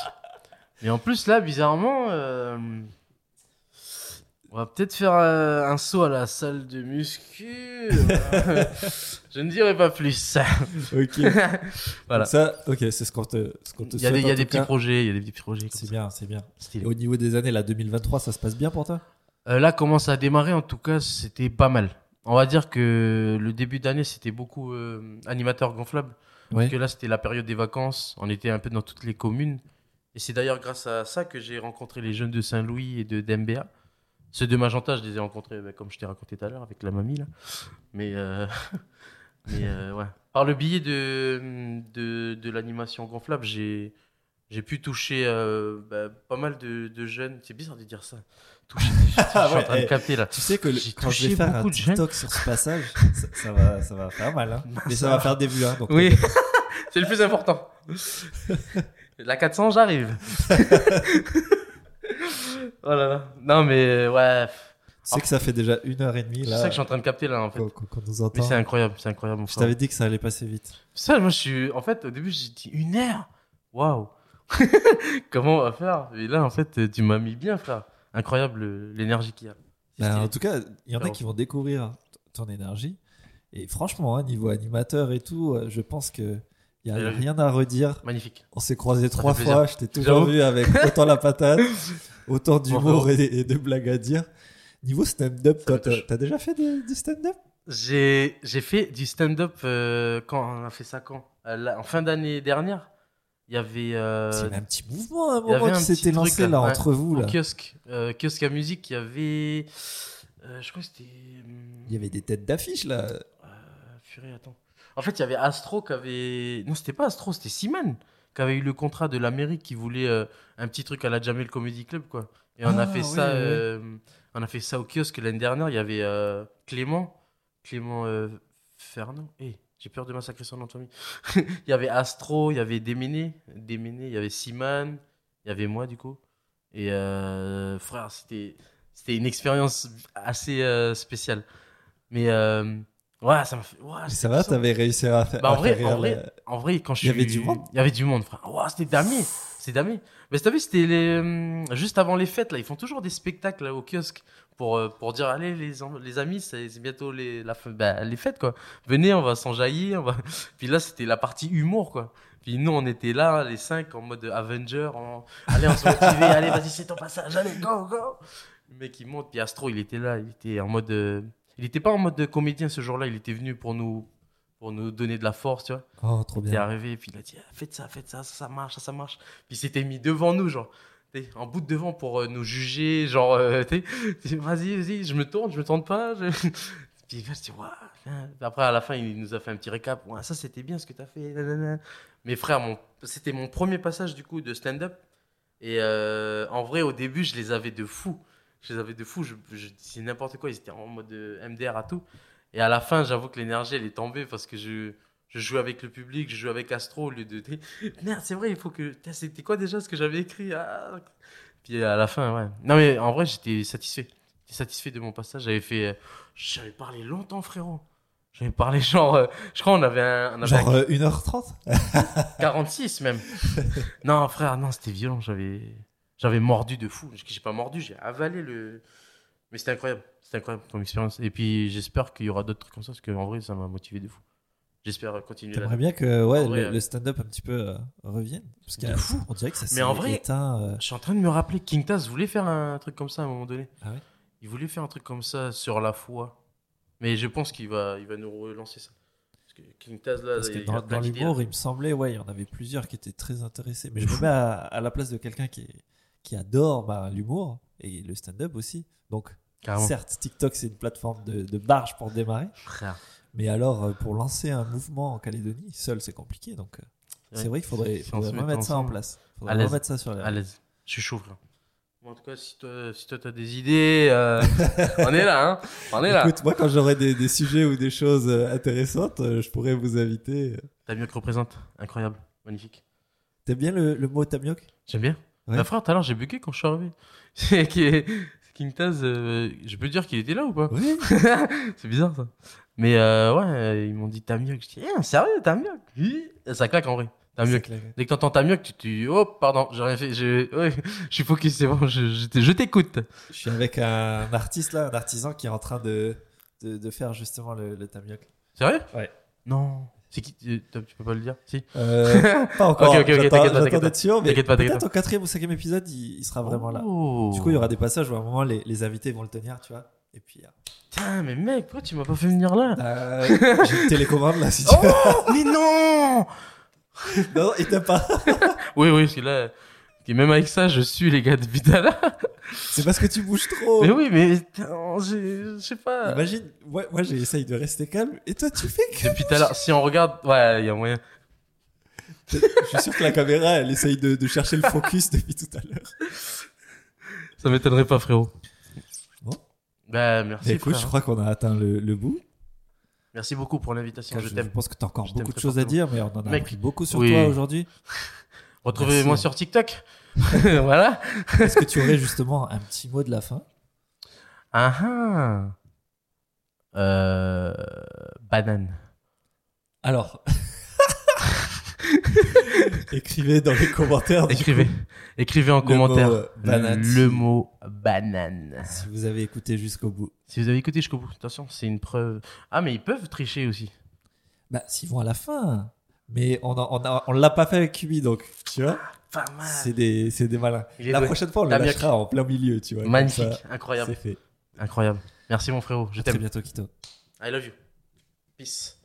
Mais en plus, là, bizarrement, euh, on va peut-être faire euh, un saut à la salle de muscu. Je ne dirai pas plus. ok. Voilà. Donc ça, ok, c'est ce qu'on te, ce qu'on te Il y a souhaite. des, il y a en des tout petits projets, il y a des petits projets. C'est bien, c'est bien. Stylé. Et au niveau des années, là, 2023, ça se passe bien pour toi? Euh, là, comment ça a démarré, en tout cas, c'était pas mal. On va dire que le début d'année, c'était beaucoup euh, animateur gonflable. Ouais. Parce que là, c'était la période des vacances. On était un peu dans toutes les communes. Et c'est d'ailleurs grâce à ça que j'ai rencontré les jeunes de Saint-Louis et de d'MBA. Ceux de Magenta, je les ai rencontrés, bah, comme je t'ai raconté tout à l'heure, avec la mamie. Là. Mais, euh, mais euh, ouais. Par le biais de, de, de l'animation gonflable, j'ai, j'ai pu toucher euh, bah, pas mal de, de jeunes. C'est bizarre de dire ça. Toucher, je, je suis Ah en train de capter là. Tu sais que le- quand je vais faire un jeunes. TikTok sur ce passage, ça, ça va, ça va faire mal. Hein. Mais ça va va. faire des vues. Hein, donc Oui, c'est le plus important. La 400, j'arrive. Oh là là. Non, mais ouais. Tu sais que ça fait déjà une heure et demie C'est là ça que je suis en train de capter là, en fait. qu'on- qu'on nous Mais entend. c'est incroyable, c'est incroyable. mon Je frère. t'avais dit que ça allait passer vite. Ça, moi, je suis. En fait, au début, j'ai dit une heure? Waouh. Comment on va faire? Et là, en fait, tu m'as mis bien, frère. incroyable l'énergie qu'il y a. C'est stylé. en tout cas, il y en a qui vont découvrir ton énergie. Et franchement, hein, niveau animateur et tout, euh, je pense que il y a rien à redire. Magnifique. On s'est croisés trois fois. Je t'ai toujours J'avoue. vu avec autant la patate, autant d'humour et, et de blagues à dire. Niveau stand-up, toi, t'as déjà fait du stand-up? J'ai fait du stand-up euh, quand on a fait ça quand? Euh, là, En fin d'année dernière, il y avait euh, C'est un petit mouvement à un moment qui s'était lancé là, là ouais, entre vous là. kiosque, euh, kiosque à musique, il y avait, euh, je crois que c'était, hum, Il y avait des têtes d'affiche là. purée, attends. En fait, il y avait Astro qui avait, non, c'était pas Astro, c'était Siman qui avait eu le contrat de l'Amérique qui voulait euh, un petit truc à la Jamel Comedy Club quoi. Et on Ah, a fait ouais, ça, euh, on a fait ça au kiosque l'année dernière. Il y avait euh, Clément, Clément Fernand. Eh, j'ai peur de massacrer son nom de famille. il y avait Astro, il y avait Déméné, Déméné, il y avait Siman, il y avait moi du coup. Et frère, c'était c'était une expérience assez spéciale. Mais euh, ouais, ça m'a fait. ouais, ça va, t'avais réussi à faire. Bah, en vrai, en vrai, la- en vrai, quand je Il y avait du monde Il y avait du monde, frère. Ouah, c'était damier. C'est damier. Mais t'as vu, c'était les... hum, juste avant les fêtes, là. Ils font toujours des spectacles là, au kiosque pour, euh, pour dire Allez, les, les amis, c'est bientôt les, la, bah, les fêtes, quoi. Venez, on va s'enjailler. On va... Puis là, c'était la partie humour, quoi. Puis nous, on était là, les cinq, en mode Avenger. en- Allez, on se motive. allez, vas-y, c'est ton passage. Allez, go, go. Le mec, il monte. Puis Astro, il était là. Il était en mode. Il était pas en mode comédien ce jour-là. Il était venu pour nous, pour nous donner de la force, tu vois. Oh, trop Il est bien. arrivé, puis il a dit Ah, Faites ça, faites ça, ça, ça marche, ça, ça marche. Puis il s'était mis devant nous, genre, en bout de devant pour euh, nous juger, genre, euh, vas-y, vas-y, je me tourne, je me tourne pas. je- Puis je dis. Puis Après, à la fin, il nous a fait un petit récap Ouais, Ça, c'était bien ce que t'as fait. nanana. Mais frère, mon... c'était mon premier passage du coup de stand-up. Et euh, en vrai, au début, je les avais de fou. Je les avais de fou. Je, je disais n'importe quoi. Ils étaient en mode euh, MDR à tout. Et à la fin, j'avoue que l'énergie, elle est tombée parce que je, je jouais avec le public, je jouais avec Astro au lieu de. Merde, c'est vrai, il faut que. C'était quoi déjà ce que j'avais écrit Ah. Puis à la fin, ouais. Non, mais en vrai, j'étais satisfait. J'étais satisfait de mon passage. J'avais fait. euh, J'avais parlé longtemps, frérot. J'avais parlé genre. euh, je crois on avait un. On avait Genre un euh, 1h30 46 même. non, frère, non, c'était violent. J'avais, j'avais mordu de fou. J'ai pas mordu, j'ai avalé le. Mais c'était incroyable. C'était incroyable comme expérience. Et puis j'espère qu'il y aura d'autres trucs comme ça parce qu'en vrai, ça m'a motivé de fou. J'espère continuer là. T'aimerais bien que ouais, vrai, le, euh, le stand-up un petit peu euh, revienne Parce qu'on fou. on dirait que ça s'est Mais en vrai- éteint. euh, Je suis en train de me rappeler King Taz voulait faire un truc comme ça à un moment donné. Ah ouais? Il voulait faire un truc comme ça sur la foi. Mais je pense qu'il va, il va nous relancer ça. Parce que King Taz, là, Parce que il dans, dans l'humour, il me semblait, ouais, il y en avait plusieurs qui étaient très intéressés. Mais je me mets à, à la place de quelqu'un qui, est- qui adore bah, l'humour et le stand-up aussi. Donc, Carrément. certes, TikTok, c'est une plateforme de, de barge pour démarrer. Frère. Mais alors, euh, pour lancer un mouvement en Calédonie, seul, c'est compliqué. Donc, euh, c'est vrai qu'il faudrait, faudrait remettre ça en place. À faudrait l'aise. remettre ça sur la. À l'aise. Je suis chaud, frère. Bon, en tout cas, si toi, si toi t'as des idées, euh, on est là, hein. On est là. Écoute, moi, quand j'aurai des, des sujets ou des choses intéressantes, je pourrais vous inviter. Que représente. Incroyable. Magnifique. T'aimes bien le, le mot tamioc? J'aime bien. Ouais. Bah, frère, tout à l'heure, j'ai bugué quand je suis arrivé. C'est qui est- King Taz, euh, je peux dire qu'il était là ou pas Oui. C'est bizarre ça. Mais euh, ouais, ils m'ont dit Tamioc. Je dis, eh, sérieux, Tamioc Oui. Et Ça claque en vrai. Tamioc. Dès que t'entends Tamioc, tu dis, oh, pardon, j'ai rien fait. Je, ouais, je suis focus, c'est bon, je, je t'ai- je t'écoute. Je suis avec un artiste là, un artisan qui est en train de, de, de faire justement le, le tamioc. Sérieux? Ouais. Non. C'est qui tu, peux pas le dire Si. Euh, pas encore. Ok, ok, ok, t'inquiète pas, d'être sûr, mais peut-être au quatrième ou cinquième épisode, il, il sera vraiment là. Oh. Du coup, il y aura des passages où à un moment les, les invités vont le tenir, tu vois. Et puis, euh, Putain, mais mec, pourquoi tu m'as pas fait venir là euh, j'ai une télécommande là si tu veux. Oh, mais non Non, il t'aime pas. Oui, oui, parce que là, et même avec ça, je suis les gars de Vidala. C'est parce que tu bouges trop. Mais oui, mais je sais pas. Imagine, moi, moi j'essaye de rester calme et toi tu fais que. Depuis tout à l'heure, si on regarde, ouais, il y a moyen. Je suis sûr que la caméra elle essaye de, de chercher le focus depuis tout à l'heure. Ça m'étonnerait pas, frérot. Bon. Bah, merci, Mais écoute, frère. je crois qu'on a atteint le, le bout. Merci beaucoup pour l'invitation, je je, t'aime. pense que tu as encore Je beaucoup de choses à dire, mais on en a Mec, appris beaucoup sur oui. toi aujourd'hui. Retrouvez-moi sur TikTok. voilà. Est-ce que tu aurais justement un petit mot de la fin? Ah ah. Euh, banane. Alors, écrivez dans les commentaires. Écrivez. Écrivez en Le commentaire mot, euh, banane. le mot banane. Si vous avez écouté jusqu'au bout. Si vous avez écouté jusqu'au bout, attention, c'est une preuve. Ah, mais ils peuvent tricher aussi. Bah, s'ils vont à la fin. Mais on a- on a- on l'a pas fait avec Kubi, donc, tu vois, Pas mal. c'est des, c'est des malins. La doué. prochaine fois, on le lâchera en plein milieu, tu vois. Magnifique, ça, incroyable, C'est fait. incroyable. Merci mon frérot, je À très t'aime. bientôt, Kito. I love you. Peace.